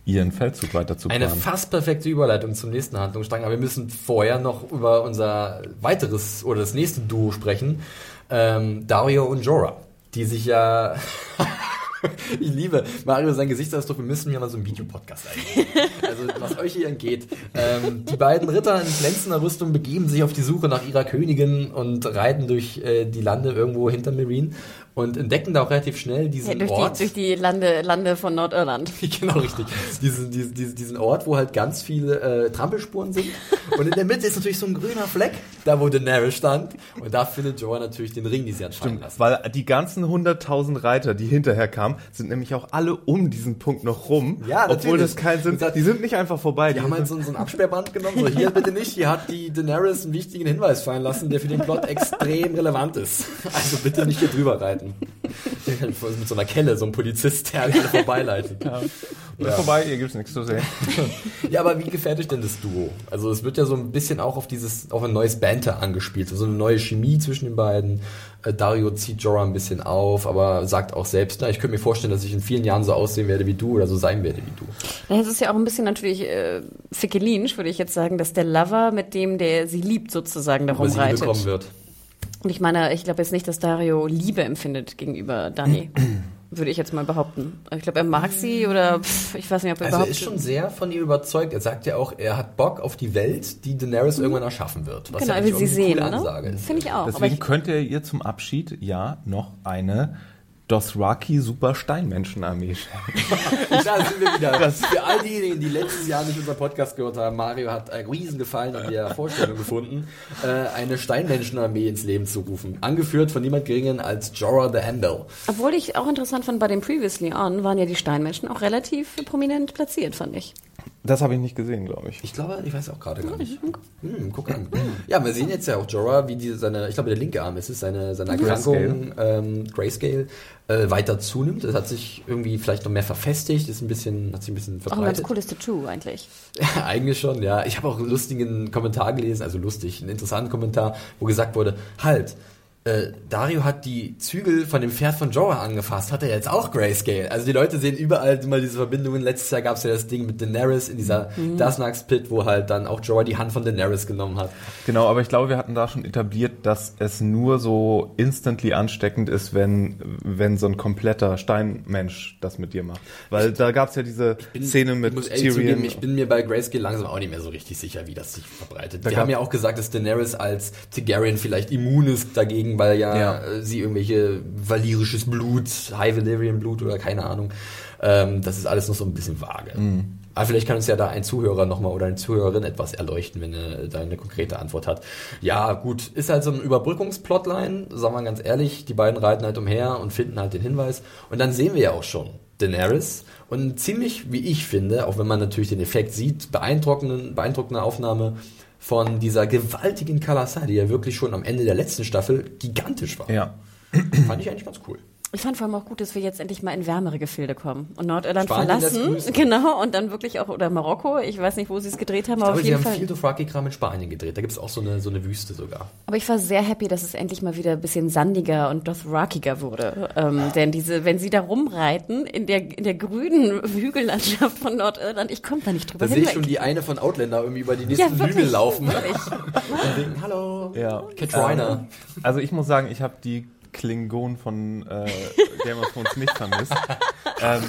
ihren Feldzug weiter zu Eine fast perfekte Überleitung zum nächsten Handlungsstrang, aber wir müssen vorher noch über unser weiteres oder das nächste Duo sprechen. Ähm, Dario und Jorah, die sich ja. ich liebe Mario sein Gesichtsausdruck. Wir müssen hier mal so einen Videopodcast einnehmen. Also, was euch hier entgeht. Ähm, die beiden Ritter in glänzender Rüstung begeben sich auf die Suche nach ihrer Königin und reiten durch äh, die Lande irgendwo hinter Marine und entdecken da auch relativ schnell diesen Ja, durch, Ort. die, durch die Lande, Lande von Nordirland. Genau, richtig. Diesen, diesen, diesen, Ort, wo halt ganz viele äh, Trampelspuren sind. Und in der Mitte ist natürlich so ein grüner Fleck, da wo Daenerys stand. Und da findet Joa natürlich den Ring, die sie hat fallen lassen. Weil die ganzen 100.000 Reiter, die hinterher kamen, sind nämlich auch alle um diesen Punkt noch rum. Ja, Obwohl natürlich. das kein Sinn Die sind nicht einfach vorbei. Die haben halt so, so ein Absperrband genommen. So, hier bitte nicht. Hier hat die Daenerys einen wichtigen Hinweis fallen lassen, der für den Plot extrem relevant ist. Also bitte nicht hier drüber reiten. Mit so einer Kelle, so ein Polizist, der alle vorbeileitet. Ja. Ist vorbei, hier gibt's nichts zu sehen. Ja, aber wie gefällt euch denn das Duo? Also es wird ja so ein bisschen auch auf dieses, auf ein neues Banter angespielt, so eine neue Chemie zwischen den beiden. Äh, Dario zieht Jorah ein bisschen auf, aber sagt auch selbst, na, ich könnte mir vorstellen, dass ich in vielen Jahren so aussehen werde wie du oder so sein werde wie du. Ja, Es ist ja auch ein bisschen natürlich äh, fickelinsch, würde ich jetzt sagen, dass der Lover, mit dem der sie liebt, sozusagen darum reitet. bekommen wird. Und ich meine, ich glaube jetzt nicht, dass Dario Liebe empfindet gegenüber Dani. würde ich jetzt mal behaupten. Ich glaube, er mag sie oder pff, ich weiß nicht, ob er Also er überhaupt. ist schon sehr von ihr überzeugt. Er sagt ja auch, er hat Bock auf die Welt, die Daenerys irgendwann erschaffen wird. Was genau, ja er will sie sehen, ne? Finde ich auch. Deswegen ich, könnte er ihr zum Abschied ja noch eine Dothraki Super Steinmenschenarmee. Da sind wir wieder. Für all diejenigen, die letztes Jahr nicht unseren Podcast gehört haben, Mario hat einen Riesengefallen an der Vorstellung gefunden, äh, eine Steinmenschenarmee ins Leben zu rufen. Angeführt von niemand Geringen als Jorah the Handel. obwohl ich auch interessant fand, bei dem Previously On waren ja die Steinmenschen auch relativ prominent platziert, fand ich. Das habe ich nicht gesehen, glaube ich. Ich glaube, ich weiß auch gerade gar nicht. Hm, guck an. Ja, wir sehen jetzt ja auch Jorah, wie die, seine, ich glaube, der linke Arm ist es, seine, seine Erkrankung, ähm, Grayscale, äh, weiter zunimmt. Es hat sich irgendwie vielleicht noch mehr verfestigt, ist ein bisschen, hat sich ein bisschen Auch ein ganz verbreitet. cooles Tattoo eigentlich. Ja, eigentlich schon, ja. Ich habe auch einen lustigen Kommentar gelesen, also lustig, einen interessanten Kommentar, wo gesagt wurde, halt, äh, Dario hat die Zügel von dem Pferd von Jorah angefasst, hat er jetzt auch Grayscale. Also die Leute sehen überall immer diese Verbindungen. Letztes Jahr gab es ja das Ding mit Daenerys in dieser Mhm. Dasnax Pit, wo halt dann auch Jorah die Hand von Daenerys genommen hat. Genau, aber ich glaube, wir hatten da schon etabliert, dass es nur so instantly ansteckend ist, wenn, wenn so ein kompletter Steinmensch das mit dir macht. Weil da gab es ja diese Szene mit ich Tyrion. zugeben, ich bin mir bei Grayscale langsam auch nicht mehr so richtig sicher, wie das sich verbreitet. Da Wir gab- haben ja auch gesagt, dass Daenerys als Targaryen vielleicht immun ist dagegen, weil ja, Ja. äh, sie irgendwelche valyrisches Blut, High Valyrian Blut oder keine Ahnung. Ähm, das ist alles noch so ein bisschen vage. Mhm. Aber vielleicht kann uns ja da ein Zuhörer nochmal oder eine Zuhörerin etwas erleuchten, wenn er da eine konkrete Antwort hat. Ja, gut, ist halt so ein Überbrückungsplotline, sagen wir ganz ehrlich, die beiden reiten halt umher und finden halt den Hinweis. Und dann sehen wir ja auch schon Daenerys und ziemlich, wie ich finde, auch wenn man natürlich den Effekt sieht, beeindruckende, beeindruckende Aufnahme von dieser gewaltigen Kalasai, die ja wirklich schon am Ende der letzten Staffel gigantisch war. Ja. Fand ich eigentlich ganz cool. Ich fand vor allem auch gut, dass wir jetzt endlich mal in wärmere Gefilde kommen und Nordirland Spanien verlassen. Genau, und dann wirklich auch, oder Marokko, ich weiß nicht, wo sie es gedreht haben, Ich aber glaube, auf sie jeden haben Fall. viel Dothraki-Kram in Spanien gedreht. Da gibt es auch so eine, so eine Wüste sogar. Aber ich war sehr happy, dass es endlich mal wieder ein bisschen sandiger und Dothrakiger wurde. Ähm, denn diese, wenn sie da rumreiten in der, in der grünen Hügellandschaft von Nordirland, ich komme da nicht drüber Da sehe ich schon die eine von Outlander irgendwie über die ja, nächsten wirklich, Hügel laufen. Wirklich. Und denken, hallo, Ja. Katrina. Also ich muss sagen, ich habe die Klingonen von äh, Game of Thrones nicht vermisst. ähm,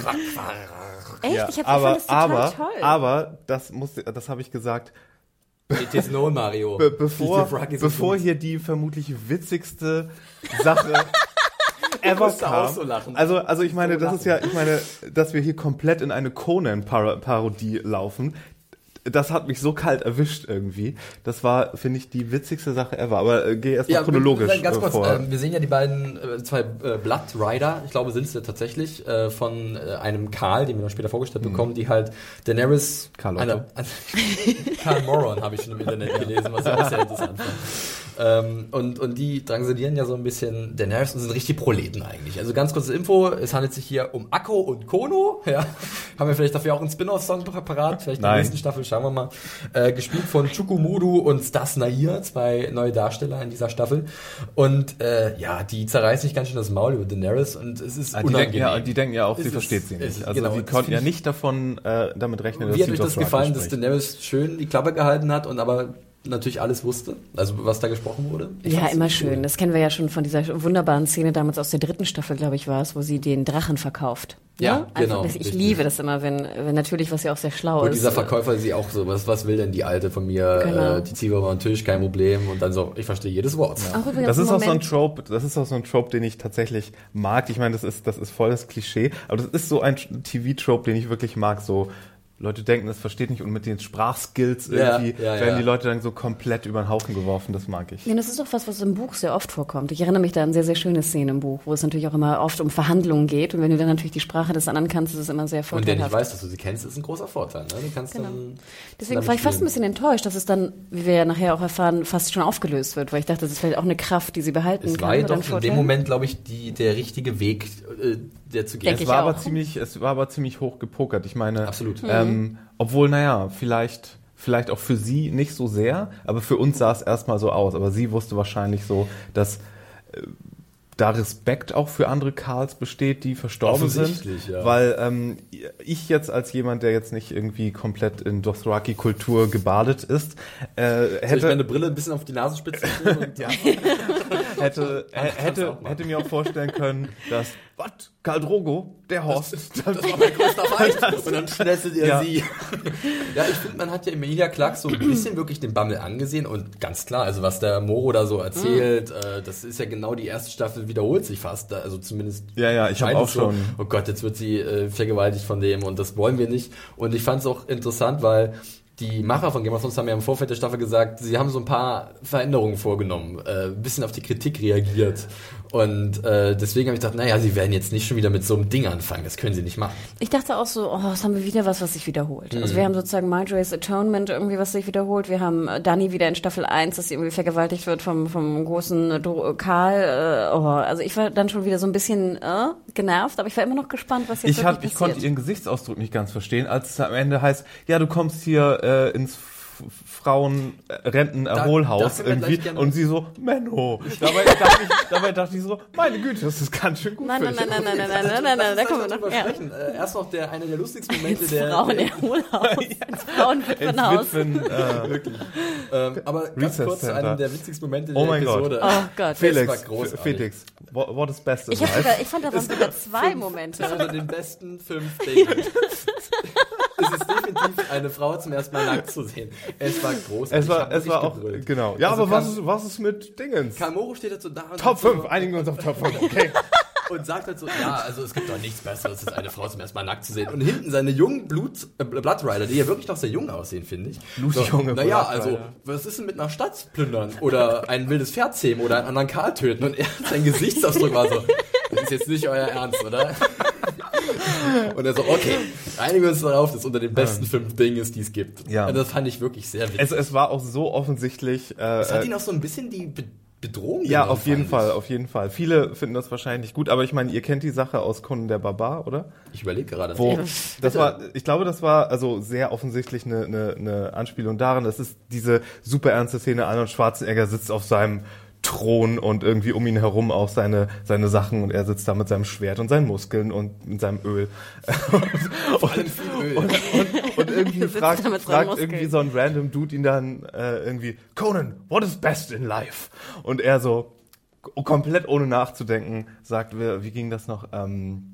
Echt? ja, Ich hab, aber, das total aber, toll. aber, das muss, das habe ich gesagt, It is known, Mario. be bevor, bevor hier die vermutlich witzigste Sache ever musste kam. auch so lachen. Also, also ich meine, So das ist ja, ich meine, dass wir hier komplett in eine Conan-Parodie laufen. Das hat mich so kalt erwischt irgendwie. Das war, finde ich, die witzigste Sache ever. Aber äh, geh erstmal chronologisch wir- ganz äh, kurz, vor. ähm, wir sehen ja die beiden, äh, zwei äh, Blood Rider, ich glaube, sind es ja tatsächlich, äh, von äh, einem Karl, den wir noch später vorgestellt bekommen, die halt Daenerys... Mhm. Karl. Eine, eine, Karl Moron habe ich schon im Internet gelesen, was ich auch sehr interessant fand. Ähm, und, und die drangsalieren ja so ein bisschen Daenerys und sind richtig Proleten eigentlich. Also ganz kurze Info, es handelt sich hier um Akko und Kono, ja, Haben wir vielleicht dafür auch einen Spin-off-Song parat? Vielleicht in der nächsten Staffel, schauen wir mal. Äh, gespielt von Chukumudu und Stas Nair, zwei neue Darsteller in dieser Staffel. Und äh, ja, die zerreißen sich ganz schön das Maul über Daenerys und es ist Ah, die, unangenehm. denken, ja, die denken ja auch, Es sie ist- versteht sie nicht. Also genau, die konnten ja ich- nicht davon äh, damit rechnen, dass Wie hat sie euch das gefallen, dass spricht. Daenerys schön die Klappe gehalten hat und aber natürlich alles wusste? Also was da gesprochen wurde? Ich Ja, immer schön. cool. Das kennen wir ja schon von dieser wunderbaren Szene damals aus der dritten Staffel, glaube ich, war es, wo sie den Drachen verkauft. Ja, Ne? genau, Einfach, ich richtig. liebe das immer, wenn, wenn natürlich, was ja auch sehr schlau Und ist. dieser Verkäufer sie auch so, was, was will denn die Alte von mir? Genau. Äh, die über den Tisch, kein Problem. Und dann so, ich verstehe jedes Wort. Auch übrigens Das ist auch so ein Trope, das ist auch so ein Trope, den ich tatsächlich mag. Ich meine, das ist, das ist voll das Klischee, aber das ist so ein TV-Trope, den ich wirklich mag. So Leute denken, das versteht nicht und mit den Sprachskills Ja, irgendwie ja, werden ja. die Leute dann so komplett über den Haufen geworfen. Das mag ich. Ja, das ist auch was, was im Buch sehr oft vorkommt. Ich erinnere mich da an sehr, sehr schöne Szenen im Buch, wo es natürlich auch immer oft um Verhandlungen geht. Und wenn du dann natürlich die Sprache des anderen kannst, ist es immer sehr Und der nicht vorteilhaft. weiß, dass du sie kennst, ist ein großer Vorteil. Ne? Du kannst Genau. dann Deswegen war ich fast ein bisschen enttäuscht, dass es dann, wie wir ja nachher auch erfahren, fast schon aufgelöst wird, weil ich dachte, das ist vielleicht auch eine Kraft, die sie behalten Es kann. war oder ein doch in dem Moment, glaube ich, die, der richtige Weg, äh, der zu gehen. Es war auch. aber ziemlich, es war aber ziemlich hoch gepokert. Ich meine, Absolut. Ähm, obwohl, naja, vielleicht, vielleicht auch für sie nicht so sehr, aber für uns sah es erstmal so aus. Aber sie wusste wahrscheinlich so, dass äh, da Respekt auch für andere Karls besteht, die verstorben sind. Ja. Weil ähm, ich jetzt als jemand, der jetzt nicht irgendwie komplett in Dothraki-Kultur gebadet ist, äh, Soll ich hätte, meine Brille ein bisschen auf die Nasenspitze? Und ja. hätte, hätte, hätte mir auch vorstellen können, dass, was, Karl Drogo, der Horst, Das war mein größter Feind. Und dann schnetzelt ihr Ja. sie. ja, ich finde, man hat ja Emilia Clark so ein bisschen wirklich den Bammel angesehen und ganz klar, also was der Moro da so erzählt, äh, das ist ja genau die erste Staffel wiederholt sich fast, also zumindest. Ja, ja, ich hab scheint auch es so, schon- Oh Gott, jetzt wird sie äh, vergewaltigt von dem und das wollen wir nicht. Und ich fand es auch interessant, weil die Macher von Game of Thrones haben ja im Vorfeld der Staffel gesagt, sie haben so ein paar Veränderungen vorgenommen, äh, ein bisschen auf die Kritik reagiert. Und äh, deswegen habe ich gedacht, naja, sie werden jetzt nicht schon wieder mit so einem Ding anfangen, das können sie nicht machen. Ich dachte auch so, oh, was haben wir wieder was, was sich wiederholt. Mhm. Also wir haben sozusagen Marjorie's Atonement irgendwie, was sich wiederholt. Wir haben äh, Dani wieder in Staffel 1, dass sie irgendwie vergewaltigt wird vom, vom großen Dro Karl. Äh, oh, also ich war dann schon wieder so ein bisschen äh, genervt, aber ich war immer noch gespannt, was jetzt Ich, hab, wirklich ich konnte passiert. ihren Gesichtsausdruck nicht ganz verstehen, als es am Ende heißt, ja, du kommst hier äh, ins Frauenrentenerholhaus da können wir irgendwie und sie so, Menno. Dabei dachte, ich, dabei dachte ich so, meine Güte, das ist ganz schön gut Nein, für nein, nein, nein, nein, nein, nein, nein, nein, da kommen wir noch. sprechen. Äh, erst noch der, einer der lustigsten Momente der. Frauenerholhaus, Frauenwitwenhaus. Witwen, äh, Ähm, aber ganz kurz zu einem der witzigsten Momente Oh der mein Gott. Episode. Oh Gott. Felix, Felix, what, is best in life? sogar, ich fand, da waren sogar zwei Momente. Das ist unter den besten fünf Dingen. es ist definitiv eine Frau zum ersten Mal nackt zu sehen. Es war großartig. Es war, es war auch, gebrüllt. genau. Ja, Also aber was ist, was ist mit Dingens? Kamoro steht dazu da und Top sagt 5, so, einigen wir uns auf Top 5, okay. und sagt halt so, ja, also es gibt doch nichts Besseres, als eine Frau zum ersten Mal nackt zu sehen. Und hinten seine jungen Blut, äh, Blood Rider, die ja wirklich noch sehr jung aussehen, finde ich. Blutjunge Naja, Blood also, was ist denn mit einer Stadt plündern? Oder ein wildes Pferd zähmen oder einen anderen Karl töten? Und er, sein Gesichtsausdruck war so, das ist jetzt nicht euer Ernst, oder? Und er so, okay, einigen wir uns darauf, dass unter den besten fünf Dingen ist, die es gibt. Ja. Und das fand ich wirklich sehr witzig. Es, es war auch so offensichtlich. Äh, Es hat äh, ihn auch so ein bisschen die Be Bedrohung ja, auf jeden Fall, auf jeden Fall. Viele finden das wahrscheinlich gut, aber ich meine, ihr kennt die Sache aus Conan der Barbar, oder? Ich überlege gerade. Wo, das war, ich glaube, das war also sehr offensichtlich eine, eine, eine Anspielung daran. Das ist diese super ernste Szene. Arnold Schwarzenegger sitzt auf seinem Thron und irgendwie um ihn herum auch seine, seine Sachen und er sitzt da mit seinem Schwert und seinen Muskeln und mit seinem Öl. und, Öl. und, und, und irgendwie fragt, fragt irgendwie so ein random Dude ihn dann äh, irgendwie, Conan, what is best in life? Und er so, komplett ohne nachzudenken, sagt, wie, wie ging das noch? Ähm,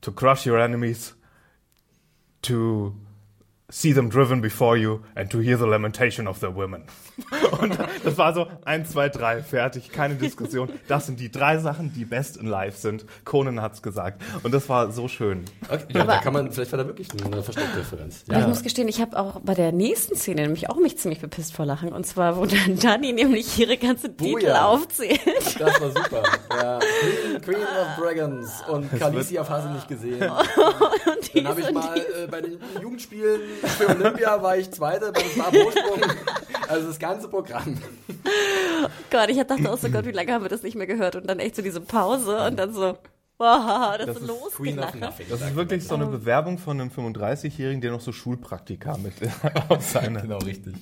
to crush your enemies, to see them driven before you and to hear the lamentation of their women. Und das war so eins, zwei, drei, fertig, keine Diskussion. Das sind die drei Sachen, die best in life sind. Conan hat's gesagt. Und das war so schön. Okay, ja, da Aber- kann man, vielleicht war da wirklich eine versteckte Referenz. Aber ich muss gestehen, ich habe auch bei der nächsten Szene nämlich auch mich ziemlich bepisst vor Lachen. Und zwar, wo dann Dani nämlich ihre ganze Titel ja. aufzählt. Das war super. Ja. Queen, Queen of Dragons und Khaleesi auf Hase nicht gesehen. Und Dann habe ich so mal äh, bei den Jugendspielen für Olympia war ich Zweiter beim Stabhochsprung. Also das ganze Programm. Gott, ich dachte auch so, Gott, wie lange haben wir das nicht mehr gehört? Und dann echt so diese Pause und dann so, Wow, das, Das ist. Nothing. Das ist wirklich so eine Bewerbung von einem 35-Jährigen, der noch so Schulpraktika mit auf seine. Genau, richtig.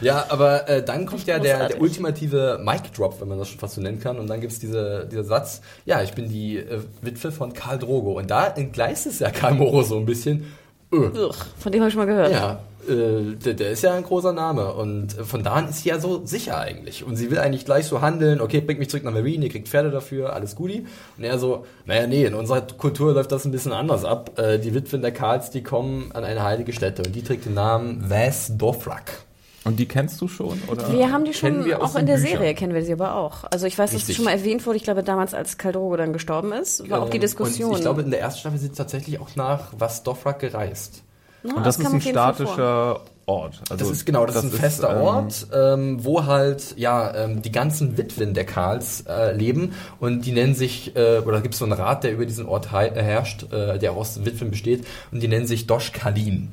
Ja, aber äh, dann kommt ja der, der ultimative Mic-Drop, wenn man das schon fast so nennen kann. Und dann gibt's diese, dieser Satz, ja, ich bin die äh, Witwe von Karl Drogo. Und da entgleist es ja Karl Moro so ein bisschen. Ugh, von dem habe ich mal gehört. ja, äh, der, der ist ja ein großer Name. Und von da an ist sie ja so sicher eigentlich. Und sie will eigentlich gleich so handeln, okay, bringt mich zurück nach Marine, ihr kriegt Pferde dafür, alles Guti. Und er so, naja, nee, in unserer Kultur läuft das ein bisschen anders ab. Äh, die Witwen der Karls, die kommen an eine heilige Stätte. Und die trägt den Namen Vas Dofrak. Und die kennst du schon? Oder? Wir haben die schon, auch in der Büchern. Serie kennen wir sie aber auch. Also ich weiß, dass es schon mal erwähnt wurde, ich glaube damals, als Caldrogo dann gestorben ist, war auch die Ähm, Diskussion. Und ich glaube, in der ersten Staffel sind sie tatsächlich auch nach Was Dofrak gereist. Ja, Und das, ist kam ein statischer Ort. Also Das ist genau, das, ist ein fester ähm, Ort, ähm, wo halt ja ähm, die ganzen Witwen der Karls äh, leben und die nennen sich äh, oder gibt es so einen Rat, der über diesen Ort äh, herrscht, äh, der aus Witwen besteht und die nennen sich Dosh Kalin.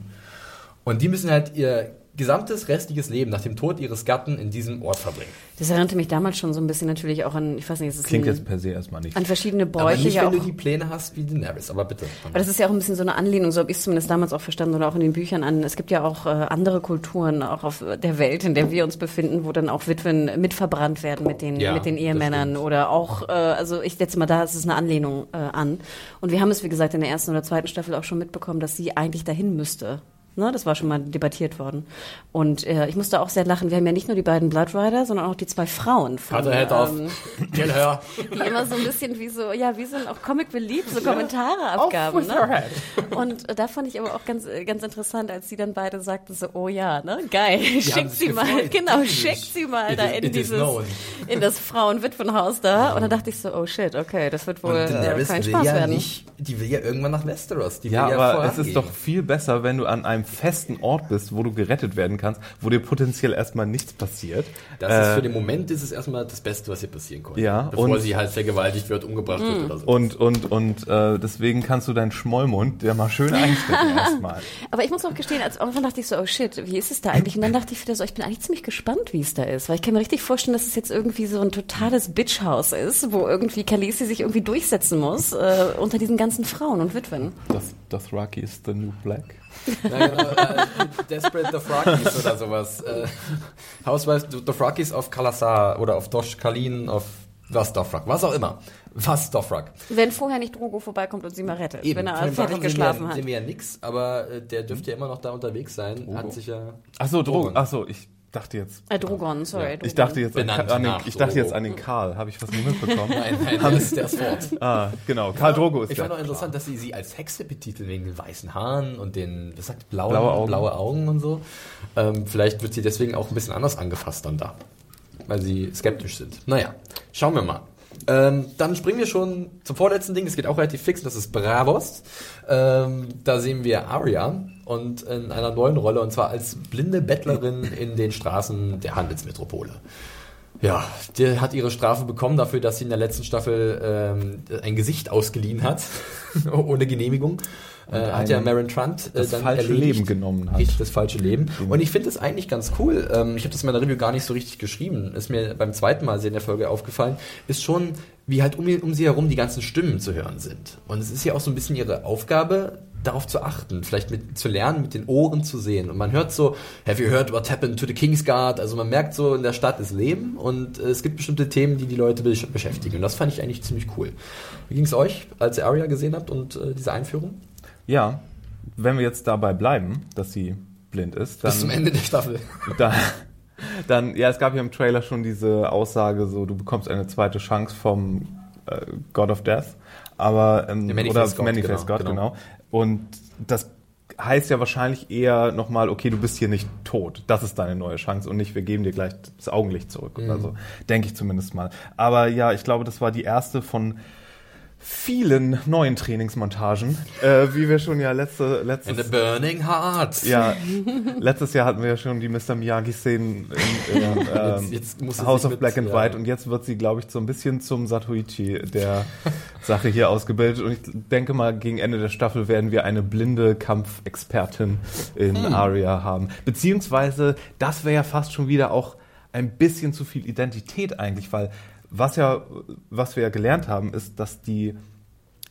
Und die müssen halt ihr gesamtes restliches Leben nach dem Tod ihres Gatten in diesem Ort verbringen. Das erinnerte mich damals schon so ein bisschen natürlich auch an, ich weiß nicht, es ist Klingt ein, jetzt per se erstmal nicht. an verschiedene Aber Bräuche nicht, ja wenn auch. du die Pläne hast wie Daenerys, aber bitte. Aber das ist ja auch ein bisschen so eine Anlehnung, so habe ich es zumindest damals auch verstanden oder auch in den Büchern an. Es gibt ja auch äh, andere Kulturen, auch auf der Welt, in der wir uns befinden, wo dann auch Witwen mitverbrannt werden mit den, Ja, mit den Ehemännern oder auch, äh, also ich setze mal da, es ist eine Anlehnung äh, an. Und wir haben es, wie gesagt, in der ersten oder zweiten Staffel auch schon mitbekommen, dass sie eigentlich dahin müsste. Ne, das war schon mal debattiert worden. Und äh, ich musste auch sehr lachen. Wir haben ja nicht nur die beiden Blood Rider, sondern auch die zwei Frauen von, Hatte Head auf. ähm, her. die immer so ein bisschen wie so, ja, wie so ein auch Comic Relief, so Kommentare abgaben. Ne? Und äh, da fand ich aber auch ganz, äh, ganz interessant, als die dann beide sagten so, oh ja, ne, geil, haben schickt sie mal, genau, schickt sie mal It da is- in dieses, in das Frauenwitwenhaus da. Und dann dachte ich so, oh shit, okay, das wird wohl Und äh, kein Spaß ja werden. nicht, die will ja irgendwann nach Westeros. Die Ja, will ja aber es ist doch viel besser, wenn du an einem festen Ort bist, wo du gerettet werden kannst, wo dir potenziell erstmal nichts passiert. Das ist Äh, für den Moment ist es erstmal das Beste, was hier passieren konnte. Ja, Bevor und- sie halt vergewaltigt wird, umgebracht Hm. wird oder so. Und, und, und äh, deswegen kannst du deinen Schmollmund der mal schön einstecken erstmal. Aber ich muss auch gestehen, als Anfang dachte ich so, oh shit, wie ist es da eigentlich? Und dann dachte ich wieder so, ich bin eigentlich ziemlich gespannt, wie es da ist. Weil ich kann mir richtig vorstellen, dass es jetzt irgendwie so ein totales Bitchhaus ist, wo irgendwie Khaleesi sich irgendwie durchsetzen muss äh, unter diesen ganzen Frauen und Witwen. Das, das Rocky is the new black. Ja, genau, äh, Desperate Dothraki oder sowas. Äh, Housewives Dothraki auf Kalasar oder auf Dosh Kalin, auf was Dothrak, was auch immer. Was Dothrak. Wenn vorher nicht Drogo vorbeikommt und sie mal rettet, wenn er fertig geschlafen wir, hat. Sehen wir ja nix, aber äh, der dürfte ja immer noch da unterwegs sein. Hat sich ja. Ach so. Drogon. Ach so, ich dachte jetzt. Äh, Drogon, sorry. Ja, Drogon. Ich dachte jetzt an, Benannt an den, ich dachte jetzt an den Karl. Habe ich was nicht mitbekommen? Nein, nein, das ist der ist fort. Ah, genau. Karl Drogo ist Ich fand auch interessant, dass sie sie als Hexe betiteln wegen den weißen Haaren und den, was sagt, blauen, Blaue Augen. blaue Augen und so. Ähm, vielleicht wird sie deswegen auch ein bisschen anders angefasst dann da, weil sie skeptisch sind. Naja, schauen wir mal. Ähm, dann springen wir schon zum vorletzten Ding. Es geht auch relativ fix. Das ist Bravos. Ähm, da sehen wir Arya und in einer neuen Rolle und zwar als blinde Bettlerin in den Straßen der Handelsmetropole. Ja, die hat ihre Strafe bekommen dafür, dass sie in der letzten Staffel ähm, ein Gesicht ausgeliehen hat, ohne Genehmigung. Äh, hat ja Maren Trant äh, das dann falsche erledigt. Leben genommen hat. Richtig, das falsche Leben. Und ich finde es eigentlich ganz cool. Ähm, ich habe das in meiner Review gar nicht so richtig geschrieben. Ist mir beim zweiten Mal sehen der Folge aufgefallen. Ist schon, wie halt um, um sie herum die ganzen Stimmen zu hören sind. Und es ist ja auch so ein bisschen ihre Aufgabe, darauf zu achten, vielleicht mit, zu lernen, mit den Ohren zu sehen. Und man hört so, have you heard what happened to the Kingsguard? Also man merkt so, in der Stadt ist Leben und äh, es gibt bestimmte Themen, die die Leute besch- beschäftigen. Und das fand ich eigentlich ziemlich cool. Wie ging es euch, als ihr Arya gesehen habt und äh, diese Einführung? Ja, wenn wir jetzt dabei bleiben, dass sie blind ist, dann, Bis zum Ende der Staffel. dann, dann, ja, es gab ja im Trailer schon diese Aussage, so, du bekommst eine zweite Chance vom äh, God of Death, aber, ähm, oder God, Manifest genau, God, genau. genau. Und das heißt ja wahrscheinlich eher nochmal, okay, du bist hier nicht tot. Das ist deine neue Chance und nicht, wir geben dir gleich das Augenlicht zurück. Mhm. Also denke ich zumindest mal. Aber ja, ich glaube, das war die erste von vielen neuen Trainingsmontagen, äh, wie wir schon ja letzte, letztes the Burning Heart. ja, letztes Jahr hatten wir ja schon die Mr. Miyagi-Szenen in, in ähm, Jetzt- jetzt House of mit- Black and ja. White und jetzt wird sie, glaube ich, so ein bisschen zum Satoichi der Sache hier ausgebildet und ich denke mal, gegen Ende der Staffel werden wir eine blinde Kampfexpertin in Hm. Arya haben. Beziehungsweise, das wäre ja fast schon wieder auch ein bisschen zu viel Identität eigentlich, weil was ja, was wir ja gelernt haben, ist, dass die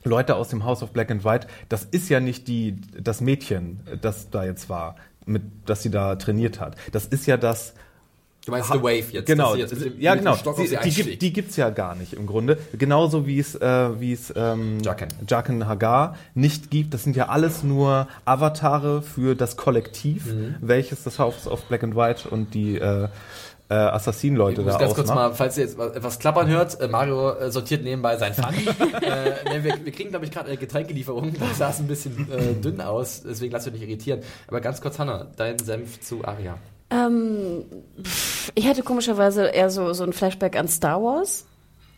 Leute aus dem House of Black and White, das ist ja nicht die, das Mädchen, das da jetzt war, mit, das sie da trainiert hat. Das ist ja das, Du meinst The Wave jetzt? Genau, jetzt mit ja mit genau. Sie, die, gibt, die gibt's ja gar nicht im Grunde. Genauso wie es äh, wie es ähm. Jaqen Hagar nicht gibt. Das sind ja alles nur Avatare für das Kollektiv, Mhm. welches das House of Black and White und die äh, äh, muss da ganz kurz ausmachen. mal, falls ihr jetzt was- etwas klappern hört, äh, Mario äh, sortiert nebenbei sein Pfand. äh, ne, wir, wir kriegen, glaube ich, gerade eine Getränkelieferung. Das sah es ein bisschen äh, dünn aus, deswegen lass dich nicht irritieren. Aber ganz kurz, Hanna, dein Senf zu Aria. Ähm, pff, ich hatte komischerweise eher so, so ein Flashback an Star Wars.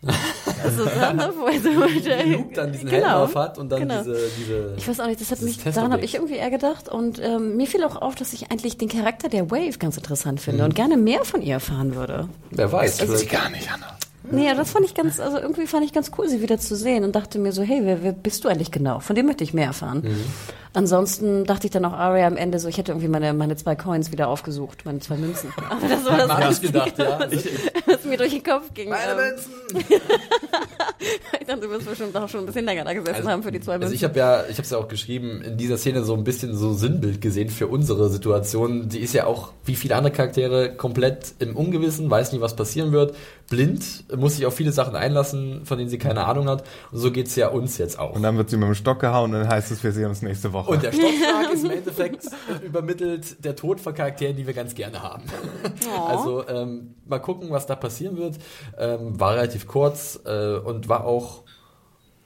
Also, ne, wo er so Luke dann diesen Helm auf hat und dann genau. diese, diese... Ich weiß auch nicht, das hat mich, daran habe ich irgendwie eher gedacht. Und ähm, mir fiel auch auf, dass ich eigentlich den Charakter der Wave ganz interessant finde und gerne mehr von ihr erfahren würde. Wer weiß. vielleicht- gar nicht, Anna. Nee, das fand ich ganz, also irgendwie fand ich ganz cool, sie wieder zu sehen und dachte mir so, hey, wer, wer bist du eigentlich genau? Von dem möchte ich mehr erfahren. Ansonsten dachte ich dann auch Arya am Ende so, ich hätte irgendwie meine, meine zwei Coins wieder aufgesucht, meine zwei Münzen. Aber das war das ich gedacht, ja. was, was mir durch den Kopf ging. Meine Ähm, Münzen! ich dachte, du wirst bestimmt auch schon ein bisschen länger da gesessen haben für die zwei Münzen. Also ich habe ja, ich habe es ja auch geschrieben, in dieser Szene so ein bisschen so Sinnbild gesehen für unsere Situation. Die ist ja auch, wie viele andere Charaktere, komplett im Ungewissen, weiß nicht, was passieren wird, blind, muss sich auf viele Sachen einlassen, von denen sie keine Ahnung hat. Und so geht's ja uns jetzt auch. Und dann wird sie mit dem Stock gehauen und dann heißt es, wir sehen uns nächste Woche. Und der Stockschlag ist im Endeffekt übermittelt der Tod von Charakteren, die wir ganz gerne haben. Also ähm, mal gucken, was da passieren wird. Ähm, war relativ kurz äh, und war auch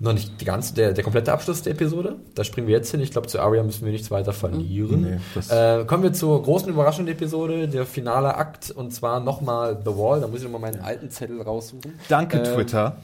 noch nicht die ganze, der, der komplette Abschluss der Episode. Da springen wir jetzt hin. Ich glaube, zu Arya müssen wir nichts weiter verlieren. Nee, äh, kommen wir zur großen Überraschung der Episode, der finale Akt und zwar nochmal The Wall. Da muss ich nochmal meinen alten Zettel raussuchen. Danke, Ähm, Twitter.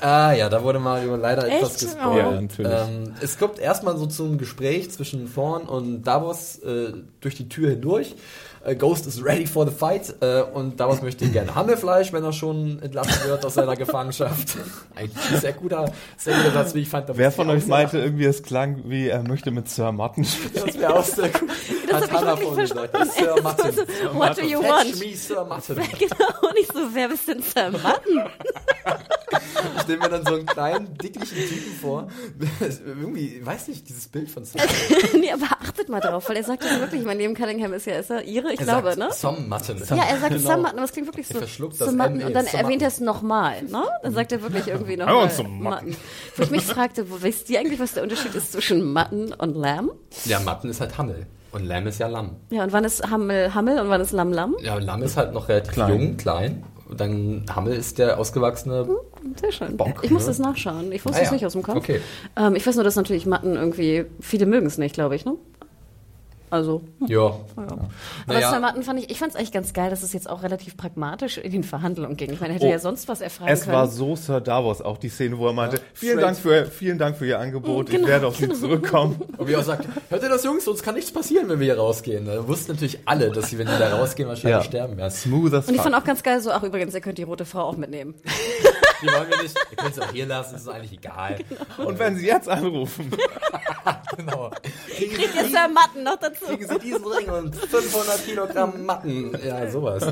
Ah ja, da wurde Mario leider Echt? etwas gespoilt. Ja, natürlich. Ähm, es kommt erstmal so zum Gespräch zwischen Thorn und Davos äh, durch die Tür hindurch. Äh, Ghost is ready for the fight äh, und Davos möchte gerne Hammelfleisch, wenn er schon entlassen wird aus seiner Gefangenschaft. Eigentlich ein sehr guter, sehr guter Satz, wie ich fand. Wer von euch meinte irgendwie, es klang wie, er möchte mit Sir Martin spielen? Das wäre auch sehr gut. Das Hat ich Hannah vorhin gesagt. Sir Martin. What do you Fetch want? me, Sir Martin. Genau, und ich so, wer bist denn Sir Martin? Ich stelle mir dann so einen kleinen, dicklichen Typen vor. Irgendwie, weiß nicht, dieses Bild von Sir nee, aber achtet mal drauf, weil er sagt das wirklich, mein Leben Cunningham ist ja, ist er ihre, ich Er glaube, sagt ne? Some Mutton. Ja, er sagt Genau. Sam Mutton, aber es klingt wirklich so. Er verschluckt so das Mutton, M, und dann erwähnt er es nochmal, ne? Dann sagt er wirklich irgendwie nochmal. Mutton. Wo ich mich fragte, wo wisst ihr eigentlich, was der Unterschied ist zwischen Mutton und Lamb? Ja, Mutton ist halt Hammel. Und Lamm ist ja Lamm. Ja, und wann ist Hammel Hammel und wann ist Lamm Lamm? Ja, Lamm ist halt noch relativ Klein. jung, klein. Und dann Hammel ist der ausgewachsene. Sehr schön. Bock, ich muss ne? das nachschauen. Ich wusste Ah, es ja. nicht aus dem Kopf. Okay. Ähm, ich weiß nur, dass natürlich Mutton irgendwie, viele mögen es nicht, glaube ich, ne? Also, hm. Ja. Ja. Aber Naja. Sir Martin fand ich, ich fand es eigentlich ganz geil, dass es jetzt auch relativ pragmatisch in den Verhandlungen ging. Ich meine, er hätte Oh. ja sonst was erfragen Es können. war so Sir Davos, auch die Szene, wo er meinte, vielen. Dank für, vielen Dank für Ihr Angebot, Genau, ich werde auf Sie genau. zurückkommen. Und wie er auch sagt, hört ihr das, Jungs? Uns kann nichts passieren, wenn wir hier rausgehen. Da wussten natürlich alle, dass sie, wenn sie da rausgehen, wahrscheinlich Ja. sterben werden. Smooth as Und ich fand auch ganz geil so, ach übrigens, ihr könnt die rote Frau auch mitnehmen. Die wollen wir nicht. Ihr könnt sie auch hier lassen, ist eigentlich egal. Und wenn Sie jetzt anrufen, Genau. Kriegt ihr Sir Martin noch dazu? Kriegen Sie diesen Ring und 500 Kilogramm Matten. Ja, sowas.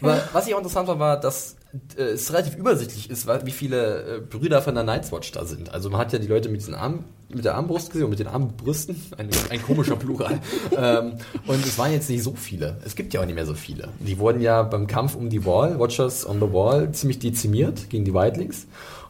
Aber was ich auch interessant fand, war, dass äh, es relativ übersichtlich ist, wie viele äh, Brüder von der Night's Watch da sind. Also man hat ja die Leute mit diesen Arm, mit der Armbrust gesehen und mit den Armbrüsten. Ein, ein komischer Plural. ähm, und es waren jetzt nicht so viele. Es gibt ja auch nicht mehr so viele. Die wurden ja beim Kampf um die Wall, Watchers on the Wall, ziemlich dezimiert gegen die Whitelings.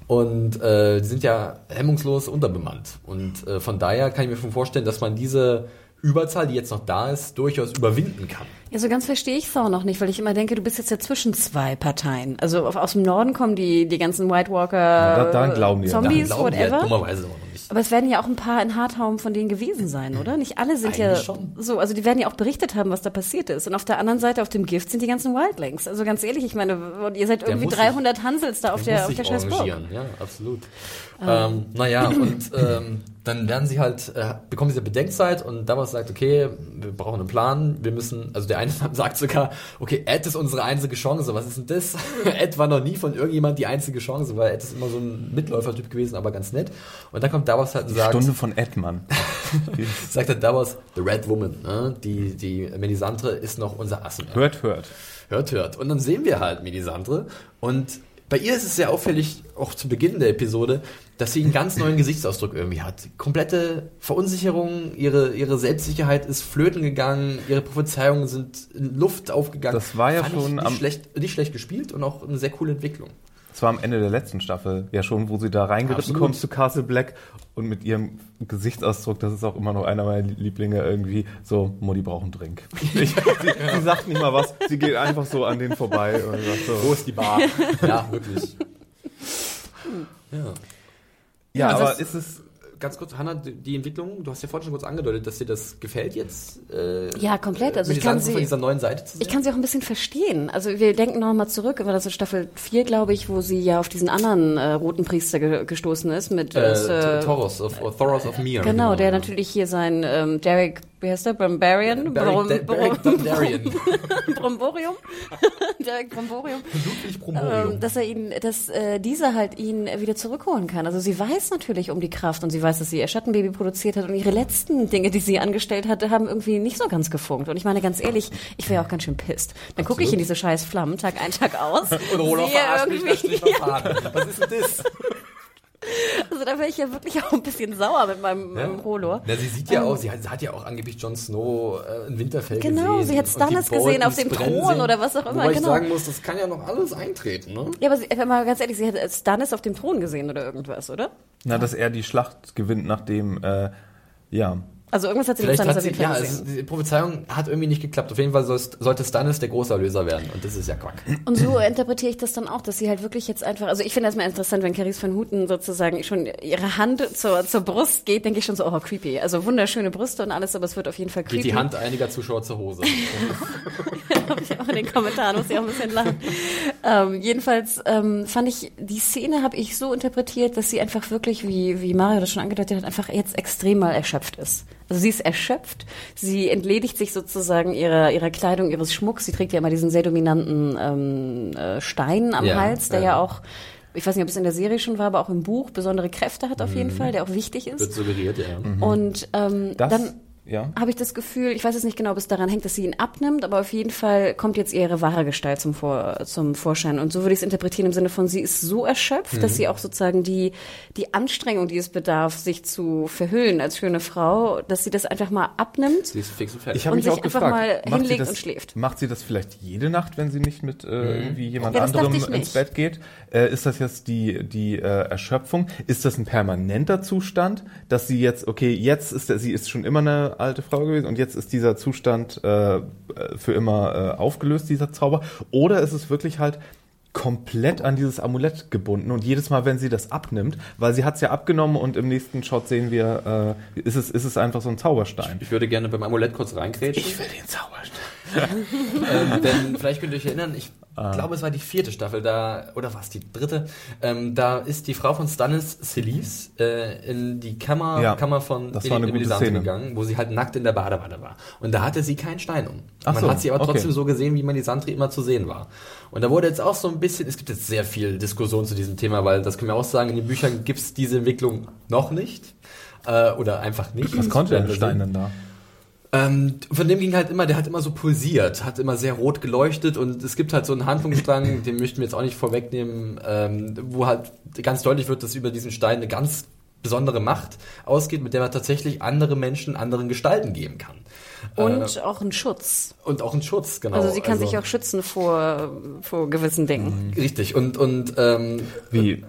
Und äh, die sind ja hemmungslos unterbemannt. Und äh, von daher kann ich mir schon vorstellen, dass man diese Überzahl, die jetzt noch da ist, durchaus überwinden kann. Ja, so ganz verstehe ich Thor noch nicht, weil ich immer denke, du bist jetzt ja zwischen zwei Parteien. Also aus dem Norden kommen die, die ganzen White Walker, Ja, da- daran glauben die ja. Zombies, Daran glauben die whatever. dummerweise auch noch nicht. Aber es werden ja auch ein paar in Hardhome von denen gewesen sein, oder? Nicht alle sind ja Eigentlich schon. so, also die werden ja auch berichtet haben, was da passiert ist. Und auf der anderen Seite, auf dem Gift, sind die ganzen Wildlings. Also ganz ehrlich, ich meine, ihr seid irgendwie muss 300 Hansels da auf Der der, auf der sich scheiß Burg. arrangieren, ja, absolut. Ähm, naja, und ähm, dann werden sie halt, äh, bekommen diese Bedenkzeit und Davos sagt, okay, wir brauchen einen Plan, wir müssen, also der eine sagt sogar, okay, Ed ist unsere einzige Chance, was ist denn das? Ed war noch nie von irgendjemand die einzige Chance, weil Ed ist immer so ein Mitläufertyp gewesen, aber ganz nett. Und dann kommt Davos halt und sagt, Stunde von Edmann. sagt halt Davos, the Red Woman, ne? die, die Melisandre ist noch unser Ass im Ärmel. Hört, hört. Hört, hört. Und dann sehen wir halt Melisandre. Und bei ihr ist es sehr auffällig, auch zu Beginn der Episode, dass sie einen ganz neuen Gesichtsausdruck irgendwie hat. Komplette Verunsicherung, ihre, ihre Selbstsicherheit ist flöten gegangen, ihre Prophezeiungen sind in Luft aufgegangen. Das war ja Fand schon ich nicht am- schlecht, nicht schlecht gespielt und auch eine sehr coole Entwicklung. Das war am Ende der letzten Staffel ja schon, wo sie da reingeritten kommt zu Castle Black und mit ihrem Gesichtsausdruck, das ist auch immer noch einer meiner Lieblinge irgendwie, so, Mutti braucht einen Drink. Ich, sie, sie sagt nicht mal was, sie geht einfach so an denen vorbei und sagt so. Wo ist die Bar? ja, wirklich. Ja. Ja, Ja, aber ist es, Ganz kurz, Hanna, die Entwicklung, du hast ja vorhin schon kurz angedeutet, dass dir das gefällt jetzt. Äh, Ja, komplett. Also mit ich kann sie- von dieser neuen Seite zu sehen. Ich kann sie auch ein bisschen verstehen. Also wir denken noch mal zurück, war das in Staffel 4, glaube ich, wo sie ja auf diesen anderen äh, roten Priester ge gestoßen ist mit äh, äh, Thoros of, of Thoros of Mir. Genau, der natürlich hier sein ähm, Derek, wie heißt der, Derek Dondarrion. Bromborium? Derek Bromborium. Ludwig Bromorium. Ähm, dass er ihn, dass äh, dieser halt ihn wieder zurückholen kann. Also sie weiß natürlich um die Kraft und sie weiß, dass sie ihr Schattenbaby produziert hat und ihre letzten Dinge, die sie angestellt hatte, haben irgendwie nicht so ganz gefunkt. Und ich meine ganz ehrlich, ich wäre auch ganz schön pisst. Dann gucke ich in diese scheiß Flammen Tag ein, Tag aus. Und sehe verarscht mich, da irgendwie- steht noch Faden. Was ist denn das? Also da wäre ich ja wirklich auch ein bisschen sauer mit meinem Ja. ähm, Rolo. Na, sie sieht ja auch, sie hat, sie hat ja auch angeblich Jon Snow äh, in Winterfell Genau, gesehen. sie hat Stannis gesehen auf dem Thron oder was auch immer, Wobei ich genau. sagen muss, das kann ja noch alles eintreten, ne? Ja, aber sie, wenn mal ganz ehrlich, sie hat Stannis auf dem Thron gesehen oder irgendwas, oder? na, dass er die Schlacht gewinnt, nachdem, äh, ja, Also irgendwas hat sie mit Vielleicht Stannis hat auf sie, jeden Fall ja, es, die Prophezeiung hat irgendwie nicht geklappt. Auf jeden Fall soll- sollte Stannis der große Erlöser werden. Und das ist ja Quack. Und so interpretiere ich das dann auch, dass sie halt wirklich jetzt einfach, also ich finde das mal interessant, wenn Caris van Houten sozusagen schon ihre Hand zur, zur Brust geht, denke ich schon so, oh, creepy. Also wunderschöne Brüste und alles, aber es wird auf jeden Fall creepy. Geht die Hand einiger Zuschauer zur Hose. Habe ich auch in den Kommentaren, muss ich auch ein bisschen lachen. Ähm, jedenfalls ähm, fand ich, die Szene habe ich so interpretiert, dass sie einfach wirklich, wie, wie Mario das schon angedeutet hat, einfach jetzt extrem mal erschöpft ist. Also sie ist erschöpft, sie entledigt sich sozusagen ihrer, ihrer Kleidung, ihres Schmucks. Sie trägt ja immer diesen sehr dominanten ähm, äh, Stein am Ja, Hals, der ja. ja auch, ich weiß nicht, ob es in der Serie schon war, aber auch im Buch besondere Kräfte hat auf jeden Fall, der auch wichtig ist. Wird suggeriert, ja. Und ähm, das, dann ja. habe ich das Gefühl, ich weiß jetzt nicht genau, ob es daran hängt, dass sie ihn abnimmt, aber auf jeden Fall kommt jetzt ihre wahre Gestalt zum, Vor zum Vorschein. Und so würde ich es interpretieren im Sinne von, sie ist so erschöpft, Mhm. dass sie auch sozusagen die, die Anstrengung, die es bedarf, sich zu verhüllen als schöne Frau, dass sie das einfach mal abnimmt. Sie ist fix und fertig. Ich habe mich sich auch einfach gefragt, mal macht sie hinlegt das, und schläft. Macht sie das vielleicht jede Nacht, wenn sie nicht mit äh, irgendwie jemand Ja, anderem ins. Bett geht? Äh, ist das jetzt die, die äh, Erschöpfung? Ist das ein permanenter Zustand, dass sie jetzt, okay, jetzt ist der, sie ist schon immer eine alte Frau gewesen und jetzt ist dieser Zustand äh, für immer äh, aufgelöst, dieser Zauber? Oder ist es wirklich halt komplett an dieses Amulett gebunden und jedes Mal, wenn sie das abnimmt, weil sie hat es ja abgenommen und im nächsten Shot sehen wir, äh, ist, es, ist es einfach so ein Zauberstein. Ich würde gerne beim Amulett kurz reingrätschen. will den Zauberstein. Ähm, denn vielleicht könnt ihr euch erinnern, ich Ah. glaube, es war die vierte Staffel, da, oder was, die dritte, ähm, da ist die Frau von Stannis, Celise, äh, in die Kammer, Ja, Kammer von war Melisandre gegangen, wo sie halt nackt in der Badewanne war. Und da hatte sie keinen Stein um. Ach Man so, hat sie aber okay. trotzdem so gesehen, wie Melisandre immer zu sehen war. Und da wurde jetzt auch so ein bisschen, es gibt jetzt sehr viel Diskussion zu diesem Thema, weil das können wir auch sagen, in den Büchern gibt es diese Entwicklung noch nicht. Äh, oder einfach nicht. Was konnte wir Stein denn da? Ähm, von dem ging halt immer, der hat immer so pulsiert, hat immer sehr rot geleuchtet und es gibt halt so einen Handlungsstrang, den möchten wir jetzt auch nicht vorwegnehmen, ähm, wo halt ganz deutlich wird, dass über diesen Stein eine ganz besondere Macht ausgeht, mit der man tatsächlich andere Menschen anderen Gestalten geben kann. Und Äh, auch ein Schutz. und auch einen Schutz, genau. Also sie kann sich auch schützen vor, vor gewissen Dingen. Richtig, und, und ähm, Wie?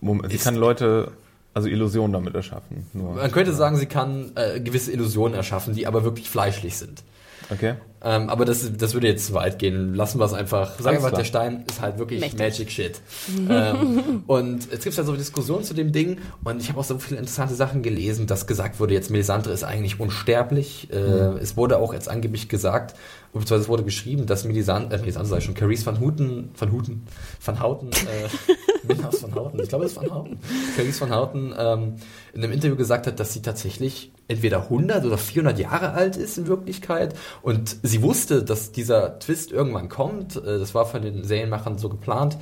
Moment, sie kann Leute, also Illusionen damit erschaffen. Nur. man könnte sagen, sie kann äh, gewisse Illusionen erschaffen, die aber wirklich fleischlich sind. Okay. Ähm, aber das, das würde jetzt zu weit gehen. Lassen wir es einfach. Sagen wir mal, der Stein ist halt wirklich Mächtig. Magic Shit. ähm, und es gibt ja so Diskussionen zu dem Ding und ich habe auch so viele interessante Sachen gelesen, dass gesagt wurde, jetzt Melisandre ist eigentlich unsterblich. Äh, Es wurde auch jetzt angeblich gesagt, beziehungsweise es wurde geschrieben, dass Melisandre, äh, Melisandre ich schon, Carice van Houten, van Houten, van Houten, äh, Minas van Houten, ich glaube, es ist van Houten, Carice van Houten ähm, in einem Interview gesagt hat, dass sie tatsächlich entweder 100 oder 400 Jahre alt ist in Wirklichkeit und sie wusste, dass dieser Twist irgendwann kommt. Äh, Das war von den Serienmachern so geplant.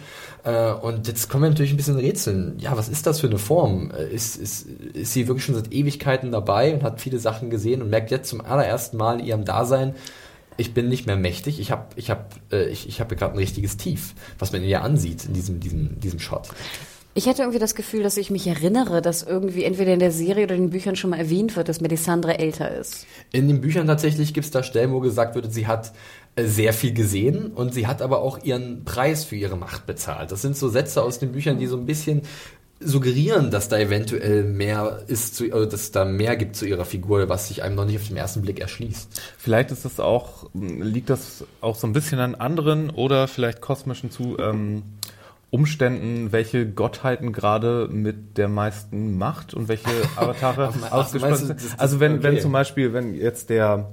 Äh, Und jetzt kommen wir natürlich ein bisschen rätseln. Ja, was ist das für eine Form? Äh, Ist, ist, ist sie wirklich schon seit Ewigkeiten dabei und hat viele Sachen gesehen und merkt jetzt zum allerersten Mal in ihrem Dasein, ich bin nicht mehr mächtig, ich habe ich hab, äh, ich, ich hab gerade ein richtiges Tief, was man ihr ansieht in diesem, diesem, diesem Shot. Ich hatte irgendwie das Gefühl, dass ich mich erinnere, dass irgendwie entweder in der Serie oder in den Büchern schon mal erwähnt wird, dass Melisandre älter ist. In den Büchern tatsächlich gibt es da Stellen, wo gesagt wird, sie hat äh, sehr viel gesehen und sie hat aber auch ihren Preis für ihre Macht bezahlt. Das sind so Sätze aus den Büchern, die so ein bisschen suggerieren, dass da eventuell mehr ist, zu, also dass da mehr gibt zu ihrer Figur, was sich einem noch nicht auf den ersten Blick erschließt. Vielleicht ist das auch, liegt das auch so ein bisschen an anderen oder vielleicht kosmischen zu ähm, Umständen, welche Gottheiten gerade mit der meisten Macht und welche Avatare ausgesprochen sind. Also wenn, okay. wenn zum Beispiel, wenn jetzt der,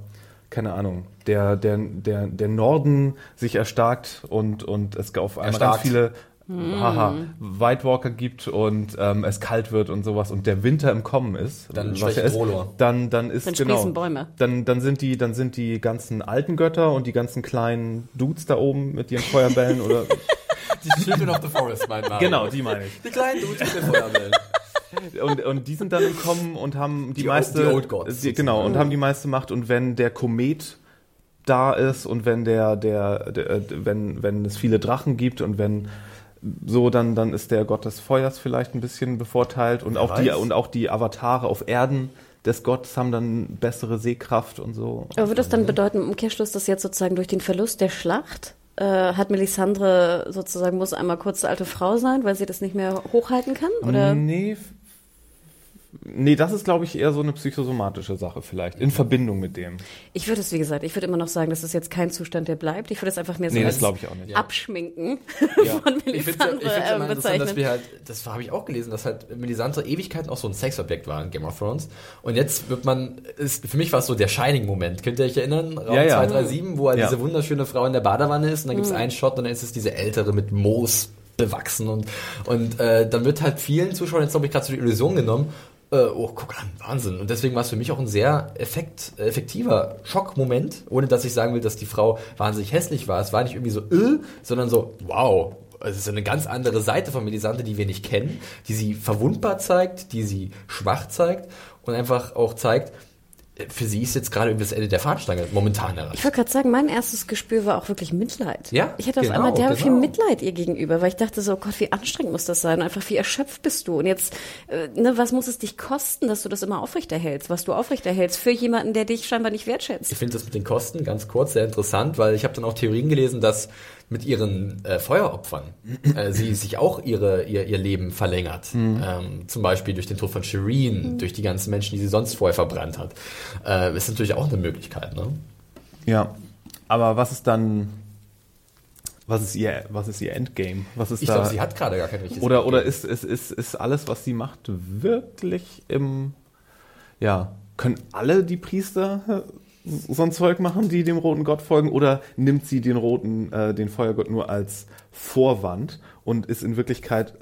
keine Ahnung, der, der, der, der Norden sich erstarkt und, und es auf einmal erstarkt. ganz viele hm. haha, White Walker gibt und ähm, es kalt wird und sowas und der Winter im Kommen ist, dann was ist, dann dann ist dann genau, Bäume. dann dann sind die dann sind die ganzen alten Götter und die ganzen kleinen Dudes da oben mit ihren Feuerbällen oder die Children of the Forest, mein Name. Genau, die meine ich. Die kleinen Dudes mit den Feuerbällen. Und, und die sind dann im Kommen und haben die, die meiste, die Old Gods, die, genau, und haben die meiste Macht. Und wenn der Komet da ist und wenn der, der, der, wenn, wenn es viele Drachen gibt und wenn so, dann, dann ist der Gott des Feuers vielleicht ein bisschen bevorteilt und auch die, und auch die Avatare auf Erden des Gottes haben dann bessere Sehkraft und so. Aber würde das dann bedeuten, im Umkehrschluss, dass jetzt sozusagen durch den Verlust der Schlacht äh, hat Melisandre sozusagen muss einmal kurz alte Frau sein, weil sie das nicht mehr hochhalten kann? Oder? Nee, Nee, das ist, glaube ich, eher so eine psychosomatische Sache vielleicht, in Verbindung mit dem. Ich würde es, wie gesagt, ich würde immer noch sagen, das ist jetzt kein Zustand, der bleibt. Ich würde es einfach mehr so nee, als das ich auch nicht. Abschminken ja. von Melisandre ich ähm, ja, bezeichnen. Dass wir halt, das habe ich auch gelesen, dass halt Melisandre Ewigkeiten auch so ein Sexobjekt war in Game of Thrones. Und jetzt wird man, ist, für mich war es so der Shining-Moment. Könnt ihr euch erinnern? Raum ja, ja. 237, wo halt diese wunderschöne Frau in der Badewanne ist und dann gibt es mhm. einen Shot und dann ist es diese ältere mit Moos bewachsen und und äh, dann wird halt vielen Zuschauern jetzt glaube ich gerade so die Illusion genommen äh, oh, guck an, Wahnsinn. Und deswegen war es für mich auch ein sehr effekt, effektiver Schockmoment, ohne dass ich sagen will, dass die Frau wahnsinnig hässlich war. Es war nicht irgendwie so, äh, sondern so, wow. Es ist eine ganz andere Seite von Melisande, die wir nicht kennen, die sie verwundbar zeigt, die sie schwach zeigt und einfach auch zeigt, für sie ist jetzt gerade das Ende der Fahnenstange momentan erreicht. Ich wollte gerade sagen, mein erstes Gespür war auch wirklich Mitleid. Ja, ich hatte auf genau, einmal derbe genau. viel Mitleid ihr gegenüber, weil ich dachte so, oh Gott, wie anstrengend muss das sein? Und einfach wie erschöpft bist du? Und jetzt, äh, ne, was muss es dich kosten, dass du das immer aufrechterhältst, was du aufrechterhältst für jemanden, der dich scheinbar nicht wertschätzt? Ich finde das mit den Kosten ganz kurz sehr interessant, weil ich habe dann auch Theorien gelesen, dass mit ihren äh, Feueropfern äh, sie sich auch ihre, ihr, ihr Leben verlängert. Mhm. Ähm, zum Beispiel durch den Tod von Shireen, mhm. durch die ganzen Menschen, die sie sonst vorher verbrannt hat. Äh, ist natürlich auch eine Möglichkeit. Ne? Ja, aber was ist dann was ist ihr, was ist ihr Endgame? Was ist ich glaube, sie hat gerade gar kein richtiges Oder, Endgame. oder ist, ist, ist, ist alles, was sie macht, wirklich im, ja, können alle die Priester so ein Zeug machen, die dem roten Gott folgen, oder nimmt sie den roten, äh, den Feuergott nur als Vorwand und ist in Wirklichkeit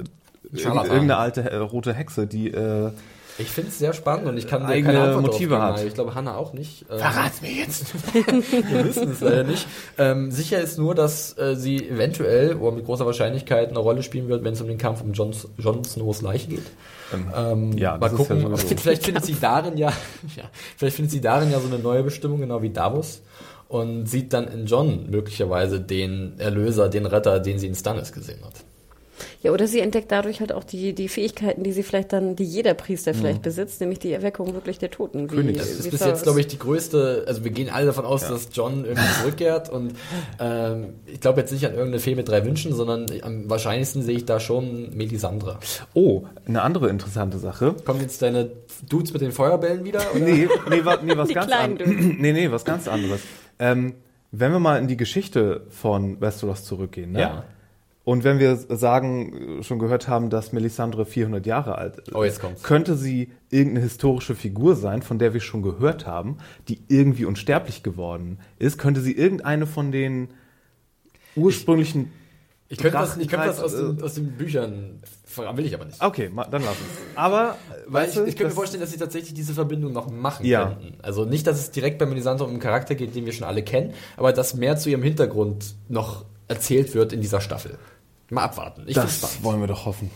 irgendeine alte äh, rote Hexe, die äh, ich finde es sehr spannend und ich kann eigene keine Antwort Motive hat. Ich glaube, Hanna auch nicht. Ähm, Verrat's mir jetzt! Wir wissen es leider nicht. Ähm, sicher ist nur, dass äh, sie eventuell oder mit großer Wahrscheinlichkeit eine Rolle spielen wird, wenn es um den Kampf um Jon, Jon Snows Leiche geht. Ähm, ähm ja, mal gucken. Ja vielleicht findet sie darin ja, ja, vielleicht findet sie darin ja so eine neue Bestimmung, genau wie Davos und sieht dann in John möglicherweise den Erlöser, den Retter, den sie in Stannis gesehen hat. Ja, oder sie entdeckt dadurch halt auch die, die Fähigkeiten, die sie vielleicht dann, die jeder Priester mhm. vielleicht besitzt, nämlich die Erweckung wirklich der Toten. Wie, König. Das ist bis jetzt, glaube ich, die größte, also wir gehen alle davon aus, ja. dass John irgendwie zurückkehrt und ähm, ich glaube jetzt nicht an irgendeine Fee mit drei Wünschen, sondern am wahrscheinlichsten sehe ich da schon Melisandre. Oh, eine andere interessante Sache. Kommen jetzt deine Dudes mit den Feuerbällen wieder? Oder? Nee, nee, wa, nee was die ganz anderes. Nee, nee, was ganz anderes. Ähm, wenn wir mal in die Geschichte von Westeros zurückgehen, ne? Ja. Und wenn wir sagen, schon gehört haben, dass Melisandre 400 Jahre alt ist, oh, jetzt kommt's. könnte sie irgendeine historische Figur sein, von der wir schon gehört haben, die irgendwie unsterblich geworden ist? Könnte sie irgendeine von den ursprünglichen ich, könnte das, ich könnte das aus, den, aus den Büchern, will ich aber nicht. Okay, dann lass uns. Aber, weil ich, ich könnte mir vorstellen, dass sie tatsächlich diese Verbindung noch machen ja. könnten. Also nicht, dass es direkt bei Melisandre um einen Charakter geht, den wir schon alle kennen, aber dass mehr zu ihrem Hintergrund noch erzählt wird in dieser Staffel. Mal abwarten. Ich das wollen wir doch hoffen.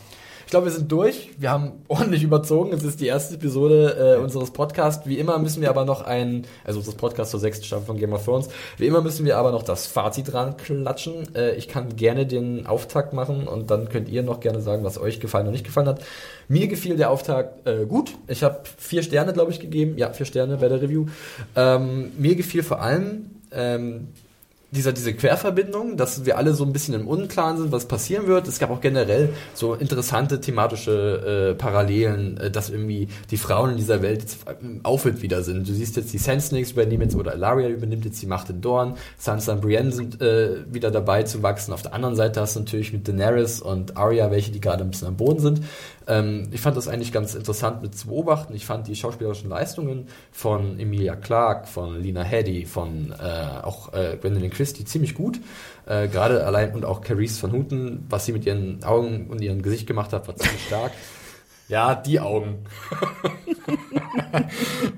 Ich glaube, wir sind durch. Wir haben ordentlich überzogen. Es ist die erste Episode äh, unseres Podcasts. Wie immer müssen wir aber noch ein, also unseres Podcasts zur sechsten Staffel von Game of Thrones. Wie immer müssen wir aber noch das Fazit dran klatschen. Äh, ich kann gerne den Auftakt machen und dann könnt ihr noch gerne sagen, was euch gefallen und nicht gefallen hat. Mir gefiel der Auftakt äh, gut. Ich habe vier Sterne, glaube ich, gegeben. Ja, vier Sterne bei der Review. Ähm, mir gefiel vor allem ähm, dieser, diese Querverbindung, dass wir alle so ein bisschen im Unklaren sind, was passieren wird. Es gab auch generell so interessante thematische äh, Parallelen, äh, dass irgendwie die Frauen in dieser Welt jetzt aufhört wieder sind. Du siehst jetzt die Sand Snakes übernehmen jetzt, oder Ilaria übernimmt jetzt die Macht in Dorn, Sansa und Brienne sind äh, wieder dabei zu wachsen. Auf der anderen Seite hast du natürlich mit Daenerys und Arya welche, die gerade ein bisschen am Boden sind. Ähm, ich fand das eigentlich ganz interessant mit zu beobachten. Ich fand die schauspielerischen Leistungen von Emilia Clarke, von Lina Headey, von äh, auch äh, Gwendolyn Christie ziemlich gut. Äh, Gerade allein und auch Carice van Houten, was sie mit ihren Augen und ihrem Gesicht gemacht hat, war ziemlich stark. Ja, die Augen.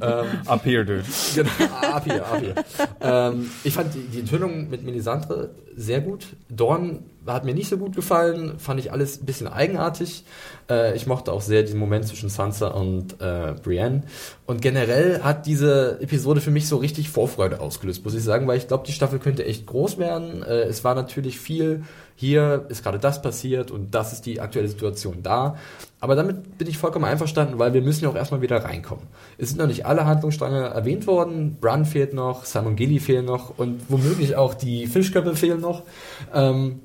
ähm, up here, dude. Genau, up here, up here. ähm, ich fand die, die Enthüllung mit Melisandre sehr gut. Dorn hat mir nicht so gut gefallen, fand ich alles ein bisschen eigenartig. Äh, ich mochte auch sehr diesen Moment zwischen Sansa und äh, Brienne. Und generell hat diese Episode für mich so richtig Vorfreude ausgelöst, muss ich sagen, weil ich glaube, die Staffel könnte echt groß werden. Äh, es war natürlich viel, hier ist gerade das passiert und das ist die aktuelle Situation da. Aber damit bin ich vollkommen einverstanden, weil wir müssen ja auch erstmal wieder reinkommen. Es sind noch nicht alle Handlungsstränge erwähnt worden. Brun fehlt noch, Simon Gilly fehlen noch und womöglich auch die Fischköpfe fehlen noch. Ähm,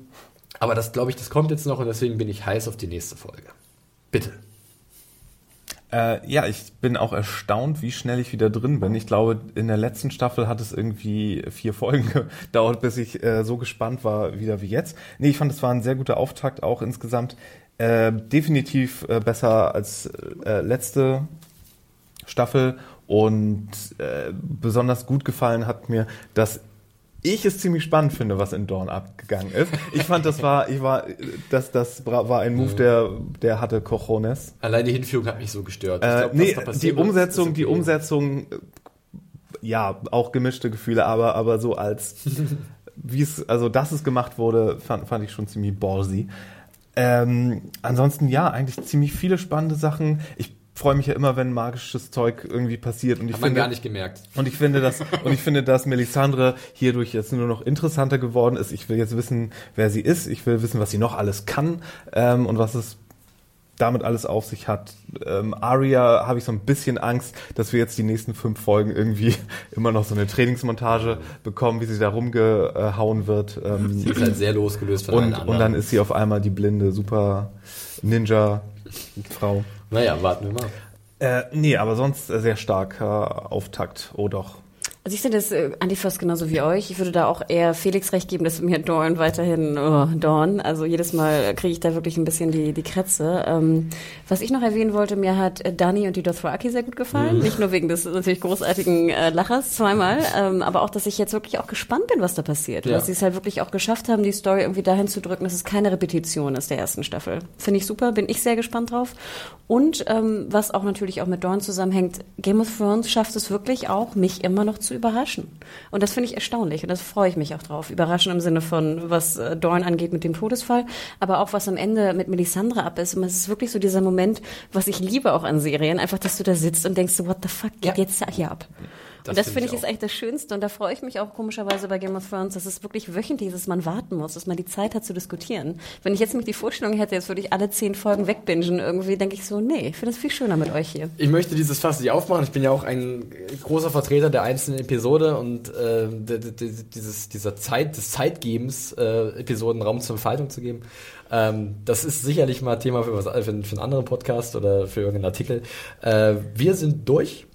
aber das glaube ich, das kommt jetzt noch und deswegen bin ich heiß auf die nächste Folge. Bitte. Äh, ja, ich bin auch erstaunt, wie schnell ich wieder drin bin. Ich glaube, in der letzten Staffel hat es irgendwie vier Folgen gedauert, bis ich äh, so gespannt war, wieder wie jetzt. Nee, ich fand, es war ein sehr guter Auftakt, auch insgesamt. Äh, definitiv äh, besser als äh, letzte Staffel und äh, besonders gut gefallen hat mir, dass ich es ziemlich spannend finde, was in Dorn abgegangen ist. Ich fand, das war, ich war, das, das war ein Move, der, der hatte Cojones. Allein die Hinführung hat mich so gestört. Äh, glaub, nee, die Umsetzung, die Umsetzung, ja, auch gemischte Gefühle, aber, aber so als, wie es, also, dass es gemacht wurde, fand, fand ich schon ziemlich ballsy. Ähm, ansonsten, ja, eigentlich ziemlich viele spannende Sachen. Ich freue mich ja immer, wenn magisches Zeug irgendwie passiert. Und ich Hat finde, man gar nicht gemerkt. Und ich finde, dass und ich finde, dass Melisandre hierdurch jetzt nur noch interessanter geworden ist. Ich will jetzt wissen, wer sie ist. Ich will wissen, was sie noch alles kann ähm, und was es damit alles auf sich hat. Ähm, Aria habe ich so ein bisschen Angst, dass wir jetzt die nächsten fünf Folgen irgendwie immer noch so eine Trainingsmontage bekommen, wie sie da rumgehauen wird. Ähm, sie ist halt sehr losgelöst von und, allen anderen. Und dann ist sie auf einmal die blinde Super Ninja Frau. Naja, warten wir mal. Äh, nee, aber sonst sehr starker Auftakt. Oh doch. Also ich sehe das äh, eigentlich fast genauso wie euch. Ich würde da auch eher Felix recht geben, dass mir Dorn weiterhin oh, Dorn. Also jedes Mal kriege ich da wirklich ein bisschen die, die Krätze. Ähm, was ich noch erwähnen wollte, mir hat Dani und die Dothraki sehr gut gefallen. Mhm. Nicht nur wegen des natürlich großartigen äh, Lachers zweimal, ähm, aber auch, dass ich jetzt wirklich auch gespannt bin, was da passiert. Ja. Dass sie es halt wirklich auch geschafft haben, die Story irgendwie dahin zu drücken, dass es keine Repetition ist der ersten Staffel. Finde ich super, bin ich sehr gespannt drauf. Und ähm, was auch natürlich auch mit Dorn zusammenhängt, Game of Thrones schafft es wirklich auch, mich immer noch zu überraschen. Und das finde ich erstaunlich und das freue ich mich auch drauf. Überraschen im Sinne von, was äh, Dorn angeht mit dem Todesfall, aber auch was am Ende mit Melisandre ab ist. Und es ist wirklich so dieser Moment, was ich liebe auch an Serien, einfach, dass du da sitzt und denkst, so, what the fuck geht ja. jetzt hier ab? Das und das finde find ich ist eigentlich das Schönste und da freue ich mich auch komischerweise bei Game of Thrones, dass es wirklich wöchentlich ist, dass man warten muss, dass man die Zeit hat zu diskutieren. Wenn ich jetzt nämlich die Vorstellung hätte, jetzt würde ich alle zehn Folgen wegbingen, irgendwie denke ich so, nee, ich finde es viel schöner mit euch hier. Ich möchte dieses Fass nicht aufmachen. Ich bin ja auch ein großer Vertreter der einzelnen Episode und äh, dieses, dieser Zeit, des Zeitgebens, äh, Episoden Raum zur Entfaltung zu geben. Ähm, das ist sicherlich mal Thema für, was, für, für einen anderen Podcast oder für irgendeinen Artikel. Äh, wir sind durch.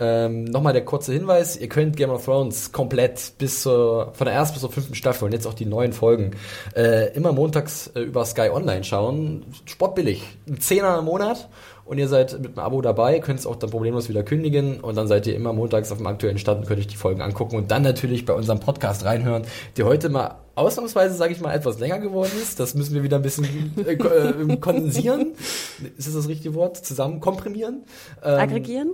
Ähm, Nochmal der kurze Hinweis, ihr könnt Game of Thrones komplett bis zur, von der ersten bis zur fünften Staffel und jetzt auch die neuen Folgen äh, immer montags äh, über Sky Online schauen. Sportbillig. Ein Zehner im Monat und ihr seid mit einem Abo dabei, könnt es auch dann problemlos wieder kündigen und dann seid ihr immer montags auf dem aktuellen Stand und könnt euch die Folgen angucken und dann natürlich bei unserem Podcast reinhören, der heute mal ausnahmsweise, sage ich mal, etwas länger geworden ist. Das müssen wir wieder ein bisschen äh, äh, kondensieren. Ist das das richtige Wort? Zusammen komprimieren. Ähm, Aggregieren.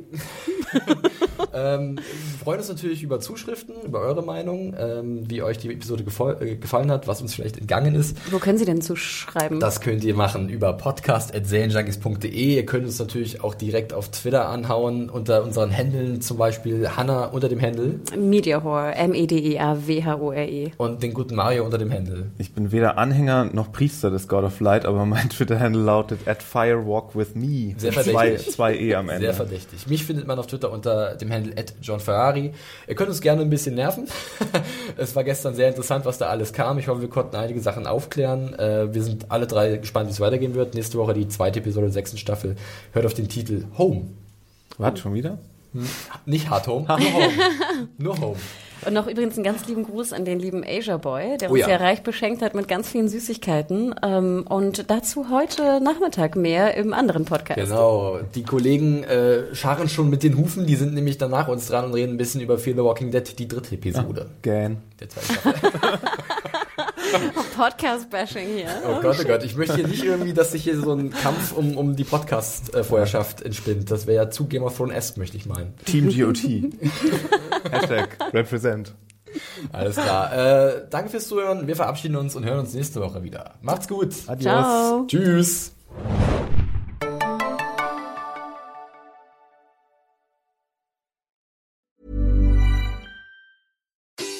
ähm, wir freuen uns natürlich über Zuschriften, über eure Meinung, ähm, wie euch die Episode äh, gefallen hat, was uns vielleicht entgangen ist. Wo können Sie denn zuschreiben? Das könnt ihr machen über podcast.serienjunkies.de. Ihr könnt uns natürlich auch direkt auf Twitter anhauen, unter unseren Händeln, zum Beispiel Hanna unter dem Händel. Mediahore, M-E-D-E-A-W-H-O-R-E. E. Und den guten Mario unter dem Händel. Ich bin weder Anhänger noch Priester des God of Light, aber mein Twitter-Handle lautet at firewalk with me. Sehr verdächtig. Zwei, zwei E am Ende. Sehr verdächtig. Mich findet man auf Twitter unter dem Handle at John Ferrari. Ihr könnt uns gerne ein bisschen nerven. es war gestern sehr interessant, was da alles kam. Ich hoffe, wir konnten einige Sachen aufklären. Äh, wir sind alle drei gespannt, wie es weitergehen wird. Nächste Woche die zweite Episode der sechsten Staffel. Hört auf den Titel Home. Was, schon wieder? Hm, nicht Hard Home, nur Home. nur Home. Und noch übrigens einen ganz lieben Gruß an den lieben Asia Boy, der oh uns ja. ja reich beschenkt hat mit ganz vielen Süßigkeiten. Ähm, und dazu heute Nachmittag mehr im anderen Podcast. Genau, die Kollegen äh, scharren schon mit den Hufen, die sind nämlich danach uns dran und reden ein bisschen über Fear the Walking Dead, die dritte Episode. Ah, gern. Der zweite Podcast-Bashing hier. Oh Gott, oh Gott, ich möchte hier nicht irgendwie, dass sich hier so ein Kampf um, um die Podcast-Vorherrschaft entspinnt. Das wäre ja zu Game of Thrones-esque, möchte ich meinen. Team GOT. Hashtag represent. Alles klar. Äh, danke fürs Zuhören. Wir verabschieden uns und hören uns nächste Woche wieder. Macht's gut. Adios. Ciao. Tschüss.